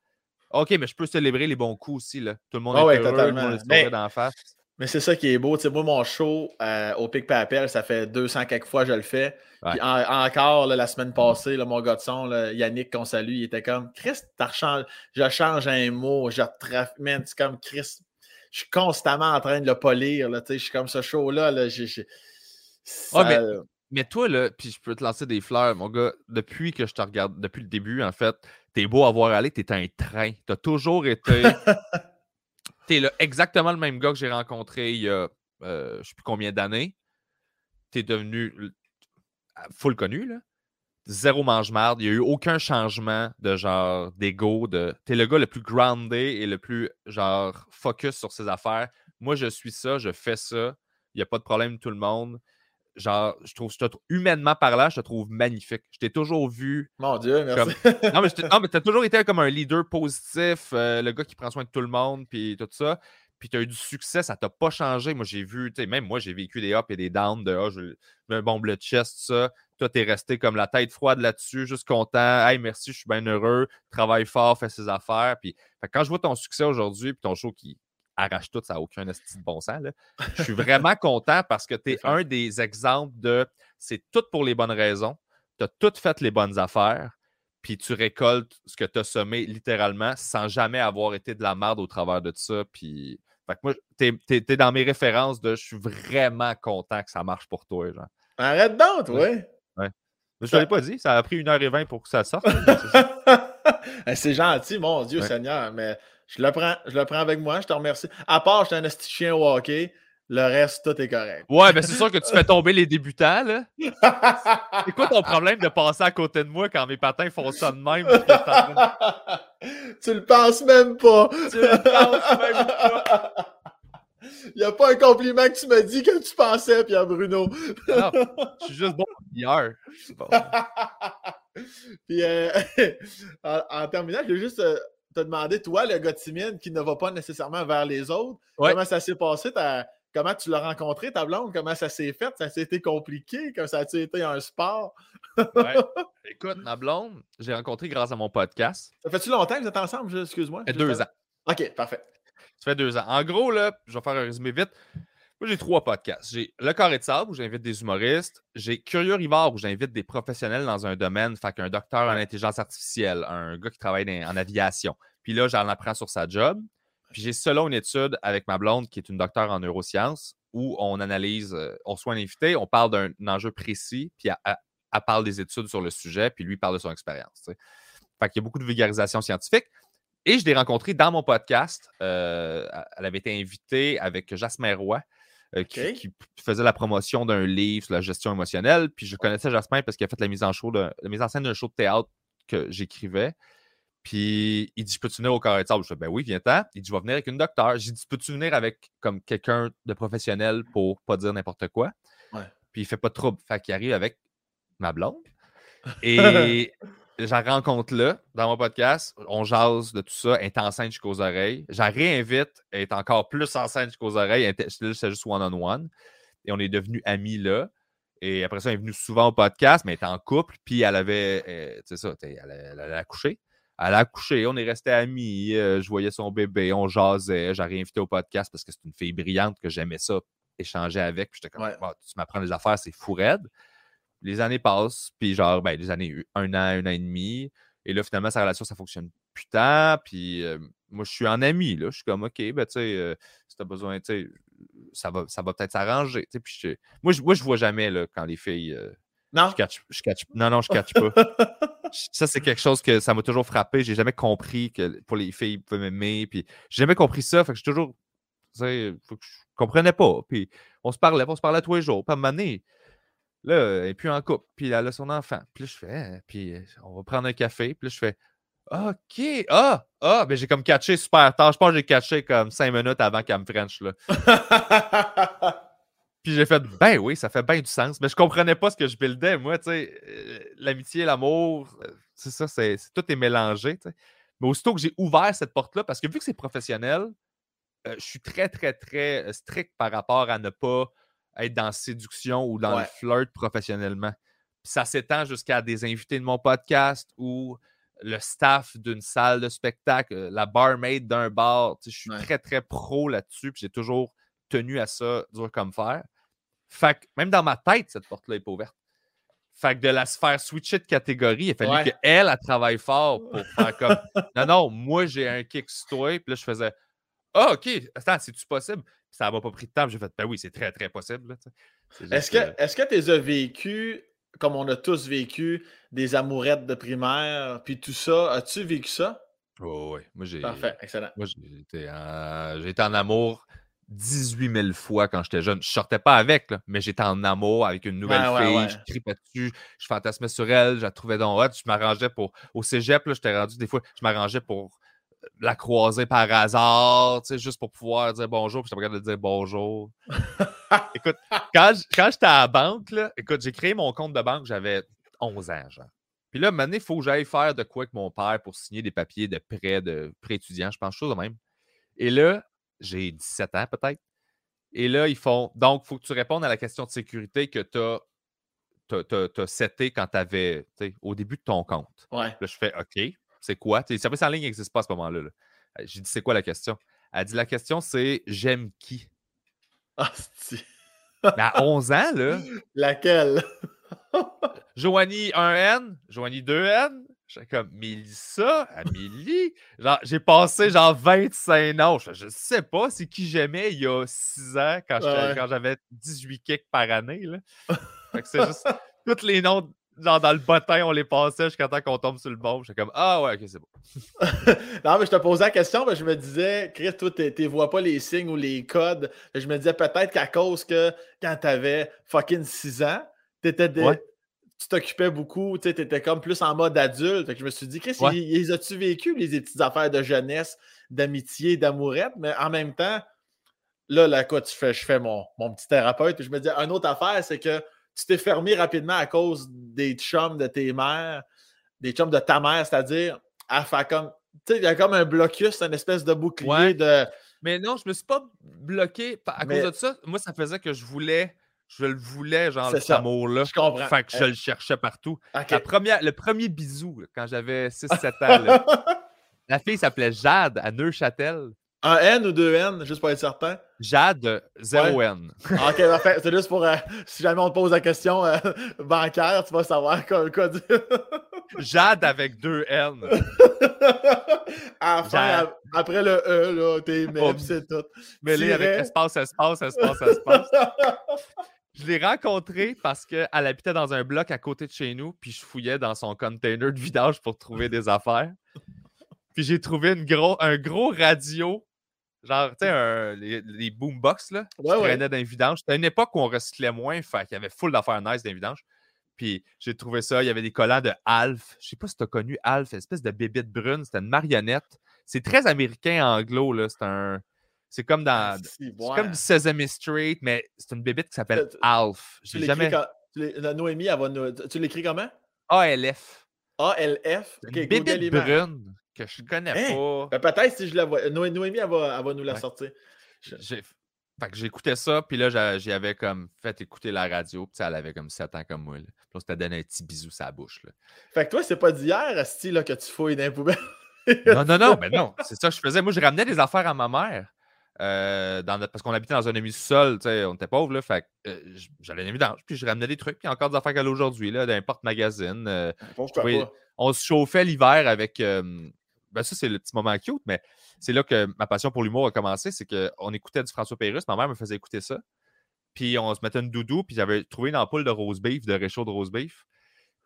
OK, mais je peux célébrer les bons coups aussi. Là. Tout le monde ah est heureux, totalement. tout le d'en face. Mais c'est ça qui est beau. moi, mon show euh, au Pic Papel, ça fait 200 quelques fois que je le fais. Puis encore, la semaine passée, mon gars de son, Yannick, qu'on salue, il était comme Chris, je change un mot, je trafique. C'est comme Chris, je suis constamment en train de le polir. Là, je suis comme ce show-là. Là, mais, toi, là, puis je peux te lancer des fleurs, mon gars, depuis que je te regarde, depuis le début, en fait, t'es beau à voir aller, t'es un train. T'as toujours été T'es exactement le même gars que j'ai rencontré il y a euh, je sais plus combien d'années. T'es devenu full connu, là. Zéro mange-marde. Il n'y a eu aucun changement de genre d'ego. De... T'es le gars le plus groundé et le plus genre focus sur ses affaires. Moi, je suis ça, je fais ça. Il n'y a pas de problème, tout le monde genre, je trouve, humainement parlant, je te trouve magnifique. Je t'ai toujours vu. Mon Dieu, merci. non, mais, tu as toujours été comme un leader positif, euh, le gars qui prend soin de tout le monde, puis tout ça. Puis tu as eu du succès, ça t'a pas changé. Moi, j'ai vu, même moi, j'ai vécu des ups et des downs de oh, je un bon blood chest, ça. Toi, t'es resté comme la tête froide là-dessus, juste content. Hey, merci, je suis bien heureux. Travaille fort, fais ses affaires. Puis quand je vois ton succès aujourd'hui, puis ton show qui, arrache tout, ça n'a aucun estime de bon sens. Je suis vraiment content parce que tu es un des exemples de c'est tout pour les bonnes raisons. Tu as tout fait les bonnes affaires, puis tu récoltes ce que tu as semé littéralement sans jamais avoir été de la merde au travers de ça. Puis, fait moi, tu es, dans mes références de je suis vraiment content que ça marche pour toi. Genre. Arrête donc, oui. Ouais. Je ne l'ai pas dit, ça a pris 1h20 pour que ça sorte. c'est gentil, mon Dieu Seigneur, mais je le prends, je le prends avec moi, je te remercie. À part, je suis un chien au hockey, le reste, tout est correct. Ouais, mais c'est sûr que tu fais tomber les débutants, là. c'est quoi ton problème de passer à côté de moi quand mes patins font ça de même? tu le penses même pas. tu le penses même pas. Il n'y a pas un compliment que tu m'as dit que tu pensais, Pierre Bruno. non, je suis juste bon hier. Bon. Puis, euh, en, terminant, je veux juste euh, te demander, toi, le gars timide qui ne va pas nécessairement vers les autres, comment ça s'est passé? Comment tu l'as rencontré, ta blonde? Comment ça s'est fait? Ça s'est été compliqué? Comme ça a été un sport? ouais. Écoute, ma blonde, j'ai rencontré grâce à mon podcast. Ça fait-tu longtemps que vous êtes ensemble? Excuse-moi. Ça fait deux ans. OK, parfait. Ça fait deux ans. En gros, là, je vais faire un résumé vite. Moi, j'ai trois podcasts. J'ai Le Carré de Sable, où j'invite des humoristes. J'ai Curieux Rivard, où j'invite des professionnels dans un domaine. Fait qu'un docteur en intelligence artificielle, un gars qui travaille en aviation. Puis là, j'en apprends sur sa job. Puis j'ai selon une étude avec ma blonde, qui est une docteure en neurosciences, où on analyse, euh, on soit un invité, on parle d'un enjeu précis, puis elle, parle des études sur le sujet, puis lui parle de son expérience. Fait qu'il y a beaucoup de vulgarisation scientifique. Et je l'ai rencontré dans mon podcast. Euh, elle avait été invitée avec Jasmin Roy, euh, qui, faisait la promotion d'un livre sur la gestion émotionnelle. Puis je connaissais Jasmin parce qu'il a fait la mise en, show de, la mise en scène d'un show de théâtre que j'écrivais. Puis il dit Peux-tu venir au carré de sable? Je dis Ben oui, viens-t'en. Il dit Je vais venir avec une docteur. J'ai dit Peux-tu venir avec comme quelqu'un de professionnel pour pas dire n'importe quoi? Puis il fait pas de trouble. Fait qu'il arrive avec ma blonde. Et j'en rencontre là, dans mon podcast. On jase de tout ça. Elle est enceinte jusqu'aux oreilles. J'en réinvite. Elle est encore plus enceinte jusqu'aux oreilles. C'est juste one-on-one. Et on est devenus amis là. Et après ça, elle est venue souvent au podcast, mais elle était en couple. Puis elle avait, euh, tu sais ça, elle, a accouché. Elle a accouché, on est restés amis. Euh, je voyais son bébé, on jasait. J'ai réinvité au podcast parce que c'est une fille brillante que j'aimais ça, échanger avec. Puis j'étais comme, tu m'apprends des affaires, c'est fou raide les années passent, puis genre, ben, les années, un an, un an et demi. Et là, finalement, sa relation, ça fonctionne plus tant. Puis euh, moi, je suis en ami, là. Je suis comme, OK, ben, tu sais, euh, si t'as besoin, tu sais, ça va, ça va peut-être s'arranger. Puis moi, je, moi, je vois jamais, là, quand les filles. Euh, non? Je catch, je catch, non, non, je catch pas. ça, c'est quelque chose que ça m'a toujours frappé. J'ai jamais compris que pour les filles, ils peuvent m'aimer. Puis j'ai jamais compris ça. Fait que je toujours. Tu sais, je comprenais pas. Puis on se parlait, on se parlait tous les jours. Puis à un moment donné, Là, et puis en couple. Puis elle a son enfant. Puis là, je fais, hein, puis euh, on va prendre un café. Puis là, je fais, OK. Ah, ah, ben j'ai comme catché super tard. Je pense que j'ai catché comme cinq minutes avant qu'elle me French, là. puis j'ai fait, ben oui, ça fait bien du sens. Mais je comprenais pas ce que je buildais, moi, tu sais. Euh, l'amitié, l'amour, euh, c'est ça, c'est, tout est mélangé. Mais aussitôt que j'ai ouvert cette porte-là, parce que vu que c'est professionnel, je suis très, très, très strict par rapport à ne pas être dans la séduction ou dans le flirt professionnellement. ça s'étend jusqu'à des invités de mon podcast ou le staff d'une salle de spectacle, euh, la barmaid d'un bar. Je suis très, très pro là-dessus. J'ai toujours tenu à ça, dur comme fer. Fait que même dans ma tête, cette porte-là n'est pas ouverte. Fait que de la faire switcher de catégorie, il a fallu qu'elle, elle travaille fort pour faire comme Non, non, moi j'ai un kick toi. Puis là, je faisais Ah, OK, attends, c'est-tu possible? Ça n'a pas pris de temps. J'ai fait, ben oui, c'est très, très possible. Est-ce que tu as vécu, comme on a tous vécu, des amourettes de primaire, puis tout ça? As-tu vécu ça? oui, moi j'ai. Parfait, excellent. Moi j'ai été, en... amour 18 000 fois quand j'étais jeune. Je sortais pas avec, mais j'étais en amour avec une nouvelle fille. Je tripais dessus, je fantasmais sur elle, je la trouvais dans hot. Je m'arrangeais pour. Au cégep, j'étais rendu des fois, je m'arrangeais pour la croiser par hasard, tu sais, juste pour pouvoir dire bonjour, puis je pas de dire bonjour. écoute, quand, j'étais à la banque, là, écoute, j'ai créé mon compte de banque, j'avais 11 ans, genre. Puis là, maintenant, il faut que j'aille faire de quoi avec mon père pour signer des papiers de prêt, de prêt étudiant, je pense, chose de même. Et là, j'ai 17 ans peut-être. Et là, ils font. Donc, il faut que tu répondes à la question de sécurité que tu as, as, quand tu avais, au début de ton compte. Ouais. Là, je fais OK. C'est quoi? Les services en ligne n'existent pas à ce moment-là. Euh, J'ai dit, c'est quoi la question? Elle dit, la question, c'est j'aime qui? Ah. Mais à 11 ans, là. Laquelle? Joanie 1N, Joanie 2N. J'étais comme Mélissa, Amélie? Genre, j'ai passé genre 25 noms. Je, je sais pas c'est qui j'aimais il y a 6 ans quand, j'avais 18 kicks par année. Là. Fait que c'est juste tous les noms genre dans le bottin, on les passait jusqu'à temps qu'on tombe sur le bon. J'étais comme Ah ouais, ok, c'est bon. non, mais je te posais la question, mais je me disais, Chris, toi, tu vois pas les signes ou les codes. Je me disais peut-être qu'à cause que quand tu avais fucking 6 ans, t'étais tu t'occupais beaucoup, tu étais comme plus en mode adulte. je me suis dit, Chris, ils, as-tu vécu les petites affaires de jeunesse, d'amitié, d'amourette? Mais en même temps, là, là, quoi, tu fais, je fais mon, mon petit thérapeute. je me dis, une autre affaire, c'est que tu t'es fermé rapidement à cause des chums de tes mères, des chums de ta mère, c'est-à-dire à faire comme. Tu sais, il y a comme un blocus, une espèce de bouclier de. Mais non, je me suis pas bloqué à cause de ça. Moi, ça faisait que je voulais. Je le voulais, genre, cet amour-là. Je comprends. Fait que je le cherchais partout. La première, le premier bisou, quand j'avais 6-7 ans, la fille s'appelait Jade à Neuchâtel. Un N ou deux N, juste pour être certain? Jade, 0 N. Ah, ok, parfait. C'est juste pour, euh, si jamais on te pose la question euh, bancaire, tu vas savoir quoi, quoi dire. Jade avec deux N. à la fin, après le E, là, t'es même, c'est tout. Mêlé avec espace, espace, espace, espace. Je l'ai rencontrée parce qu'elle habitait dans un bloc à côté de chez nous, puis je fouillais dans son container de vidange pour trouver des affaires. Puis j'ai trouvé une gros, un gros radio, genre, tu sais, les, les, boombox, là, qui traînaient dans les vidanges. C'était une époque où on recyclait moins, fait qu'il y avait full d'affaires nice vidanges. Puis j'ai trouvé ça, il y avait des collants de Alf. Je sais pas si tu as connu Alf, une espèce de bébite brune, c'était une marionnette. C'est très américain anglo, là. C'est un. C'est comme dans. C'est comme du Sesame Street, mais c'est une bébite qui s'appelle Alf. J'ai jamais. Noémie, elle va Tu l'écris comment? A-L-F. A-L-F. Une bébite brune que je connais hein? pas. Ben, peut-être si je la vois. Noémie, elle va, elle va nous la sortir. J'ai... Fait que j'écoutais ça, puis là, j'y avais comme fait écouter la radio, puis elle avait comme 7 ans comme moi. Là. Puis on s'était donné un petit bisou sa bouche. Là. Fait que toi, c'est pas d'hier, Asti, là, que tu fouilles dans les poubelles? non, non, non, mais non. C'est ça que je faisais. Moi, je ramenais des affaires à ma mère. Euh, dans parce qu'on habitait dans un demi-sol, on était pauvres, là, fait euh, j'allais dans puis je ramenais des trucs, puis encore des affaires qu'elle a aujourd'hui, là, d'un porte-magazine. Euh, on se chauffait l'hiver avec. Ben ça, c'est le petit moment cute, mais c'est là que ma passion pour l'humour a commencé. C'est qu'on écoutait du François Pérusse. Ma mère me faisait écouter ça. Puis on se mettait une doudou. Puis j'avais trouvé une ampoule de rose beef, de réchaud de rose beef.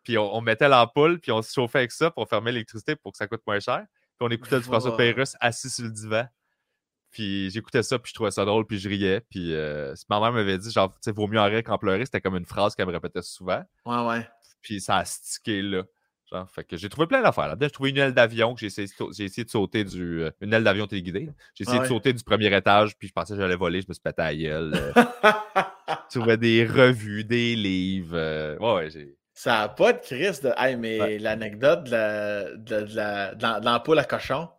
Puis on, mettait l'ampoule. Puis on se chauffait avec ça pour fermer l'électricité pour que ça coûte moins cher. Puis on écoutait du François Pérusse assis sur le divan. Puis j'écoutais ça, puis je trouvais ça drôle, puis je riais. Puis euh, ma mère m'avait dit, genre, tu sais, vaut mieux en rire qu'en pleurer. C'était comme une phrase qu'elle me répétait souvent. Ouais, ouais. Puis ça a stické là fait que j'ai trouvé plein d'affaires. Là. J'ai trouvé une aile d'avion que j'ai essayé, de sauter du. Euh, une aile d'avion téléguidée. J'ai essayé de sauter du premier étage, puis je pensais que j'allais voler, je me suis pété à gueule. tu trouvais des revues, des livres. Euh, ouais, j'ai. Ça n'a pas de crise de. Hey, mais l'anecdote de l'ampoule à cochon,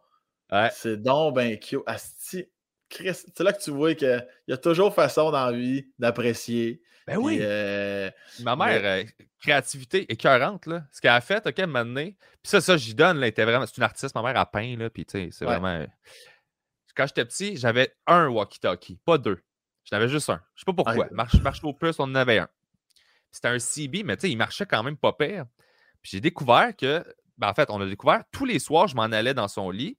c'est donc ben cute. Asti, c'est là que tu vois qu'il y a toujours façon dans la vie d'apprécier. Ben oui. Euh, Ma mère, euh, créativité écœurante, là. Ce qu'elle a fait, OK, maintenant. Puis ça, ça, j'y donne, là. était vraiment... C'est une artiste, ma mère a peint, là. Puis, tu sais, c'est vraiment. Quand j'étais petit, j'avais un walkie-talkie, pas deux. J'en avais juste un. Je sais pas pourquoi. Marche, marche au plus, on en avait un. C'était un CB, mais tu sais, il marchait quand même pas pire. Puis j'ai découvert que, ben, en fait, on a découvert tous les soirs, je m'en allais dans son lit.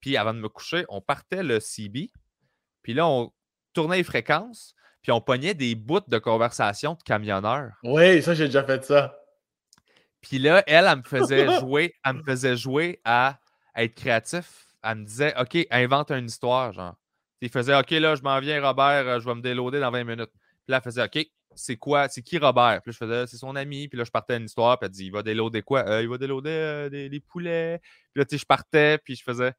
Puis avant de me coucher, on partait le CB. Puis là, on tournait les fréquences puis on pognait des bouts de conversation de camionneurs. Oui, ça, j'ai déjà fait ça. Puis là, elle, elle me faisait jouer, elle me faisait jouer à, être créatif. Elle me disait, OK, invente une histoire, genre. Il faisait, OK, là, je m'en viens, Robert, euh, je vais me déloader dans 20 minutes. Puis là, elle faisait, OK, c'est quoi, c'est qui Robert? Puis là, je faisais, c'est son ami. Puis là, je partais à une histoire. Puis elle dit, il va déloader quoi? Euh, il va déloader euh, des, poulets. Puis là, tu sais, je partais. Puis je faisais.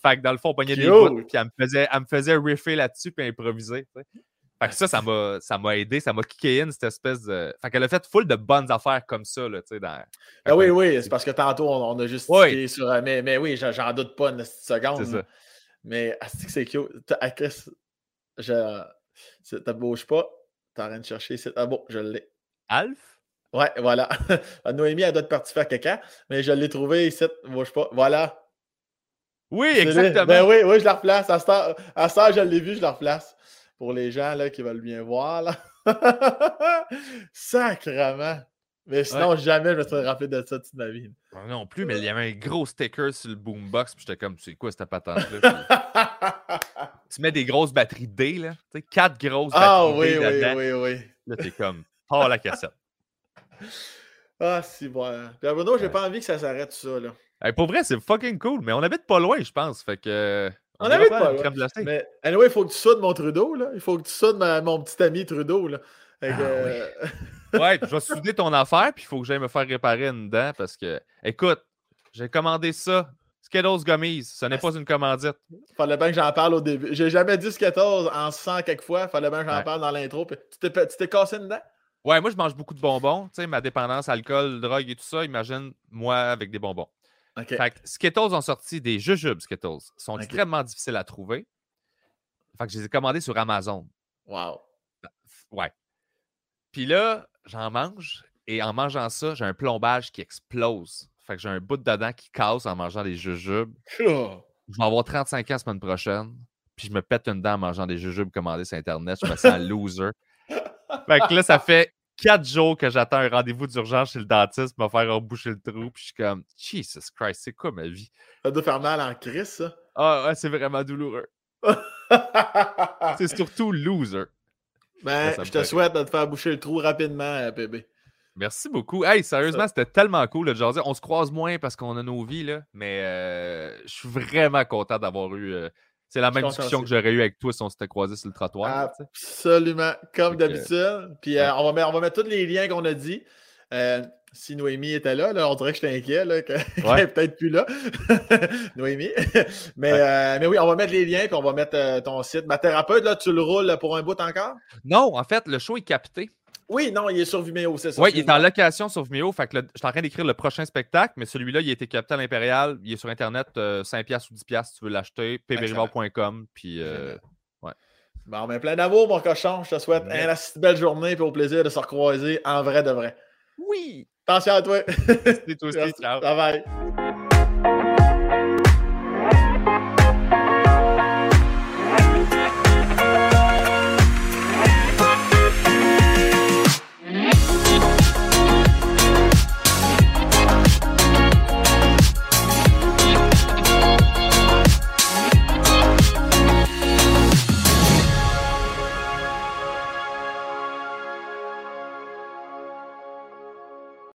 Fait que dans le fond, on pognait des bouts. Puis elle me faisait, elle me faisait riffer là-dessus. Puis improviser. Fait que ça, ça m'a, ça m'a aidé, ça m'a kické in cette espèce de. Fait qu'elle a fait full de bonnes affaires comme ça, là, tu sais. Dans... Ah oui, oui, c'est parce que tantôt, on, a juste oui. sur. Euh, mais, mais oui, j'en doute pas une seconde. C'est ça. Mais que c'est cute. Chris, je. T'as bouge pas. T'es en train de chercher. Ah bon, je l'ai. Alf? Ouais, voilà. Noémie, elle doit être partie faire caca, mais je l'ai trouvé ici. Bouge pas. Voilà. Oui, exactement. Ben oui, oui, je la replace. À ça, à ça je l'ai vu, je la replace pour les gens là, qui veulent bien voir. Là. Sacrement! Mais sinon, jamais je me serais rappelé de ça toute ma vie. Non plus, mais il y avait un gros sticker sur le boombox, puis j'étais comme, c'est quoi cette patente-là? tu mets des grosses batteries D, là. Tu sais, quatre grosses ah batteries ah, oui, oui, oui, oui. Là, t'es comme, pas la cassette. Ah, si bon. Puis Bruno, j'ai pas envie que ça s'arrête ça, là. pour vrai, c'est fucking cool, mais on habite pas loin, je pense. Fait que. On avait pas. Mais anyway, il faut que tu soudes mon Trudeau. Là. Il faut que tu soudes mon petit ami Trudeau. Là. Ah, euh, ouais, je vais souder ton affaire, puis il faut que j'aille me faire réparer une dent parce que, écoute, j'ai commandé ça. Skittles Gummies, ce n'est pas une commandite. Fallait bien que j'en parle au début. J'ai jamais dit Skittles en 100 quelques fois. Fallait bien que j'en parle dans l'intro. Tu t'es cassé une dent? Ouais, moi, je mange beaucoup de bonbons. Tu sais, ma dépendance, alcool, drogue et tout ça, imagine moi avec des bonbons. Fait que Skittles ont sorti des jujubes Skittles. Ils sont extrêmement difficiles à trouver. Fait que je les ai commandés sur Amazon. Wow. Ouais. Puis là, j'en mange et en mangeant ça, j'ai un plombage qui explose. Fait que j'ai un bout de dedans qui casse en mangeant des jujubes. Je vais avoir 35 ans la semaine prochaine. puis je me pète une dent en mangeant des jujubes commandés sur Internet. Je me sens loser. fait que là, ça fait quatre jours que j'attends un rendez-vous d'urgence chez le dentiste pour me faire reboucher le trou. Puis je suis comme, Jesus Christ, c'est quoi ma vie? Ça doit faire mal en crise, ça. Ah ouais, c'est vraiment douloureux. c'est surtout loser. Ben, je te souhaite de te faire boucher le trou rapidement, bébé. Merci beaucoup. Hey, sérieusement, c'était tellement cool de jaser. On se croise moins parce qu'on a nos vies, là, mais euh, je suis vraiment content d'avoir eu. Euh, c'est la même discussion que j'aurais eu avec toi si on s'était croisé sur le trottoir. Absolument, comme d'habitude. Puis euh, on, va mettre, on va mettre tous les liens qu'on a dit. si Noémie était là, là, on dirait que je inquiet qu'elle n'est peut-être plus là. Noémie. mais, mais oui, on va mettre les liens puis on va mettre ton site. Ma thérapeute, là, tu le roules pour un bout encore? Non, en fait, le show est capté. Oui, non, il est sur Vimeo, c'est ça. Oui, il est en location sur Vimeo. Fait que je suis en train d'écrire le prochain spectacle, mais celui-là, il a été capté à l'Impérial. Il est sur Internet, 5$ euh, ou 10$ si tu veux l'acheter. pbrival.com. Puis, euh, ouais. Bon, ben, plein d'amour, mon cochon. Je te souhaite une belle journée et au plaisir de se recroiser en vrai de vrai. Oui! Attention à toi. Merci, toi aussi. Ciao. Bye bye.